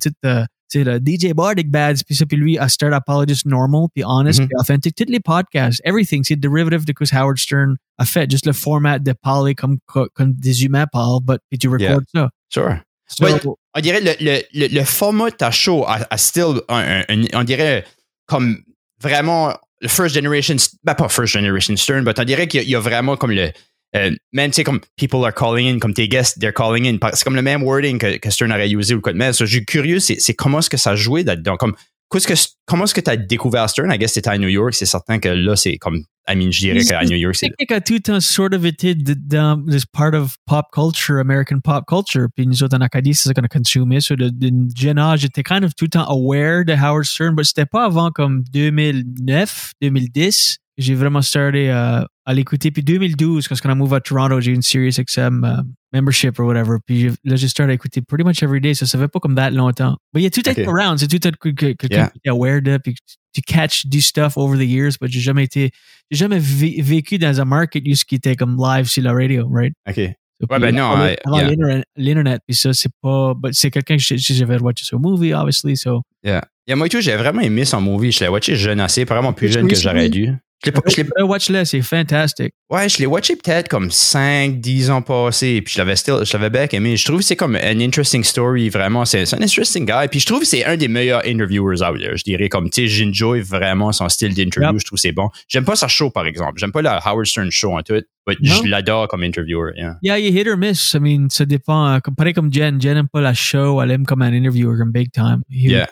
tu le DJ Bardic Bads, puis ça, puis lui, a start juste normal, puis honest, Mhm. puis authentic. Tous les podcasts, everything, c'est derivative de ce que Howard Stern a fait. Juste le format de parler comme, comme des humains parlent, but, puis tu recordes ça. Sure. So, Ouais. On dirait le, le, le, le format de ta show a, a still, un- un- un- on dirait comme vraiment le first generation, ben pas first generation Stern, mais on dirait qu'il y a- il y, a vraiment comme le, euh, même tu sais comme people are calling in, comme tes guests, they're calling in. C'est comme le même wording que, que Stern aurait usé ou quoi de même. So, je suis curieux, c'est c'est comment est-ce que ça jouait là-dedans? Comme, qu'est-ce que, comment est-ce que tu as découvert Stern? I guess c'était à New York, c'est certain que là, c'est comme, I mean, je dirais qu'à New York, c'est. technique a tout temps sort of été dans this part of pop culture, American pop culture. Puis nous autres en Acadie, c'est ça qu'on a consumé. So de, jeune âge, j'étais kind of tout le temps aware de Howard Stern, mais c'était pas avant comme 2009, 2010 que j'ai vraiment starté euh, à l'écouter. Puis 2012, quand on a move à Toronto, j'ai eu une Sirius XM euh, membership or whatever. Puis j'ai- là, j'ai starté à écouter pretty much every day. Ça se fait pas comme that longtemps. Mais il y a tout Ok. être around. C'est tout être que- que- Yeah. aware de, puis tu catch du stuff over the years, but j'ai jamais été j'ai jamais vé- vécu dans un market use qui était comme live sur la radio, right? OK. So, Ouais, ben non, avant- ouais, avant yeah. l'internet- puis ça, c'est pas, c'est quelqu'un que j'avais watché sur movie, obviously, so. Yeah. Yeah, moi, j'ai vraiment aimé son movie. Je l'ai watché jeune assez, vraiment plus jeune que j'aurais dû. Je l'ai pas- je l'ai Watch-le, c'est fantastic. Ouais, je l'ai watché peut-être comme 5, 10 ans passés, puis je l'avais still, je l'avais bien aimé. Je trouve que c'est comme un interesting story, vraiment. C'est c'est un interesting guy. Puis je trouve que c'est un des meilleurs interviewers out there. Je dirais comme, tu sais, j'enjoy vraiment son style d'interview. Yep. Je trouve que c'est bon. J'aime pas sa show, par exemple. J'aime pas la Howard Stern show en tout, mais je l'adore comme interviewer. Yeah. Yeah, you hit or miss. I mean, ça dépend. euh, comme- pareil comme Jen. Jen aime pas la show, elle aime comme un interviewer comme big time. He- Yeah.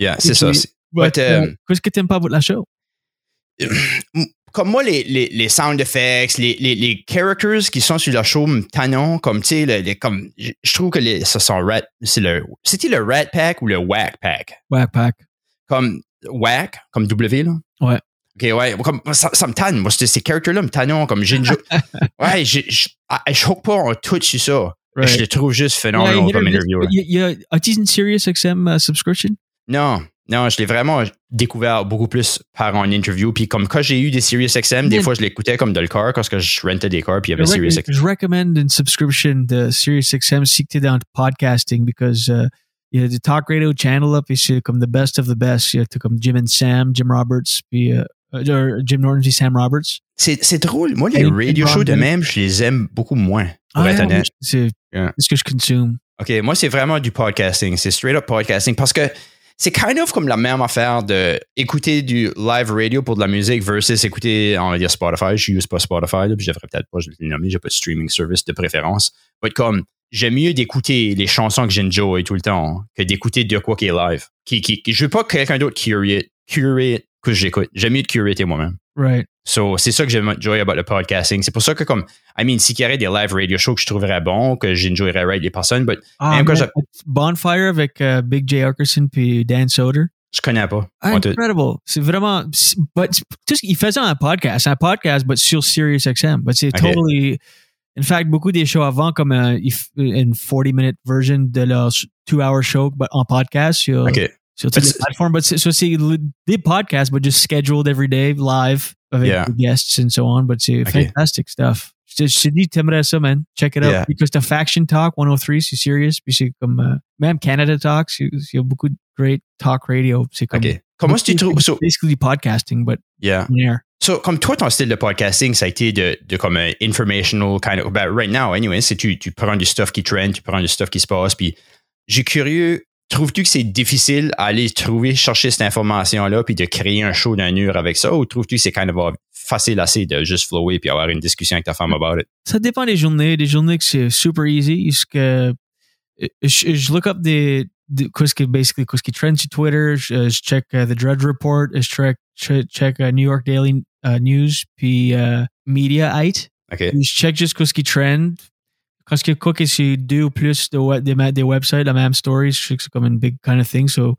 Yeah, c'est ça. But, But, um, Qu'est-ce que t'aimes pas de la show? <clears throat> comme moi, les, les, les sound effects, les, les, les characters qui sont sur la show me tannent, comme, tu sais, le- comme, je trouve que les, ça sont rat, c'est le, c'était le rat pack ou le whack pack? Backpack. Comme whack, comme W, là? Ouais. OK, ouais, comme, ça, ça me tanne. Moi, ces characters-là me tannent, comme, j'ai <laughs> ouais, je, je, ah, je hook pas en tout sur ça. Right. Je le trouve juste Yeah, phénoménal comme interviewer. You- you- As-tu une Sirius XM uh, subscription? Non, non, je l'ai vraiment découvert beaucoup plus par un interview. Puis comme quand j'ai eu des Sirius XM, des fois je l'écoutais comme dans le car parce que je rentais des cars puis il y avait Je Sirius rec- XM. je recommend une subscription de Sirius XM si tu es dans le podcasting because uh, il y a du talk radio channel là, puis c'est comme the best of the best. Il y a comme Jim and Sam, Jim Roberts, puis euh, euh, Jim Norton puis Sam Roberts. C'est drôle. Moi, les radio shows de même, je les aime beaucoup moins, pour Ah, être ouais, honnête. C'est Yeah. ce que je consume. OK, moi, c'est vraiment du podcasting. C'est straight up podcasting parce que c'est kind of comme la même affaire de écouter du live radio pour de la musique versus écouter, on va dire Spotify. Je use pas Spotify, là, puis je devrais peut-être pas je l'ai j'ai pas de streaming service de préférence. Mais comme, j'aime mieux d'écouter les chansons que j'enjoy tout le temps que d'écouter de quoi qui est live. Qui, qui- je veux pas que quelqu'un d'autre curate, curate que j'écoute. J'aime mieux de curater moi-même. Right. So, c'est ça que j'aime enjoy about le podcasting. C'est pour ça que, comme, I mean, s'il y aurait des live radio shows que je trouverais bons, que j'enjoyerais right les personnes, but Ah, Même quand j'ai- Bonfire avec euh, Big J. Arkerson puis Dan Soder? Je connais pas. Tout. Incredible. C'est vraiment. But, tout ce qu'il faisait un podcast, un podcast, but sur Sirius XM. But c'est totally. In fact, beaucoup des shows avant, comme euh, une 40-minute version de leur two-hour show, but en podcast sur, OK. sur toutes les plateformes. So c'est des podcasts, but just scheduled every day, live, avec Yeah. guests and so on. But c'est Ok. fantastic stuff. Je je t'ai t'aimerais ça, man. Check it out. Yeah. Because the Faction Talk 103, c'est serious. Puis c'est comme, euh, même Canada Talk, c'est- il y a beaucoup de great talk radio. C'est comme, OK. Comment tu trouves... So, basically podcasting, but yeah. air. So, comme toi, ton style de podcasting, ça a été de, de comme un informational kind of. Ben, right now, anyway, c'est tu, tu prends du stuff qui trend, tu prends du stuff qui se passe. Puis, j'ai curieux, trouves-tu que c'est difficile à aller trouver, chercher cette information-là, puis de créer un show d'un heure avec ça, ou trouves-tu que c'est kind of facile assez de juste flower puis avoir une discussion avec ta femme about it? Ça dépend des journées. Des journées que c'est super easy. Que je, je look up des, des qu'est-ce qui, basically, qu'est-ce qui trend sur Twitter. Je, je check uh, The Drudge Report. Je check, check, check uh, New York Daily uh, News. Puis uh, Mediaite. OK. Puis je check juste qu'est-ce qui trend. Y a quoi que deux ou plus de des, des websites, la même story, je sais que c'est comme une big kind of thing. So,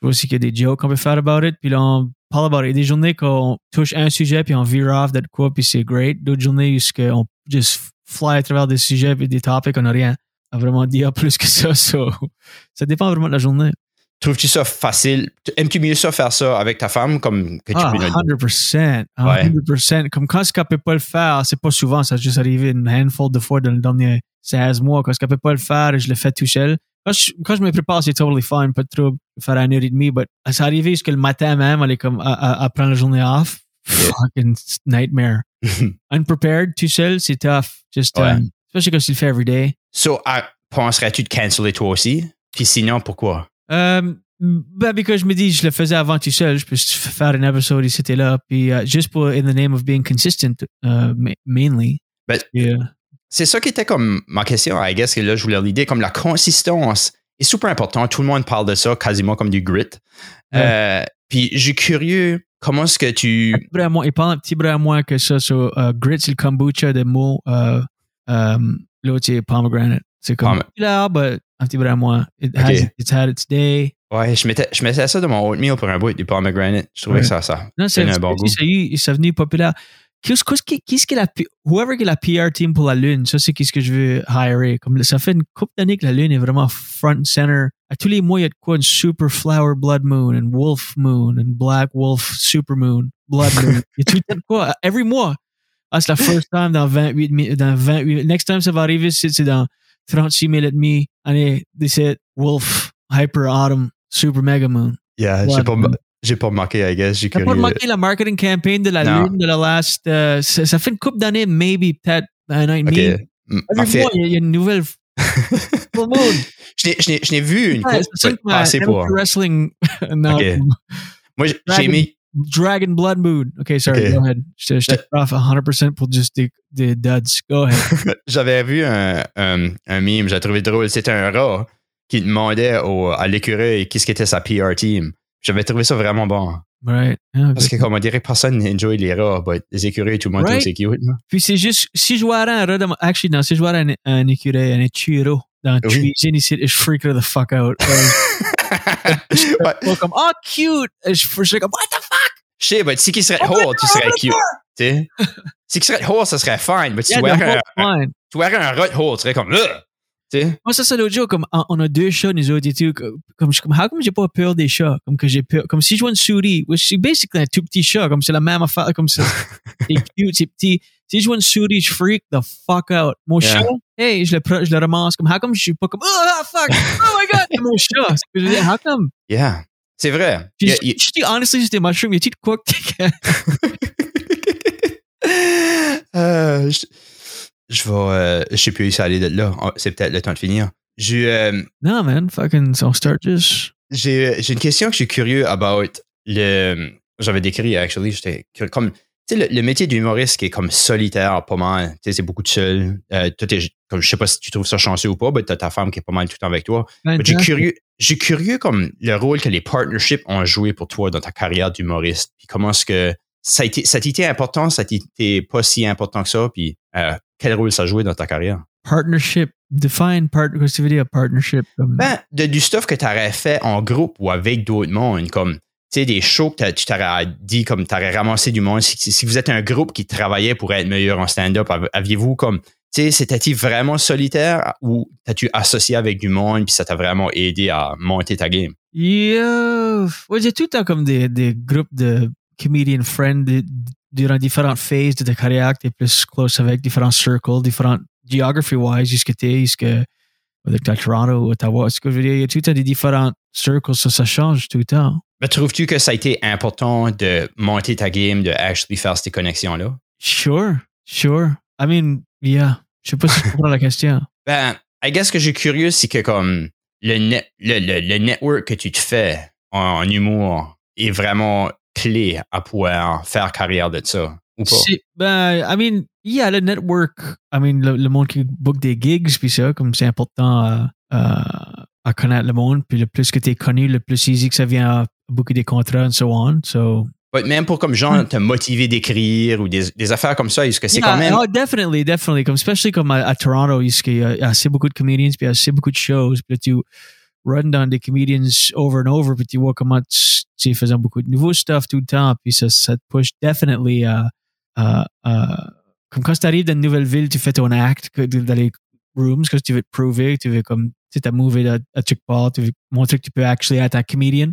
je vois aussi qu'il y a des jokes qu'on peut faire about it. Puis là, on parle about it. Il y a des journées qu'on touche un sujet, puis on veer off de quoi, puis c'est great. D'autres journées où qu'on just fly à travers des sujets et des topics, on n'a rien à vraiment dire <laughs> plus que ça. So, ça dépend vraiment de la journée. Trouves-tu ça facile? Aimes-tu mieux ça faire ça avec ta femme, comme que tu Ah, peux nous- 100%. Ouais. 100%. Comme quand ce qu'elle peut pas le faire, c'est pas souvent, ça a juste arrivé une handful de fois dans les derniers 16 mois. Quand ce qu'elle peut pas le faire, je le fais tout seul. Quand je, quand je me prépare, c'est totally fine, pas de trouble, faire une heure et demie, mais ça arrivé jusqu'à le matin même, elle est comme, à, prendre la journée off. Yeah. Fucking nightmare. <laughs> Unprepared, tout seul, c'est tough. Just, Ouais. um, especially quand tu le fais every day. So, ah, penserais-tu de canceller toi aussi? Puis sinon, pourquoi? Euh, ben, because je me dis, je le faisais avant tout seul, je peux faire un épisode ici et là, puis euh, juste pour, in the name of being consistent, euh, ma- mainly. Ben, Yeah. C'est ça qui était comme ma question, I guess, que là, je voulais l'idée, comme la consistance est super important. Tout le monde parle de ça quasiment comme du grit. Euh, puis, je suis curieux, comment est-ce que tu... Un petit brin à moins, il parle un petit brin à moins que ça, sur euh, grit, c'est le kombucha de mots, euh, euh, l'autre, c'est pomegranate. C'est comme, Pome- là, but un petit brin à moins. It has, it's had its day. Ouais, je mettais, je mettais ça dans mon oatmeal pour un bout, du pomegranate. Je trouvais Ouais. que ça, ça. Non, c'est un bon goût. c'est devenu populaire. Qu'est-ce qu'est-ce que la, whoever qui est la PR team pour la Lune, ça, c'est qu'est-ce que je veux hirer? Comme, ça fait une couple d'années que la Lune est vraiment front and center. À tous les mois, il y a de quoi une super flower blood moon, and wolf moon, and black wolf super moon, blood moon. <laughs> Il y a tout le temps de quoi. Every mois. Ah, c'est la first time dans 28, mi- dans 28, next time ça va arriver, c'est c'est dans 36 000 et demi. Année 17, wolf, hyper autumn, super mega moon. Yeah, j'ai pas, j'ai pas remarqué, I guess. J'ai pas remarqué la marketing campaign de la Non. lune de la last. euh, ça, ça fait une couple d'années, maybe, peut-être un an et demi. Every mois, il y, a- il y a une nouvelle <laughs> full moon. je n'ai- vu une Ouais, coupe, assez pour... wrestling. <laughs> non, Ok. Moi, j'ai- aimé... Dragon Blood Moon. OK, sorry, Ok. go ahead. Je je te off 100% pour juste des, des duds. Go ahead. <laughs> J'avais vu un, un, un meme, j'ai trouvé drôle. C'était un rat qui demandait au, à l'écureuil qu'est-ce qu'était sa PR team. J'avais trouvé ça vraiment bon. right. Yeah, Parce que, comme on dirait, personne n'enjoy les rats. but les écureuils, tout le monde Right. trouve c'est cute. Puis c'est juste, si je vois un rat, dans- actually, non, si je vois un, un écureuil, un churro dans le Oui. cuisine ici, je freak the fuck out. <laughs> Ouais, comme, oh, cute! Je suis comme, what the fuck? Je sais, mais si qui serait whole, tu serais cute. Tu sais? Si qui serait whole, ça serait fine. Mais Yeah, tu whole un, un- verrais un rat whole, tu serais comme. Ugh! Tu sais? Moi, ça, c'est l'autre jour, comme, on a deux chats, nous autres, et tout. Comme, comme, je comme, how come j'ai pas peur des chats? Comme que j'ai peur. Comme si je vois une souris, which c'est basically un tout petit chat, comme c'est la même affaire, comme ça. <laughs> c'est cute, c'est petit. Si je vois une souris, je freak the fuck out. Mon Yeah. chat, hey, je le, je le ramasse, comme, how come je suis pas comme, oh, fuck, oh my god, c'est mon chat. C'est ce que je veux dire, how come? Yeah. C'est vrai. Je Il y a- je- je dis, honestly, c'était mushroom, y de quoi que <laughs> Euh, je, je vais. euh, je sais plus si aller de là. Oh, C'est peut-être le temps de finir. J'ai euh, Non, man, fucking, on start just. j'ai j'ai une question que je suis curieux about le. J'avais décrit, actually. J'étais curieux, comme. Tu sais, le, le métier d'humoriste qui est comme solitaire, pas mal. Tu sais, c'est beaucoup de seul. Euh, toi, t'es- comme, je sais pas si tu trouves ça chanceux ou pas, mais t'as ta femme qui est pas mal tout le temps avec toi. Mais J'ai curieux, j'ai curieux comme le rôle que les partnerships ont joué pour toi dans ta carrière d'humoriste. Puis comment est-ce que ça a été, ça t'a été important, ça t'a été pas si important que ça, puis euh, quel rôle ça a joué dans ta carrière? Partnership Define part, qu'est-ce que tu veux dire, partnership? Ben, de, du stuff que tu aurais fait en groupe ou avec d'autres mondes, comme, tu sais, des shows que tu t'aurais dit, comme, tu aurais ramassé du monde. Si, si vous êtes un groupe qui travaillait pour être meilleur en stand-up, av- aviez-vous comme, tu sais, c'était-il vraiment solitaire ou t'as-tu associé avec du monde puis ça t'a vraiment aidé à monter ta game? Yeah. Ouais, j'ai tout le temps comme des, des groupes de comedian friends de- durant différentes phases de ta carrière que t'es plus close avec, différents circles, différentes geography-wise, jusqu'à t'es, jusqu'à à Toronto ou Ottawa. Ce que je veux dire, il y a tout le temps des différents circles, ça, ça change tout le temps? Ben, trouves-tu que ça a été important de monter ta game, de actually faire ces connexions-là? Sure, sure. I mean, yeah. Je sais pas si je comprends la question. <laughs> Ben, I guess que j'ai curieux, c'est que comme le, net, le, le, le network que tu te fais en, en humour est vraiment clé à pouvoir faire carrière de ça, ou pas? Ben, I mean, yeah, le network, I mean, le, le monde qui book des gigs, puis ça, comme c'est important à, à, à connaître le monde, puis le plus que tu es connu, le plus easy que ça vient à booker des contrats, and so on. So, Ouais, même pour comme genre te motiver d'écrire ou des, des affaires comme ça, est-ce que c'est Yeah, quand même... oh, definitely, definitely. Comme, especially comme à, à Toronto, il y a il assez beaucoup de comedians, puis il y a assez beaucoup de shows, puis tu run down des comedians over and over, puis tu vois comment tu, tu faisais beaucoup de nouveaux stuff to puis ça, ça te push definitely à, à- à- comme quand tu arrives dans une nouvelle ville, tu fais ton acte dans les rooms, parce que tu veux te prouver, tu veux comme, tu t'as mové à, à quelque part, tu veux montrer que tu peux actually être un comedian.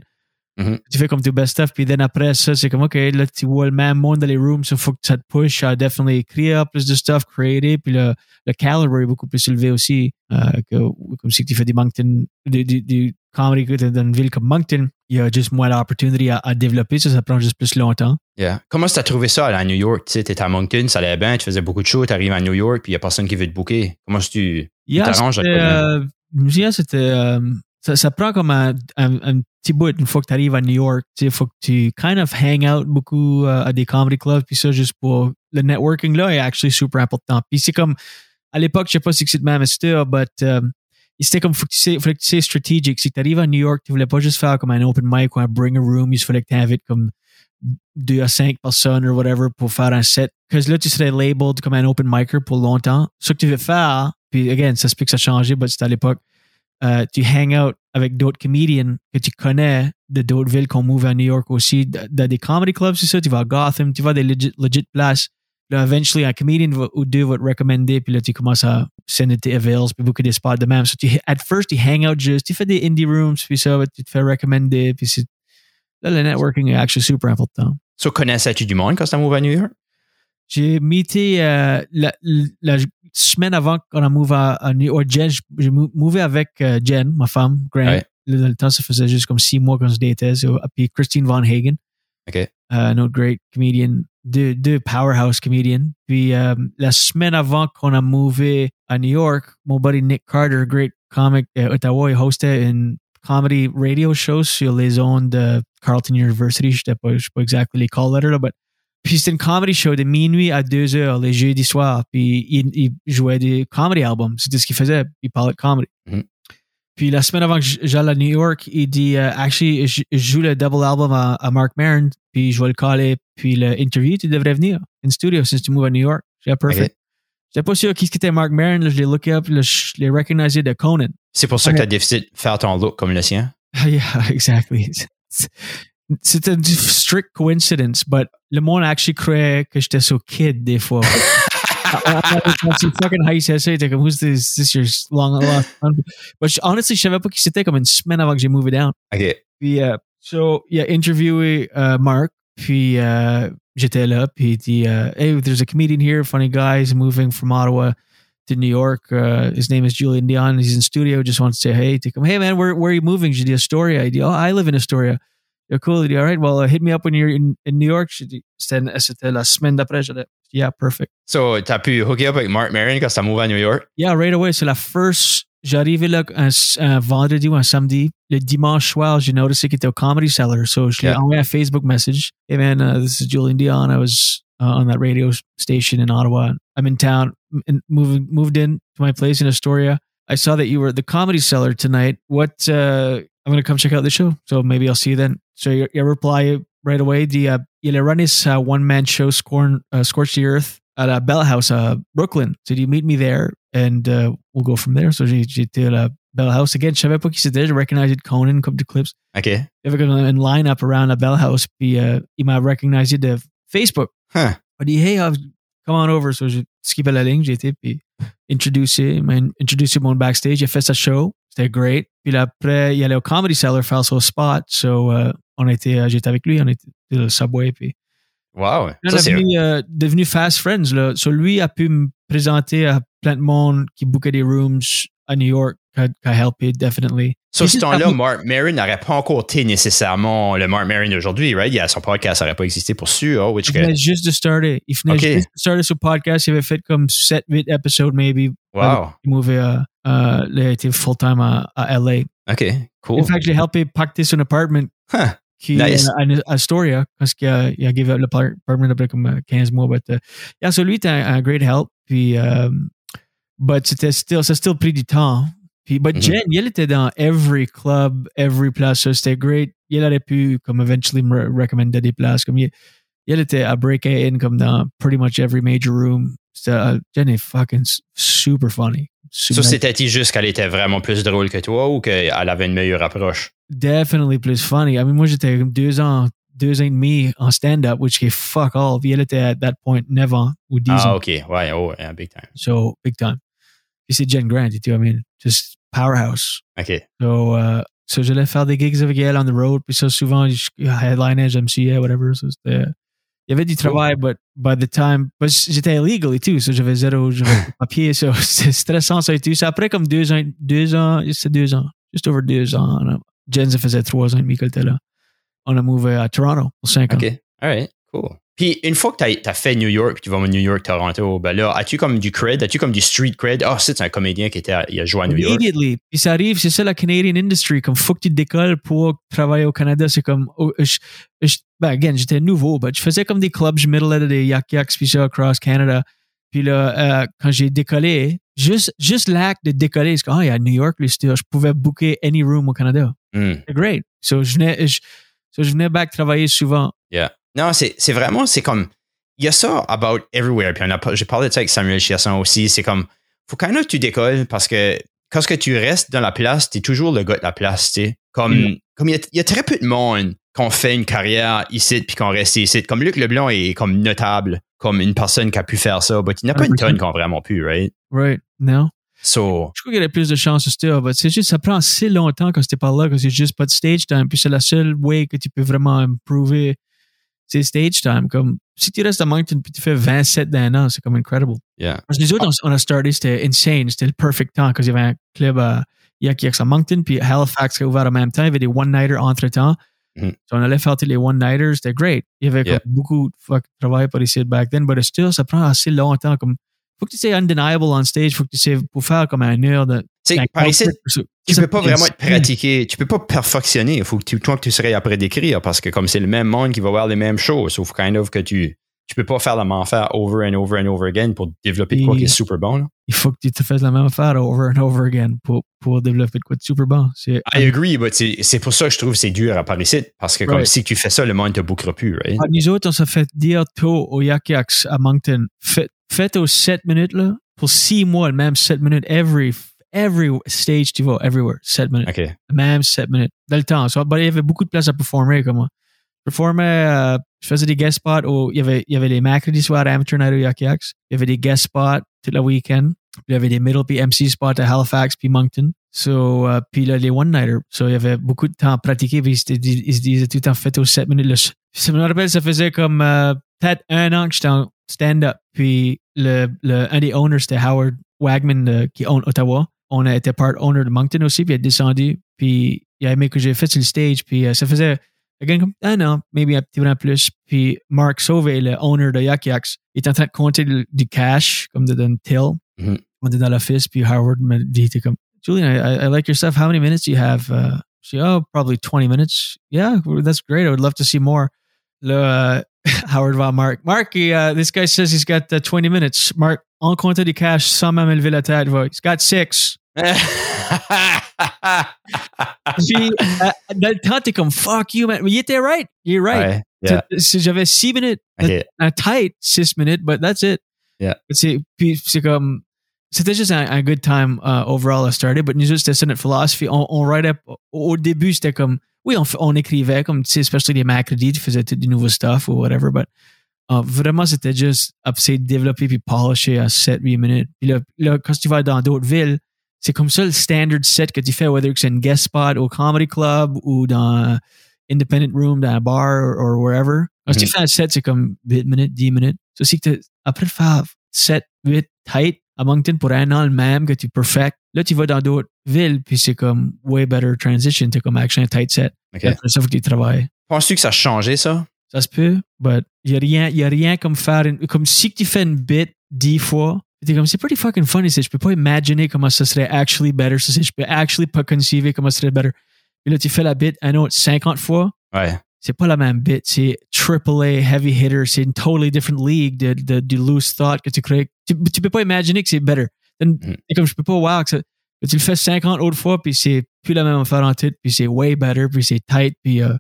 Mhm. Tu fais comme tes best stuff, puis then après ça, c'est comme, OK, là, tu vois le même monde dans les rooms, il faut que ça te push à definitely écrire plus de stuff, creater, puis le, le calibre est beaucoup plus élevé aussi. Euh, que, comme si tu fais des Moncton, du, du, du comedy dans une ville comme Moncton, il y a juste moins d'opportunité à, à développer, ça, ça prend juste plus longtemps. Yeah. Comment tu as trouvé ça à New York? Tu sais, t'étais à Moncton, ça allait bien, tu faisais beaucoup de shows, t'arrives à New York, puis il n'y a personne qui veut te booker. Comment tu... Yeah, t'arranges avec c'était, euh, yeah, c'était, euh, ça, ça prend comme un, un, un petit bout une fois que tu arrives à New York. Il faut que tu kind of hang out beaucoup euh, à des comedy clubs, puis ça, juste pour le networking là est actually super important. Puis c'est comme, à l'époque, je sais pas si c'est le même still, but um, c'était comme, faut que tu sais, fallait que tu sais stratégique. Si tu arrives à New York, tu voulais pas juste faire comme un open mic ou un bring a room, il fallait que tu invites comme deux à cinq personnes ou whatever pour faire un set. Parce que là, tu serais labeled comme un open micer pour longtemps. Ce que tu veux faire, puis again, ça se peut que ça a changé, mais c'était à l'époque, euh, tu hang out avec d'autres comedians que tu connais de d'autres villes qu'on move à New York aussi, dans des comedy clubs, c'est ça, tu vas à Gotham, tu vas à des legit, legit places. Là, eventually, un comedian va- ou deux va te recommander, puis là, tu commences à send tes avails, puis beaucoup des spots de même. So, tu, at first, tu hang out juste, tu fais des indie rooms, puis ça, tu te fais recommander, puis c'est, là, le networking est actually super important. So, connaissais-tu du monde quand tu as move à New York? J'ai meeté euh, la, la semaine avant qu'on a move à, à New York. Jen, j'ai mo- mové avec euh, Jen, ma femme, Grant. Ouais. Le, le temps, ça faisait juste comme six mois qu'on se datait. So, puis Christine Von Hagen, OK. euh, un autre great comedian, deux, deux powerhouse comedians. Puis euh, la semaine avant qu'on a mové à New York, mon buddy Nick Carter, great comic à Ottawa, il hostait une comedy radio show sur les ondes de Carleton University. Je ne sais pas, exactement les call letters, là, but puis c'était une comedy show de minuit à 2 heures les jeudis soirs. Puis il, il jouait des comedy albums. C'était ce qu'il faisait. Il parlait de comedy. Mhm. Puis la semaine avant que j- j'aille à New York, il dit euh, Actually, je, je joue le double album à, à Mark Maron. Puis je vais le caller. Puis l'interview, tu devrais venir in studio since tu move à New York. J'ai perfect. OK. J'étais pas sûr qui c'était Mark Maron. Là, je l'ai look up. Là, je l'ai recognizé de Conan. C'est pour ça que tu as de faire ton look comme le sien? <laughs> yeah, exactly. <laughs> C'était une strict coincidence, but le monde actually croyait que j'étais so kid des fois. <laughs> Quand tu fucking high CSA, t'es comme, who's this, this your long lost son? But je- honestly, je savais pas qui c'était comme une semaine avant que j'ai moved down. OK. Puis, euh, so, il a interviewé euh, Mark, puis euh, j'étais là, puis il dit, euh, hey, there's a comedian here, funny guy, he's moving from Ottawa to New York. Uh, his name is Julian Dion. He's in studio. Just wants to say hey. To come, hey man, where where are you moving? J'ai dit Astoria. Il dit, oh, I live in Astoria. You're cool. All right, well, uh, hit me up when you're in, in New York. J'ai dit, C'était c'était la semaine d'après. J'ai yeah, perfect. So, tu as pu hooker up avec Mark Maron quand as move à New York? Yeah, right away. C'est la first. J'arrivais là un, un vendredi ou un samedi. Le dimanche soir, j'ai noticé qu'il était au Comedy Cellar. So, je Yeah. envoyé un Facebook message. Hey man, uh, this is Julian Dion. I was uh, on that radio station in Ottawa. I'm in town. And moving moved in to my place in Astoria. I saw that you were at the Comedy Cellar tonight. What? Uh, I'm gonna come check out the show. So maybe I'll see you then. So your, your reply right away. The uh, il a run his uh, one man show, Scorn, uh, Scorch the Earth. At à Bell House à Brooklyn. So, you meet me there and uh, we'll go from there. So, été à la Bell House. Again, je savais pas qui c'était. Je recognized Conan, comme de clips. OK. Il y avait comme une line-up around la Bell House. Puis euh, il m'a recognized de Facebook. Huh. Il m'a dit, hey, uh, come on over. So, j'ai skippé la ligne. J'ai été, puis introducé, m'a introducé mon backstage. Il a fait sa show. C'était great. Puis après, il allait au Comedy Cellar faire son spot. So, euh, on était, euh, j'étais avec lui. On était dans le subway. Puis Wow. on Ça, est c'est devenu, euh, devenu fast friends. Là. So, lui a pu me présenter à plein de monde qui bookait des rooms à New York, qui a, qui a helpé, definitely. Sur ce Puis, temps-là, Mark Maron n'aurait pas encore été nécessairement le Mark Maron d'aujourd'hui, right? Il a son podcast, ça n'aurait pas existé pour sûr. Which Il venait juste de starter. Il venait Ok. juste de starter son podcast. Il avait fait comme 7-8 épisodes, maybe. wow. Il mouvait, euh, il été full-time à, à LA. OK. Cool. In fact, j'ai helpé pacter son apartment Huh. qui Nice. euh, à, à Astoria parce qu'il a, il a give up l'apartment après comme 15 mois. But, uh, yeah, so lui était un, un great help. Puis, um, but c'était still, ça a still pris du temps. Puis, but Mhm. Jen, il était dans every club, every place. So c'était great. Il aurait pu, comme, eventually me recommander des places. Comme il, il était à break in comme dans pretty much every major room. C'était, euh, Jen est fucking super funny. Super Ça, c'était juste qu'elle était vraiment plus drôle que toi ou qu'elle avait une meilleure approche? definitely plus funny. I mean, moi, j'étais comme deux ans, deux ans et demi en stand-up, which est fuck all. Puis elle était at that point 9 ans ou 10 Ah, ans. OK. Ouais, oh, yeah, big time. So, big time. Puis c'est Jen Grant, tout. I mean, just powerhouse. OK. So, uh, so j'allais faire des gigs avec elle on the road. Puis ça, souvent, je headlinais, j'MCA, whatever. So, c'était- il y avait du travail, but by the time, j'étais illegal et tout, so j'avais zéro, <laughs> papier, so c'était stressant ça et tout. C'est après comme deux ans, deux ans, c'est deux ans, just over deux ans. a- Jen, ça faisait trois ans et demi qu'elle était là. On a mové à Toronto pour cinq ans. OK. All right. Cool. Puis, une fois que tu as, fait New York, puis tu vas à New York, Toronto, ben là, as-tu comme du cred? As-tu comme du street cred? Ah, c'est un comédien qui était à- il a joué à New York. Immediately. Puis ça arrive, c'est ça la Canadian industry. Comme faut que tu décolles pour travailler au Canada, c'est comme. oh, je- je- ben, again, j'étais nouveau, mais je faisais comme des clubs, je middle des yak yaks, puis ça, across Canada. Puis là, euh, quand j'ai décollé, juste, juste l'acte de décoller, c'est comme, ah, il y a New York, le studio, je pouvais booker any room au Canada. C'est great. So, je venais, je, so, je venais back travailler souvent. Yeah. Non, c'est vraiment, c'est comme, il y a ça about everywhere. Puis a, j'ai parlé de ça avec Samuel Chiasson aussi. C'est comme, faut quand même que tu décolles parce que quand ce que tu restes dans la place, tu es toujours le gars de la place, tu sais. Comme, Mm. comme il y, a, y a très peu de monde qu'on fait une carrière ici puis qu'on reste ici. Comme Luc Leblanc est comme notable, comme une personne qui a pu faire ça, mais il n'y a pas une 100%. tonne qui ont vraiment pu, right? Right. No? So, Je crois qu'il y a plus de chances still, mais c'est juste, ça prend si longtemps quand c'était par là, que c'est juste pas de stage time. Puis c'est la seule way que tu peux vraiment improver, c'est stage time. Comme, si tu restes à Moncton puis tu fais 27 d'un an, c'est comme incredible. yeah. Parce que les autres, on, on a starté, c'était insane. C'était le perfect temps, parce qu'il y avait un club à Yak Yaks à Moncton, puis Halifax qui a ouvert en même temps. Il y avait des one-nighters entre-temps. Mhm. So on allait faire les one-nighters. C'était great. Il y avait Yeah. comme beaucoup de travail pour ici back then, but still, ça prend assez longtemps. Comme, faut que tu sois undeniable on stage. Faut que tu sais, pour faire comme une heure de. Tu sais, un par ici, tu peux pas vraiment te pratiquer, tu peux pas perfectionner. Il faut que tu, toi, que tu serais après d'écrire parce que comme c'est le même monde qui va voir les mêmes choses, sauf kind of que tu, tu peux pas faire la même affaire over and over and over again pour développer de quoi qui est super bon. là. Il faut que tu te fasses la même affaire over and over again pour, pour développer de quoi de super bon. I agree, but c'est pour ça que je trouve que c'est dur à Paris ici, parce que comme si tu fais ça, le monde te bookera plus, right? Ah, nous autres, on s'est fait dire tôt au Yak Yaks à Moncton, faites, faites aux 7 minutes, là, pour 6 mois, le même 7 minutes, every, every stage tu vas, everywhere, 7 minutes. OK. Le même 7 minutes. Dans le temps. So, bah, il y avait beaucoup de place à performer, comme moi. Je performais, euh, je faisais des guest spots au, il y avait, il y avait les mercredis soirs Amateur Night au Yak Yaks. Il y avait des guest spots tout le week-end. Il y avait des middle puis MC spots à Halifax puis Moncton. So, euh, puis là, les one-nighter. So, il y avait beaucoup de temps à pratiquer. Puis ils ils tout le temps, faites aux 7 minutes. Là, je me rappelle, ça faisait comme euh, peut-être un an que j'étais en stand-up. Puis le, le, un des owners, c'était Howard Wagman euh, qui own Ottawa. On a été part owner de Moncton aussi. Puis il est descendu. Puis il a aimé que j'ai fait sur le stage. Puis euh, ça faisait again, comme un an, maybe un petit peu plus. Puis Mark Sauvé, le owner de Yak Yaks, il est en train de compter du, cash, comme de, d'une till. Mhm. On était dans l'office, puis Howard m'a dit, comme, Julian, I, I, like your stuff. How many minutes do you have? Uh, she, oh, probably 20 minutes. Yeah, that's great. I would love to see more. Là, uh, <laughs> Howard va Mark. Mark, he, uh, this guy says he's got uh, 20 minutes. Mark, on comptait du cash sans même élever la tête. He's got six. <laughs> Puis, euh, dans le temps, t'es comme, fuck you, man. Mais il était right. You're right. Yeah. J'avais six minutes. Un tight six minutes, but that's it. Yeah. C'est, puis c'est comme, c'était juste un, un good time uh, overall I started, but nous autres, c'était ça notre philosophy. On, on write up, au, début, c'était comme, oui, on, on écrivait, comme, tu sais, especially les mercredis, tu faisais tout du nouveau stuff ou whatever, but uh, vraiment, c'était juste, essayer de développer puis polisher à 7-8 minutes. Puis là, là, quand tu vas dans d'autres villes, c'est comme ça le standard set que tu fais, whether que c'est une guest spot au comedy club ou dans independent room, dans un bar or, or wherever. Quand tu Mhm. fais un set, c'est comme 8 minutes, 10 minutes. C'est que t'as- après de faire 7, 8 tight à Moncton pour un an le même que tu perfectes, là, tu vas dans d'autres villes, puis c'est comme way better transition. T'as comme action un tight set. OK. Après ça, faut que tu travailles. Penses-tu que ça a changé, ça? Ça se peut, but il n'y a, rien- y a rien comme faire une, comme si tu fais une bit 10 fois. T'es comme, c'est pretty fucking funny. c'est- Je peux pas imaginer comment ça serait actually better. Je peux actually pas conceiver comment ça serait better. Puis là, tu fais la bit, I know, 50 fois. Ouais. C'est pas la même bit. C'est AAA heavy hitter. C'est une totally different league de, de, du loose thought que tu crées. Tu, tu peux pas imaginer que c'est better. Then, Mm. C'est comme, je peux pas wow que, ça- que tu le fais 50 autres fois, puis c'est plus la même affaire en tête, puis c'est way better, puis c'est tight, puis euh,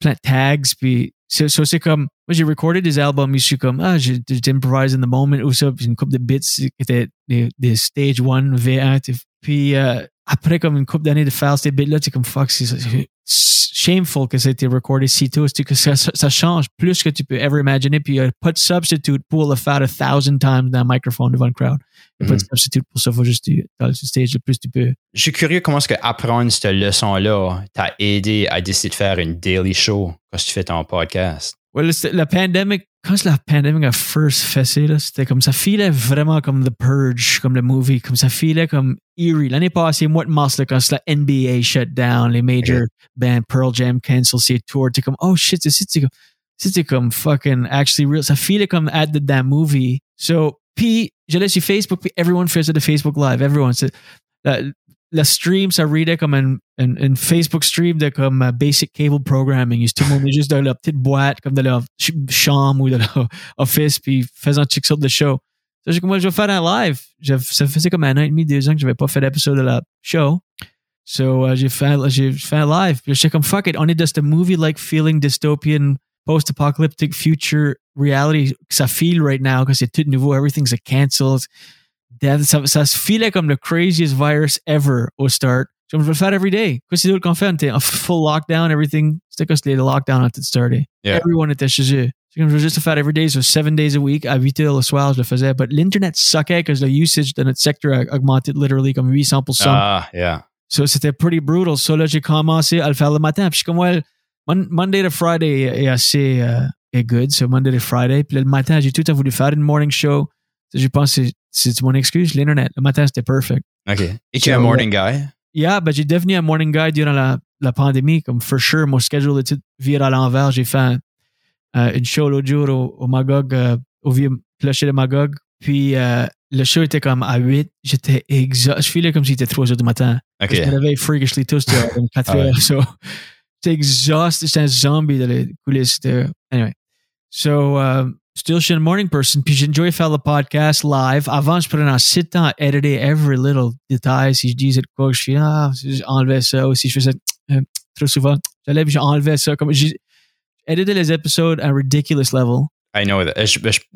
plein de tags, puis c'est so c'est comme, moi j'ai recordé des albums, je suis comme, ah, j'ai j'ai improvise in the moment, ou ça, puis une couple de bits qui étaient des, des stage 1, V1, tu- puis euh, après comme une couple d'années de faire ces bits-là, tu es comme, fuck, c'est c'est shameful que ça a été recordé si tôt, c'est que ça, ça, change plus que tu peux ever imaginer, puis il n'y a pas de substitute pour le faire a thousand times dans un microphone devant le crowd. Il n'y a pas de substitute pour ça, faut juste tu- dans le stage le plus tu peux. Je suis curieux comment est-ce que apprendre cette leçon-là t'a aidé à décider de faire une daily show quand tu fais ton podcast? Well, la pandemic, quand la pandemic a first là, c'était comme ça filait vraiment comme The Purge, comme le movie, comme ça filait comme eerie. L'année passée, mois de mars, là, quand la NBA shut down, les major bands, Pearl Jam cancel ses tours, t'es comme, oh shit, c'est- comme, c'était comme fucking actually real. Ça filait comme at the damn movie. So, puis, j'allais sur Facebook, puis everyone faisait de Facebook Live, everyone. C'est- La, la stream, ça readait comme un, un, un Facebook stream de comme uh, basic cable programming. Tout le monde est juste dans leur petite boîte, comme dans leur ch- chambre ou dans leur <laughs> office, puis faisant check sur de show. So, j'ai comme, moi, je vais faire un live. Je- ça faisait comme un an et demi, deux ans que je n'avais pas fait d'épisode de la show. So, uh, j'ai fait, j'ai fait un live. Puis j'étais comme, fuck it, on est dans movie-like feeling dystopian, post-apocalyptic future reality que ça feel right now, que c'est tout nouveau, everything's a cancelled. Death, ça, ça se filait comme le craziest virus ever au start. Comme je vais le faire every day. Qu'est-ce que c'est d'autre qu'on fait? On était en full lockdown, everything. C'était comme c'était le lockdown à tout starté. Yeah. Everyone était chez eux. C'est comme je vais juste le faire every day, so seven days a week, à 8 heures le soir, je le faisais. But l'internet suckait parce que le usage de notre secteur a augmenté literally comme 800%. Ah, yeah. So, c'était pretty brutal. So, là, j'ai commencé à le faire le matin. Puis, je suis comme, well, Mon- Monday to Friday est, est assez euh, est good. So, Monday to Friday. Puis, là, le matin, j'ai tout le temps voulu faire une morning show. So, je pense que c'est- mon excuse, l'Internet. Le matin, c'était perfect. OK. Et tu es un morning guy? Yeah, ben, j'ai devenu un morning guy durant la, la pandémie. Comme, for sure, mon schedule tout viré à l'envers. J'ai fait un- euh, une show l'autre jour au, au Magog, euh, au vieux clocher de Magog. Puis, euh, le show était comme à 8. J'étais exhausté. Je filais comme si c'était 3 heures du matin. OK. Je me réveille freakishly tous à 4 Ah heures. <laughs> So, j'étais exhausté. J'étais un zombie dans les coulisses. Anyway. So, um, still, une morning person. Puis j'enjoy faire le podcast live. Avant, je prenais site temps à editer every little détail. Si je disais de quoi, je suis, ah, j'enlevais ça. Ou si je faisais euh, trop souvent, j'allais j'enlevais ça. Comme, j'ai édité les épisodes à un ridiculous level. I know that.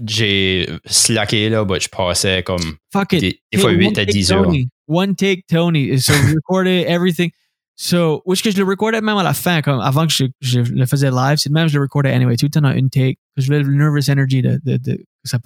J'ai slacké, là, but je passais comme Fuck it. des, des fois Hey, 8 one à take 10 heures. One take Tony. So we <laughs> recorded everything. So, which que je le recordais même à la fin, comme avant que je, je le faisais live, c'est même je le recordais anyway, tout le temps en une take, que je voulais le nervous energy de, de, de, que ça.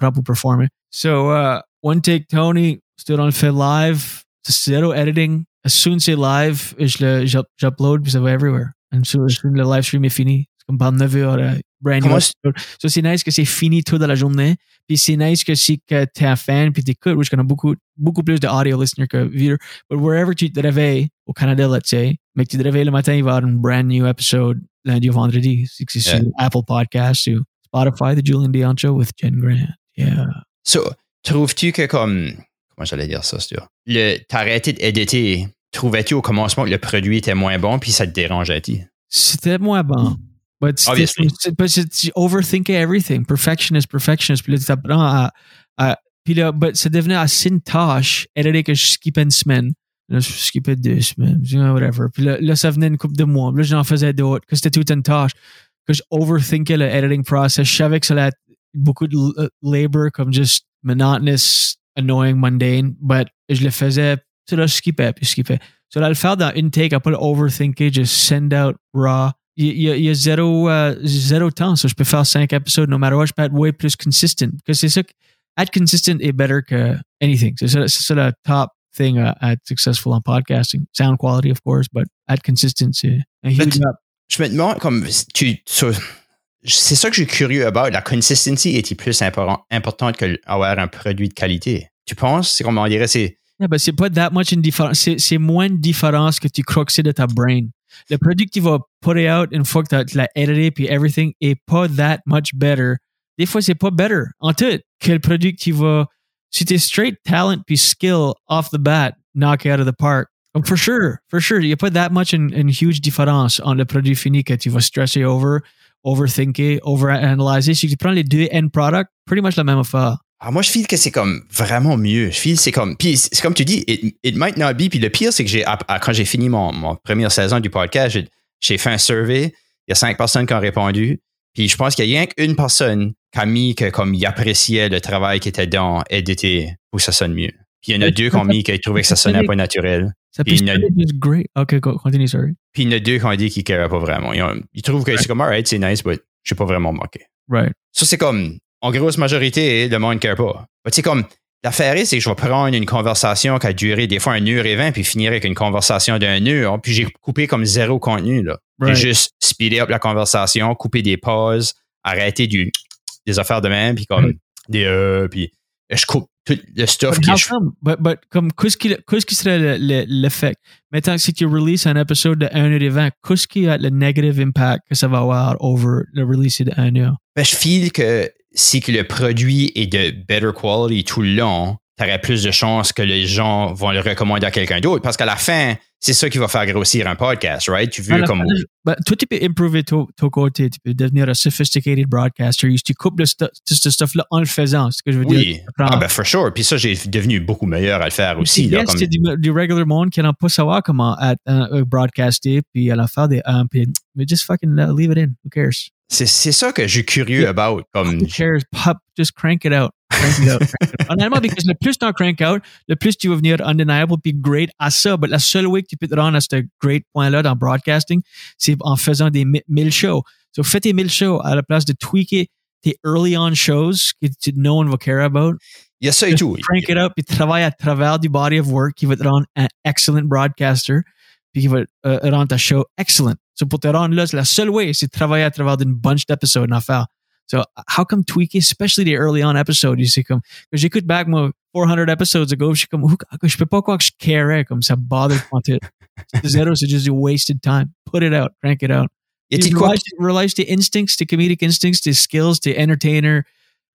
So, uh, one take Tony, c'était on le fait live, zero editing. As soon as c'est live, je le, j'up- j'upload, puis ça va everywhere. And so, le live stream est fini. C'est comme par 9 heures, brand new Comment episode. So, c'est nice que c'est fini toute la journée. Puis c'est nice que si que t'es un fan, puis t'écoutes, which qu'on a beaucoup, beaucoup plus de audio listener que viewer. But wherever tu te réveilles, au Canada, let's say, mais que tu te réveilles le matin, il va y avoir un brand new episode lundi ou vendredi. C'est Yeah. sur Apple Podcast, sur Spotify, The Julian Dion Show with Jen Grant. Yeah. So, trouves-tu que comme. Comment j'allais dire ça, c'est? Le, t'as arrêté d'éditer. Trouvais-tu au commencement que le produit était moins bon puis ça te dérangeait-tu? C'était moins bon. But Obviously. c'est- but overthinkais everything. Perfectionist, perfectionist. Puis là, tu t'apprends à, à- Puis là, but c'est devenu assez une tâche. Editing que je skippais une semaine. Là, je skippais deux semaines. Whatever. Puis là, là, ça venait une couple de mois. Puis là, j'en faisais d'autres. Que c'était toute une tâche. Que je overthinkais le editing process. Je savais que ça allait beaucoup de l- labor, comme juste monotonous, annoying, mundane, but je le faisais, tu là, je skippais, puis je skippais. So, là, le faire dans une take, à pas overthinker, just send out raw. Il y a, il y a zéro, euh, zéro temps, so je peux faire cinq épisodes, no matter what, je peux être way plus consistent. Parce que c'est ça, que- être consistent est better que anything. C'est ça, c'est ça le top thing uh, at successful on podcasting. Sound quality, of course, but at consistent, c'est un But- huge up. Je me demande, comme, tu, tu- c'est ça que je suis curieux about. La consistency est plus important, importante que avoir un produit de qualité? Tu penses? C'est comme on dirait, c'est. Yeah, c'est pas that much in différence. C'est, c'est moins de différence que tu crois que c'est de ta brain. Le produit que tu vas put out une fois que tu l'as puis everything est pas that much better. Des fois, c'est pas better en tout que le produit que. Si t'es straight talent puis skill off the bat, knock out of the park. Um, For sure, for sure. Il n'y a pas that much in, in huge différence entre le produit fini que tu vas stresser over, overthinker, overanalyser. Si tu prends les deux end product, pretty much la même affaire. Ah, moi, je feel que c'est comme vraiment mieux. Je feel c'est comme. Puis c'est comme tu dis, it, it might not be. Puis le pire, c'est que j'ai, quand j'ai fini mon, mon première saison du podcast, j'ai, fait un survey. Il y a cinq personnes qui ont répondu. Puis je pense qu'il y a rien qu'une personne qui a mis que comme il appréciait le travail qui était dans éditer que ça sonne mieux. Puis il y en a deux qui ont mis qu'ils trouvaient que ça sonnait pas naturel. Ça Puis il y en a- être just great. Go, continue, sorry. Puis il y en a deux qui ont dit qu'ils ne pas vraiment. Ils, ont- ils trouvent que c'est comme, alright, c'est nice, mais je pas vraiment manqué. Right. Ça, c'est comme, en grosse majorité, le monde ne care pas. Tu sais, comme, l'affaire est, c'est que je vais prendre une conversation qui a duré des fois un heure et vingt, puis finir avec une conversation d'un heure, puis j'ai coupé comme zéro contenu, là. Right. J'ai juste speedé up la conversation, coupé des pauses, arrêté du, des affaires de même, puis comme, Right. des euh, puis je coupe tout le stuff qui est. comme, qu'est-ce qui, qu'est-ce qui serait le- le- l'effet? Mettons que si tu releases un épisode de 1 heure et 20, qu'est-ce qui a le negative impact que ça va avoir over le release de 1 heure? Ben, je feel que si que le produit est de better quality tout le long, t'aurais plus de chances que les gens vont le recommander à quelqu'un d'autre. Parce qu'à la fin, c'est ça qui va faire grossir un podcast, right? Tu veux À comme. ben, toi, tu peux improver ton, ton côté, tu peux devenir un sophisticated broadcaster. Tu coupes ce stuff-là en le faisant, c'est ce que je veux dire. Oui. Tu apprends. Ah, ben, for sure. Puis ça, j'ai devenu beaucoup meilleur à le faire aussi. Puis Là, yes, comme- c'est du, du regular monde qui n'en pas savoir comment être, euh, euh, broadcaster, puis à la faire des um, puis, mais just fucking uh, leave it in. Who cares? C'est c'est ça que je suis curieux about. Comme, Who cares? Pop, just crank it out. Crank it out. crank it out. Honnêtement, parce que le plus t'en crank out, le plus tu vas venir undeniable puis great à ça. Mais la seule way que tu peux te rendre à ce great point-là dans broadcasting, c'est en faisant des mi- 1000 shows. So, fais tes 1000 shows à la place de tweaker tes early on shows que tu- no one will care about. il y a ça et tout. Crank it up et travaille à travers du body of work qui va te rendre un excellent broadcaster puis qui va euh, rendre ta show excellent. So, pour te rendre là, c'est la seule way, c'est de travailler à travers d'une bunch d'épisodes à faire. So, uh, how come tweaker, especially the early on episode, episodes, c'est comme, j'écoute back moi 400 episodes ago, je suis comme, je peux pas croire que je carais, comme ça bother pas tout. C'est Zéro, c'est just a wasted time. Put it out, crank it out. Y a-t-il quoi? Realize tes instincts, tes comedic instincts, tes skills, tes entertainer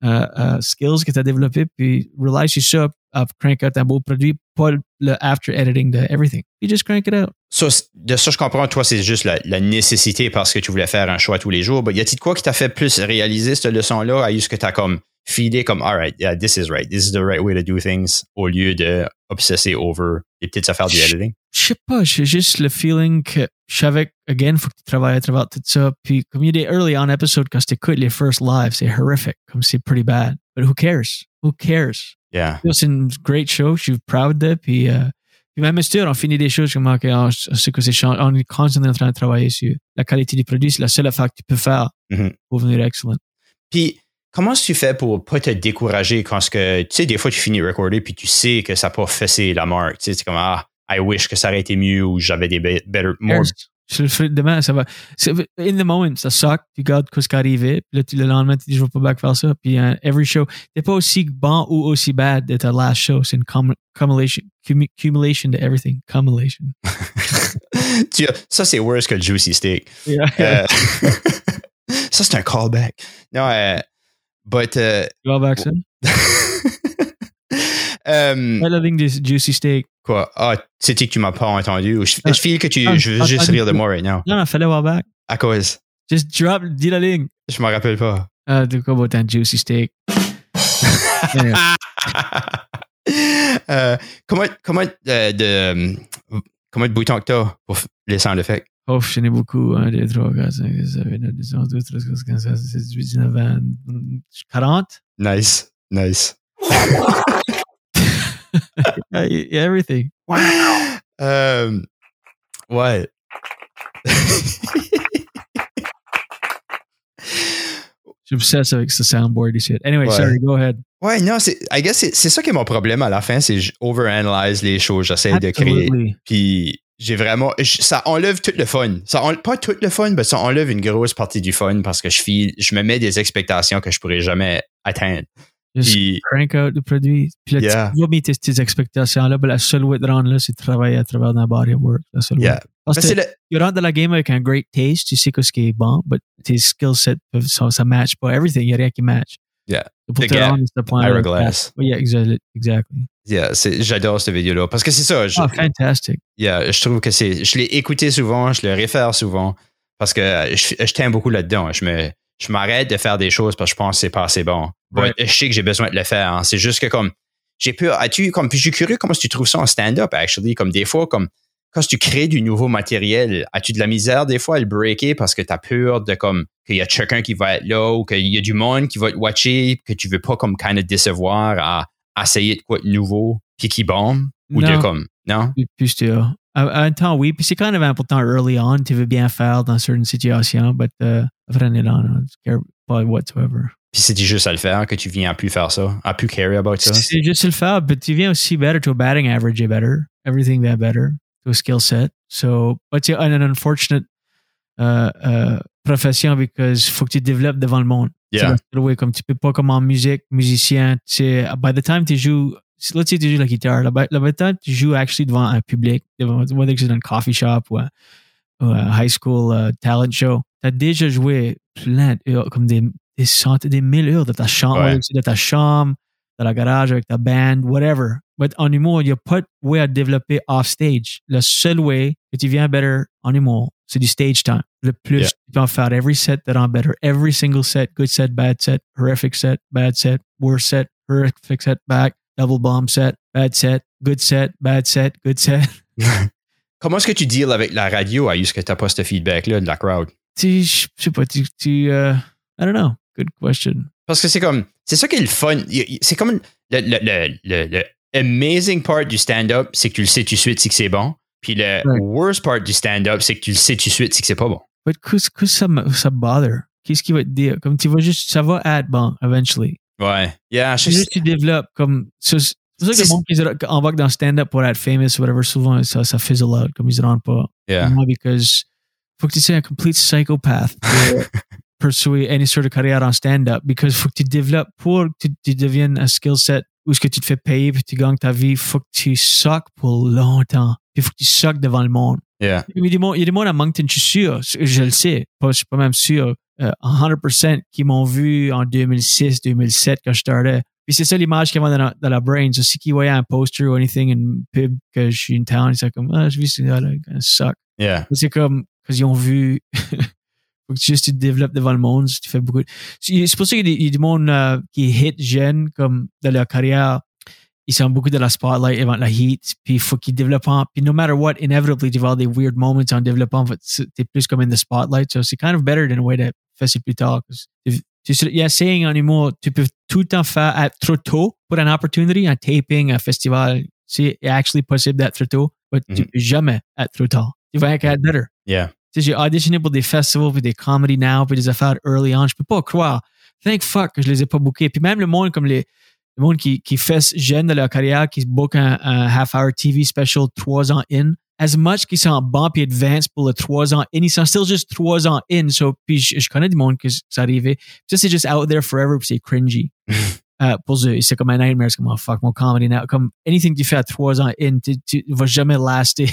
euh, euh, skills que tu as développés, puis realize sur ça, à crank out un beau produit, pas le after editing de everything. You just crank it out. C'est- de ça, je comprends. Toi, c'est juste la, la nécessité parce que tu voulais faire un choix tous les jours. Mais y a-t-il quoi qui t'a fait plus réaliser cette leçon-là? À ce que t'as comme feedé comme, all right, yeah, this is right. This is the right way to do things au lieu de obsesser over les petites affaires du Ch- editing? Je sais pas, j'ai juste le feeling que je savais, again, faut que tu travailles à travers tout ça. Puis, comme il y a des early on episodes, quand tu écoutes les first live, c'est horrific, comme c'est pretty bad. But who cares? Who cares? Yeah. C'est une great show, je suis proud de. Puis, euh, puis même si on finit des choses comme, OK, on, ce que c'est on est constamment en train de travailler sur la qualité des produits. C'est la seule affaire que tu peux faire Mhm. pour venir excellent. Puis, comment tu fais pour pas te décourager quand ce que, tu sais, des fois, tu finis de recorder puis tu sais que ça n'a pas fessé la marque. Tu sais, c'est comme, ah, I wish que ça aurait été mieux ou j'avais des be- better, more. Je le ferai demain, ça va. In the moment, ça suck. Tu regardes ce qui est arrivé. Puis là, tu- le lendemain, tu dis, je vais pas back faire ça. Puis uh, every show, t'es pas aussi bon ou aussi bad de ta last show. C'est une cum- cumulation, cum- accumulation de everything. Cumulation. <laughs> Ça, c'est worse que le juicy steak. Yeah. Euh, <laughs> ça, c'est un callback. Non, euh, but, ça? euh, <laughs> Pas la ligne du juicy steak. quoi? Ah, c'était que tu m'as pas entendu. Je, Ah. je feel que tu, Ah, je veux ah, juste rire de moi right now. Non, non, fallait voir back. À cause. Just drop, dis la ligne. Je m'en rappelle pas. Ah, de quoi, about un juicy steak? <laughs> Euh, comment, comment, euh, de, comment de boutons que t'as pour f- les sound Oh, j'en ai beaucoup. 1, 2, 3, 4, 5, 6, 7, 8, 9, 10, 11, 12, 13, 14, 15, 16, 17, 18, 19, 20, 40. Nice. Nice. <laughs> Yeah, yeah, everything. Euh, ouais. Je suis obsessed avec ce soundboard shit. Anyway, Ouais. sorry, go ahead. Ouais, non, c'est, I guess c'est, ça qui est mon problème à la fin, c'est que overanalyse les choses, j'essaie de créer. Puis j'ai vraiment. je- ça enlève tout le fun. Ça enlève, pas tout le fun, mais ça enlève une grosse partie du fun parce que je, file, je me mets des expectations que je pourrais jamais atteindre. Puis, crank out le produit. Puis là, Yeah. tu vas mettre tes, expectations-là. Ben, la seule way de rendre là, c'est de travailler à travers d'un body of work. La seule way. yeah. Parce Mais que le, tu rentres dans la game avec un great taste, tu sais que ce qui est bon, mais tes skill sets, ça, ça match pas. Everything, il n'y a rien qui match. Yeah. The gap, Glass. Yeah, exactly. exactly. yeah, j'adore cette vidéo-là parce que c'est ça. Je, Oh, fantastic. yeah, je trouve que c'est. Je l'ai écouté souvent, je le réfère souvent parce que je, je t'aime beaucoup là-dedans. Je me. Je m'arrête de faire des choses parce que je pense que c'est pas assez bon. But. Je sais que j'ai besoin de le faire. hein. C'est juste que comme j'ai peur. As-tu comme puis je suis curieux comment tu trouves ça en stand-up actually? Comme des fois comme quand tu crées du nouveau matériel, as-tu de la misère des fois à le breaker parce que tu as peur de comme qu'il y a quelqu'un qui va être là ou qu'il y a du monde qui va te watcher que tu veux pas comme kind of décevoir à, à essayer de quoi de nouveau puis qui bombe? Ou de Non. comme non? À, à un temps, oui. Puis c'est quand même important early on. Tu veux bien faire dans certaines situations, mais uh, après, là, on care pas whatsoever. puis c'était juste à le faire que tu viens à plus faire ça à plus care about ça C'est juste le faire, mais tu viens aussi better to a batting average, est better. Everything that better to a skill set. So, but c'est an unfortunate uh, uh, profession because faut que tu développes devant le monde. Yeah comme tu peux pas comme en musique, musicien, tu sais, by the time tu joues, let's say tu joues la guitare, là, by, by the time tu joues actually devant un public, devant, whether c'est dans un coffee shop ou ou un high school uh, talent show, t'as déjà joué plein d'heures, comme des, des centaines, des mille heures de ta chambre, Ouais. de ta chambre, dans la garage avec ta band, whatever. Mais en humour, il n'y a pas de way à développer off stage. Le seul way que tu viens better en humour, c'est du stage time. Le plus Yeah. tu peux en faire every set that rend better. Every single set, good set, bad set, horrific set, bad set, worst set, horrific set, back, double bomb set, bad set, good set, bad set, good set. <laughs> <laughs> comment est-ce que tu deals avec la radio? À ce que t'as pas ce feedback là de la crowd? Tu, je sais pas, tu, tu euh, I don't know. Good question. Parce que c'est comme, c'est ça qui est le fun. C'est comme le, le, le, le amazing part du stand-up, c'est que tu le sais tout de suite si que c'est bon. Puis le Ouais. worst part du stand-up, c'est que tu le sais tout de suite si que c'est pas bon. But qu'est-ce que ça, ça bother? Qu'est-ce qui va te dire? Comme tu vas juste, ça va être bon, eventually. Ouais. Yeah, je juste tu développes comme. C'est pour ça que le monde qui embarque dans stand-up pour être famous, whatever, souvent ça, ça fizzle out, comme ils se rendent pas. yeah. Moi, because faut que tu sois un complete psychopath pour <laughs> poursuivre any sort of carrière en stand-up. Because faut que tu développes pour que tu, tu deviennes un skill set où ce que tu te fais payer puis tu gagnes ta vie, faut que tu sucks pour longtemps. Puis faut que tu sucks devant le monde. Yeah. Il y a des mondes, il y a des à Moncton, je suis sûr, je le sais, pas, je suis pas même sûr, euh, 100% qui m'ont vu en 2006, 2007 quand je startais. Puis c'est ça l'image qu'il y avait dans la, dans la brain. So, si qui voyait un poster ou anything, une pub que je suis in town, ils sont comme, ah, je vis ce gars-là, suck. Yeah. C'est comme, parce qu'ils ont vu, <laughs> faut que tu juste tu te développes devant le monde, tu fais beaucoup. de- C'est pour ça qu'il y a du monde euh, qui hit jeune, comme dans leur carrière, ils sont beaucoup dans la spotlight avant la heat, puis il faut qu'ils développent en, puis no matter what, inevitably, tu vas avoir des weird moments en développant, t'es plus comme in the spotlight, so c'est kind of better than a way de faire ça plus tard. tu- Il y a saying en humour, tu peux tout le temps faire être trop tôt pour un opportunity, un taping, un festival, c'est actually possible d'être trop tôt, mais tu Mhm. peux jamais être trop tard. Tu vas être better. Yeah. J'ai auditionné pour des festivals, puis des comedy now, puis des affaires early on. Je peux pas croire. Thank fuck que je les ai pas bookés. Puis même le monde comme les, le monde qui, qui fait jeune de leur carrière, qui book un, un half-hour TV special trois ans in, as much qu'ils sont bons puis advanced pour le trois ans in, ils sont still juste trois ans in. So, puis je, je connais du monde que ça arrivait. Ça, c'est just out there forever, puis c'est cringy. <laughs> Euh, pour eux, c'est comme un nightmare, c'est comme, oh fuck, mon comedy now. Comme anything que tu fais à trois ans in, tu, tu vas jamais laster.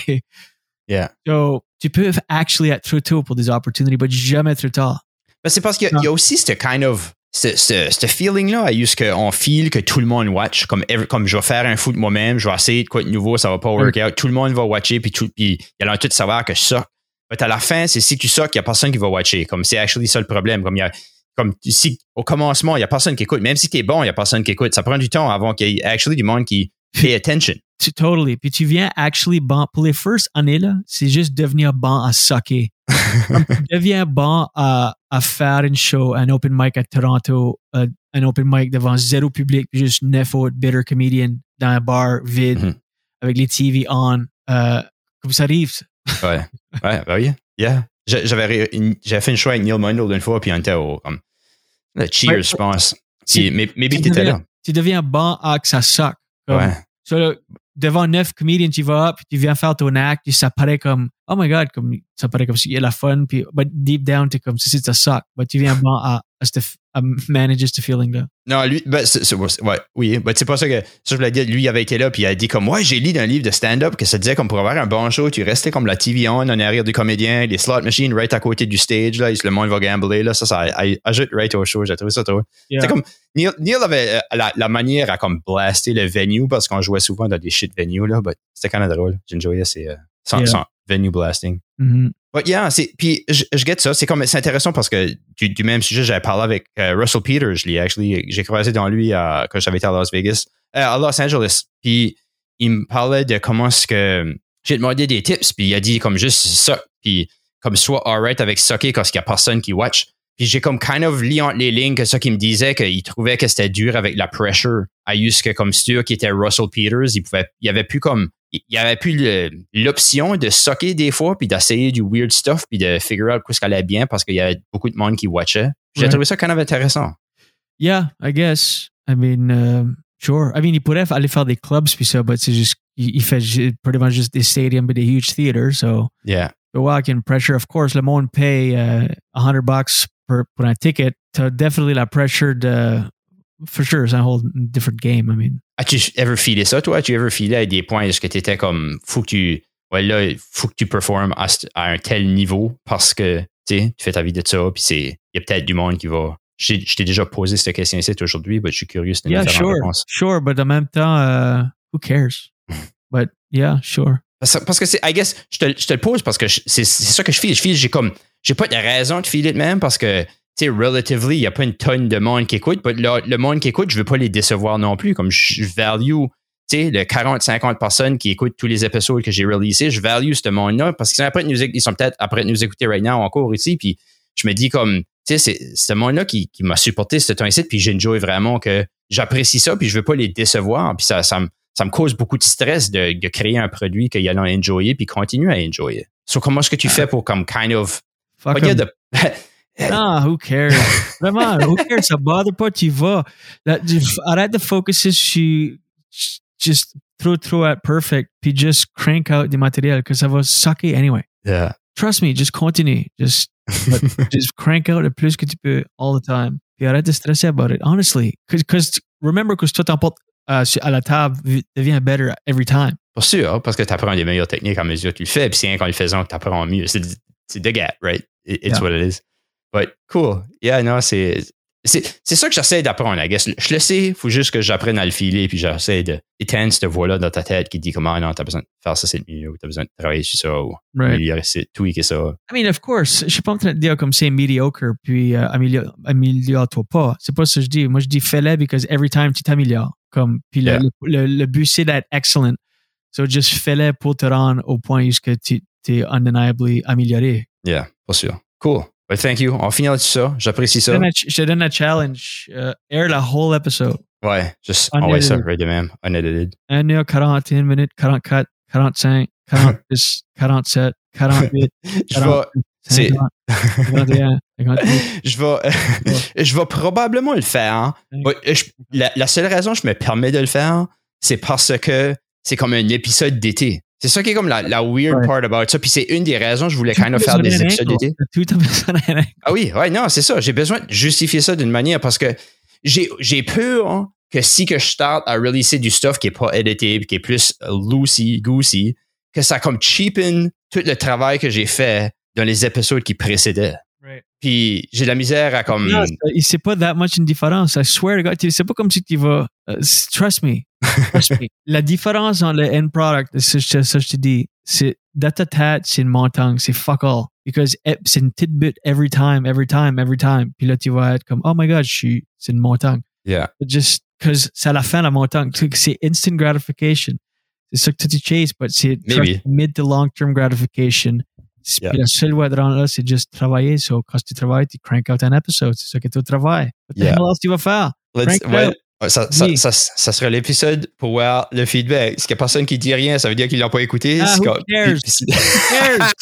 Yeah. So, tu peux actually être trop tôt pour des opportunities, mais jamais trop tard. Ben, c'est parce qu'il y, a- il y a aussi ce kind of. Ce, ce, ce feeling-là, à juste qu'on feel que tout le monde watch, comme, every- comme je vais faire un foot moi-même, je vais essayer de quoi de nouveau, ça va pas work out, tout le monde va watcher, puis tout, puis il y a tout savoir que je suck. Mais à la fin, c'est si tu suck, il y a personne qui va watcher. Comme c'est actually ça le problème. Comme il y a, comme si au commencement, il y a personne qui écoute. Même si t'es bon, il y a personne qui écoute. Ça prend du temps avant qu'il y ait actually du monde qui pay attention. Tu- Totally. Puis tu viens actually bon. Pour les first années, là, c'est juste devenir bon à sucker. <laughs> Comme tu deviens bon à, à faire une show, un open mic à Toronto, euh, un open mic devant zéro public, puis juste neuf autres bitter comedians dans un bar vide Mhm. avec les TV on. Euh, comme ça arrive. Ouais. Ouais, bah oui. Yeah. J'a- J'avais fait une show avec Neil Mondle une fois, puis on était au. Comme, le Cheers, Ouais. je pense. Puis, maybe tu deviens- là. Tu deviens bon à que ça suck. Comme, Ouais. So, devant neuf comedians, tu vas, puis tu viens faire ton acte, puis ça paraît comme, oh my god, comme, ça paraît comme s'il y a la fun, puis, but deep down, t'es comme, si ça suck. But tu viens <laughs> bon à, cette- à manager ce feeling-là. Non, lui, ben, ouais, oui, ben, c'est pas ça que, ça, je voulais dire, lui, il avait été là, puis il a dit comme, ouais, j'ai lu dans un livre de stand-up que ça disait comme pour avoir un bon show, tu restais comme la TV on en arrière du comédien, les slot machines right à côté du stage, là, le monde va gambler, là, ça, ça ajoute right au show, j'ai trouvé ça trop. Yeah. C'est comme, Neil, Neil avait euh, la, la manière à comme blaster le venue parce qu'on jouait souvent dans des shit venues, là, but c'était quand même drôle. J'enjoyais ces, euh, Yeah. son venue blasting. Mhm. But yeah, puis je, je get ça. C'est comme, c'est intéressant parce que du, du même sujet, j'avais parlé avec euh, Russell Peters. J'ai croisé dans lui euh, quand j'avais été à Las Vegas, euh, à Los Angeles. Puis il me parlait de comment est-ce que j'ai demandé des tips, puis il a dit comme juste ça, puis comme soit alright avec sucker parce qu'il y a personne qui watch. Puis j'ai comme kind of lu entre les lignes que ça qu'il me disait qu'il trouvait que c'était dur avec la pressure. À que comme sûr qui était Russell Peters, il pouvait, il avait plus comme, il y avait plus l'option de sucker des fois puis d'essayer du weird stuff puis de figure out quoi ce qu'elle allait bien parce qu'il y avait beaucoup de monde qui watchait. J'ai trouvé ça kind of intéressant. Yeah, I guess. I mean, um, sure. I mean, il pourrait aller faire des clubs, puis ça, but c'est juste, il, fait pretty much just des stadiums, but des huge theaters, so. Yeah. out and pressure. Of course, le monde paye uh, 100 bucks per, pour un ticket. So definitely la pressure de, for sure, it's a whole different game. I mean, As-tu ever filé ça, toi? As-tu ever filé à des points est-ce que tu étais comme, faut que tu, ouais, là, faut que tu performes à, un tel niveau parce que, tu sais, tu fais ta vie de ça, puis c'est, il y a peut-être du monde qui va. Je t'ai- déjà posé cette question ici aujourd'hui, mais je suis curieux, une yeah, sure, réponse. sure, but en même temps, uh, who cares? <laughs> but yeah, sure. Parce, parce que c'est, I guess, je te, je te le pose parce que c'est, ça que je file. Je file, j'ai comme, j'ai pas de raison de filer de même parce que, relatively, il y a pas une tonne de monde qui écoute. mais le, le monde qui écoute, je veux pas les décevoir non plus. Comme je value, tu sais, le 40-50 personnes qui écoutent tous les épisodes que j'ai releasés, je value ce monde-là parce qu'ils sont après de nous, éc- ils sont peut-être après de nous écouter right now encore ici. Puis je me dis comme, tu sais, c'est ce monde-là qui, qui m'a supporté ce temps-ci, puis j'enjoy vraiment que j'apprécie ça, puis je veux pas les décevoir. Puis ça, ça me, ça me cause beaucoup de stress de, de créer un produit qu'ils allont enjoyer puis continuer à enjoyer. So, comment est-ce que tu fais pour comme kind of Fuck <laughs> pas dire 'em. de Ah, who cares? Vraiment, who cares? Ça bother pas, tu vas. Tu- Arrête de focuser sur just throw, throw at perfect, puis just crank out the material, because ça va sucker anyway. Yeah. Trust me, just continue. Just <laughs> just crank out le plus que tu peux all the time. Puis arrête de stresser about it, honestly. Because remember que toi t'emportes euh, à la table devient better every time. Pour sûr, parce que tu apprends des meilleures techniques à mesure que tu le fais, puis c'est rien qu'en le faisant que tu apprends mieux. C'est the gap, right? It- it's Yeah. what it is. But cool. Yeah, non, c'est. C'est ça que j'essaie d'apprendre, I guess. Je le sais, il faut juste que j'apprenne à le filer, puis j'essaie d'éteindre cette voix-là dans ta tête qui dit comment ah non, t'as besoin de faire ça, c'est mieux, ou t'as besoin de travailler sur ça, ou Right. améliorer, tweaker ça. I mean, of course, je suis pas en train de dire comme c'est mediocre, puis euh, améliore- améliore-toi pas. C'est pas ça que je dis. Moi, je dis fais-le because every time tu t'améliores. Comme, puis le, Yeah. le, le, le but, c'est d'être excellent. So, just fais-le pour te rendre au point où tu es undeniably amélioré. Yeah, pas sûr. Cool. Well, thank you. On finit là-dessus ça. J'apprécie ça. je te donne un challenge. euh, air la whole episode. Ouais, juste Unedited. envoie ça, right de même, unedited. 1 heure 41 minutes, 44, 45, 46, 47, 48, Je vais, c'est- 50, 51, 52. je vais, <laughs> je vais probablement le faire. hein. Je- la, la seule raison que je me permets de le faire, c'est parce que c'est comme un épisode d'été. C'est ça qui est comme la, la weird Ouais. part about ça. Puis c'est une des raisons que je voulais of a faire des épisodes d'été. Ah oui, ouais, non, c'est ça. J'ai besoin de justifier ça d'une manière parce que j'ai, j'ai peur que si que je starte à releaser du stuff qui est pas édité, qui est plus loosey, goosey, que ça comme cheapen tout le travail que j'ai fait dans les épisodes qui précédaient. Puis j'ai de la misère à comme. Non, c'est- c'est pas that much une différence. I swear to God, c'est pas comme si tu vas. s- trust me. Trust me. <laughs> La différence dans le end product, ça, je- ça, je te dis, c'est dans ta tête, c'est une montagne, c'est fuck all. Because eh, c'est une petite bit every time, every time, every time. Puis là, tu vas être comme, oh my God, je suis, c'est une montagne. Yeah. Just, cause c'est à la fin, la montagne. C'est instant gratification. C'est ça que tu chase, but c'est mid to long term gratification. Puis Yeah. la seule voie de rendre là, c'est juste travailler. So, quand tu travailles, tu crank out un épisode. C'est ça que tu travailles. What the Yeah. hell else tu vas faire? Let's-. Ouais, Ça, ça, Oui. ça, ça sera l'épisode pour voir le feedback. S'il n'y a personne qui dit rien, ça veut dire qu'ils l'ont pas écouté. Ah, who cares? Who cares?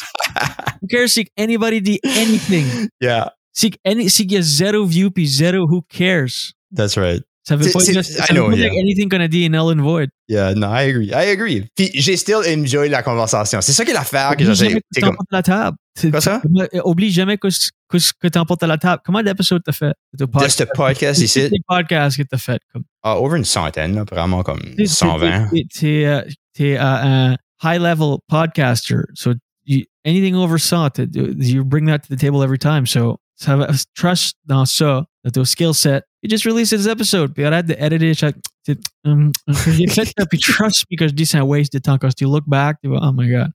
Who cares si anybody dit anything? <laughs> yeah, Si, any, si y a zéro view puis zéro who cares? that's right. Veut pas dire I ça veut know, pas dire yeah. anything qu'on a dit est null and void. Yeah, no, I agree. I agree. Puis j'ai still enjoy la conversation. C'est ça qui est l'affaire que que c'est comme- à la table. C'est- Quoi ça? Comment- Oublie jamais que, que, que t'emportes à la table. Comment d'épisodes t'as fait? De ce podcast ici, Des podcasts que t'as fait. Comme, ah, over une centaine, là, vraiment comme T'es- 120. T'es, euh, euh, un high level podcaster. So you, anything over 100, t'es- you bring that to the table every time. So ça va- trust dans ça, dans ton skill set. You just release this episode. Puis arrête d'éditer chaque. t'es- hum, hum, que J'ai fait ça, puis trust me que je dis c'est un waste de temps. Quand tu look back, tu vas, oh my god.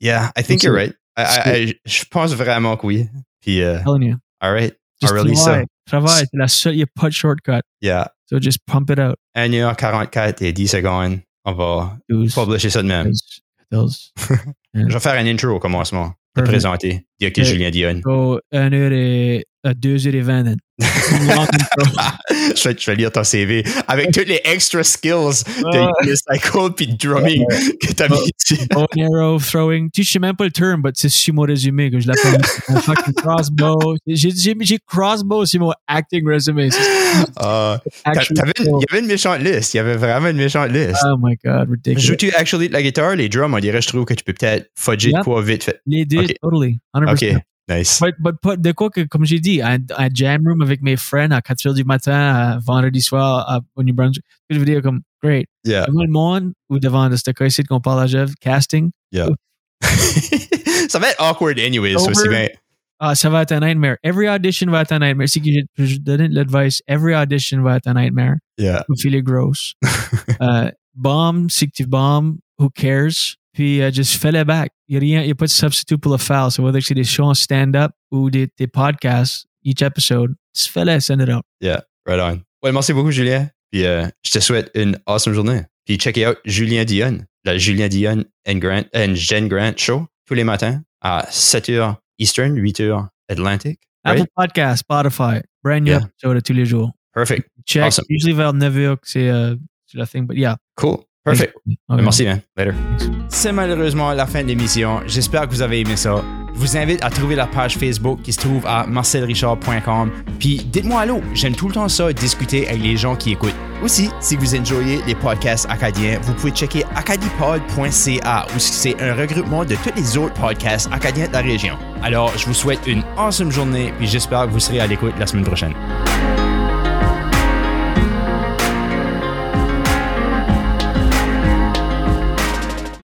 Yeah, I think C'est- you're right. I- I- I- je pense vraiment que oui. Puis, euh, telling you. all right, Just I'll release ça. travaille. Travaille. C'est la seule, il n'y a pas de shortcut. Yeah. So just pump it out. 1 heure 44 et 10 secondes. On va 12, publisher ça de même. 14. <laughs> Je vais faire un intro au commencement. Te Perfect. présenter. Dire que Ouais. Julien Dionne? So, 1 heure et euh, 2 heures et 20. then. Long intro. je, vais, lire ton CV avec tous les extra skills de unicycle puis de drumming que t'as mis ici. bow and arrow throwing. Tu sais même pas le terme, mais c'est sur mon résumé que je l'appelle fucking crossbow. J'ai, crossbow sur mon acting résumé. Ah, il y avait une méchante liste. Il y avait vraiment une méchante liste. Oh my god, ridiculous. Joues-tu actually de la guitare, les drums? On dirait, je trouve que tu peux peut-être fudger de Yep. quoi vite fait. Les deux, Ok. totally. 100%. OK, nice. But, but, but de quoi que, comme j'ai dit, un, un jam room avec mes friends à 4 heures du matin, à vendredi soir à, au New Brunswick. Je veux dire, comme, great. Yeah. Devant le monde ou devant ce cas ici qu'on parle à Jeff, casting, <laughs> ça va être awkward anyways, aussi bien. Ah, ça va être un nightmare. Every audition va être un nightmare. Si que je, donne l'advice, every audition va être un nightmare. Yeah. Vous filez gross. <laughs> euh, bomb, si que tu bombes, who cares? Puis, euh, just fais le back. Il n'y a rien, il n'y a pas de substitut pour le foul. So, whether c'est des shows en stand-up ou des, des podcasts, each episode, just fais-le, send it out. Right on. Ouais, merci beaucoup, Julien. Puis euh, je te souhaite une awesome journée. Puis check out Julien Dion, la Julien Dion and, Grant, and Jen Grant Show, tous les matins à 7h Eastern, 8h Atlantic. Right? Apple Podcast, Spotify, brand new Yeah. episode tous les jours. Perfect. Check. Awesome. Usually vers 9h, que c'est c'est la thing, but yeah. Cool. Perfect. Okay. Merci, man. Later. C'est malheureusement la fin de l'émission. J'espère que vous avez aimé ça. Je vous invite à trouver la page Facebook qui se trouve à marcelrichard.com. Puis dites-moi allô, j'aime tout le temps ça, discuter avec les gens qui écoutent. Aussi, si vous enjoyez les podcasts acadiens, vous pouvez checker acadipod.ca où c'est un regroupement de tous les autres podcasts acadiens de la région. Alors, je vous souhaite une awesome journée puis j'espère que vous serez à l'écoute la semaine prochaine.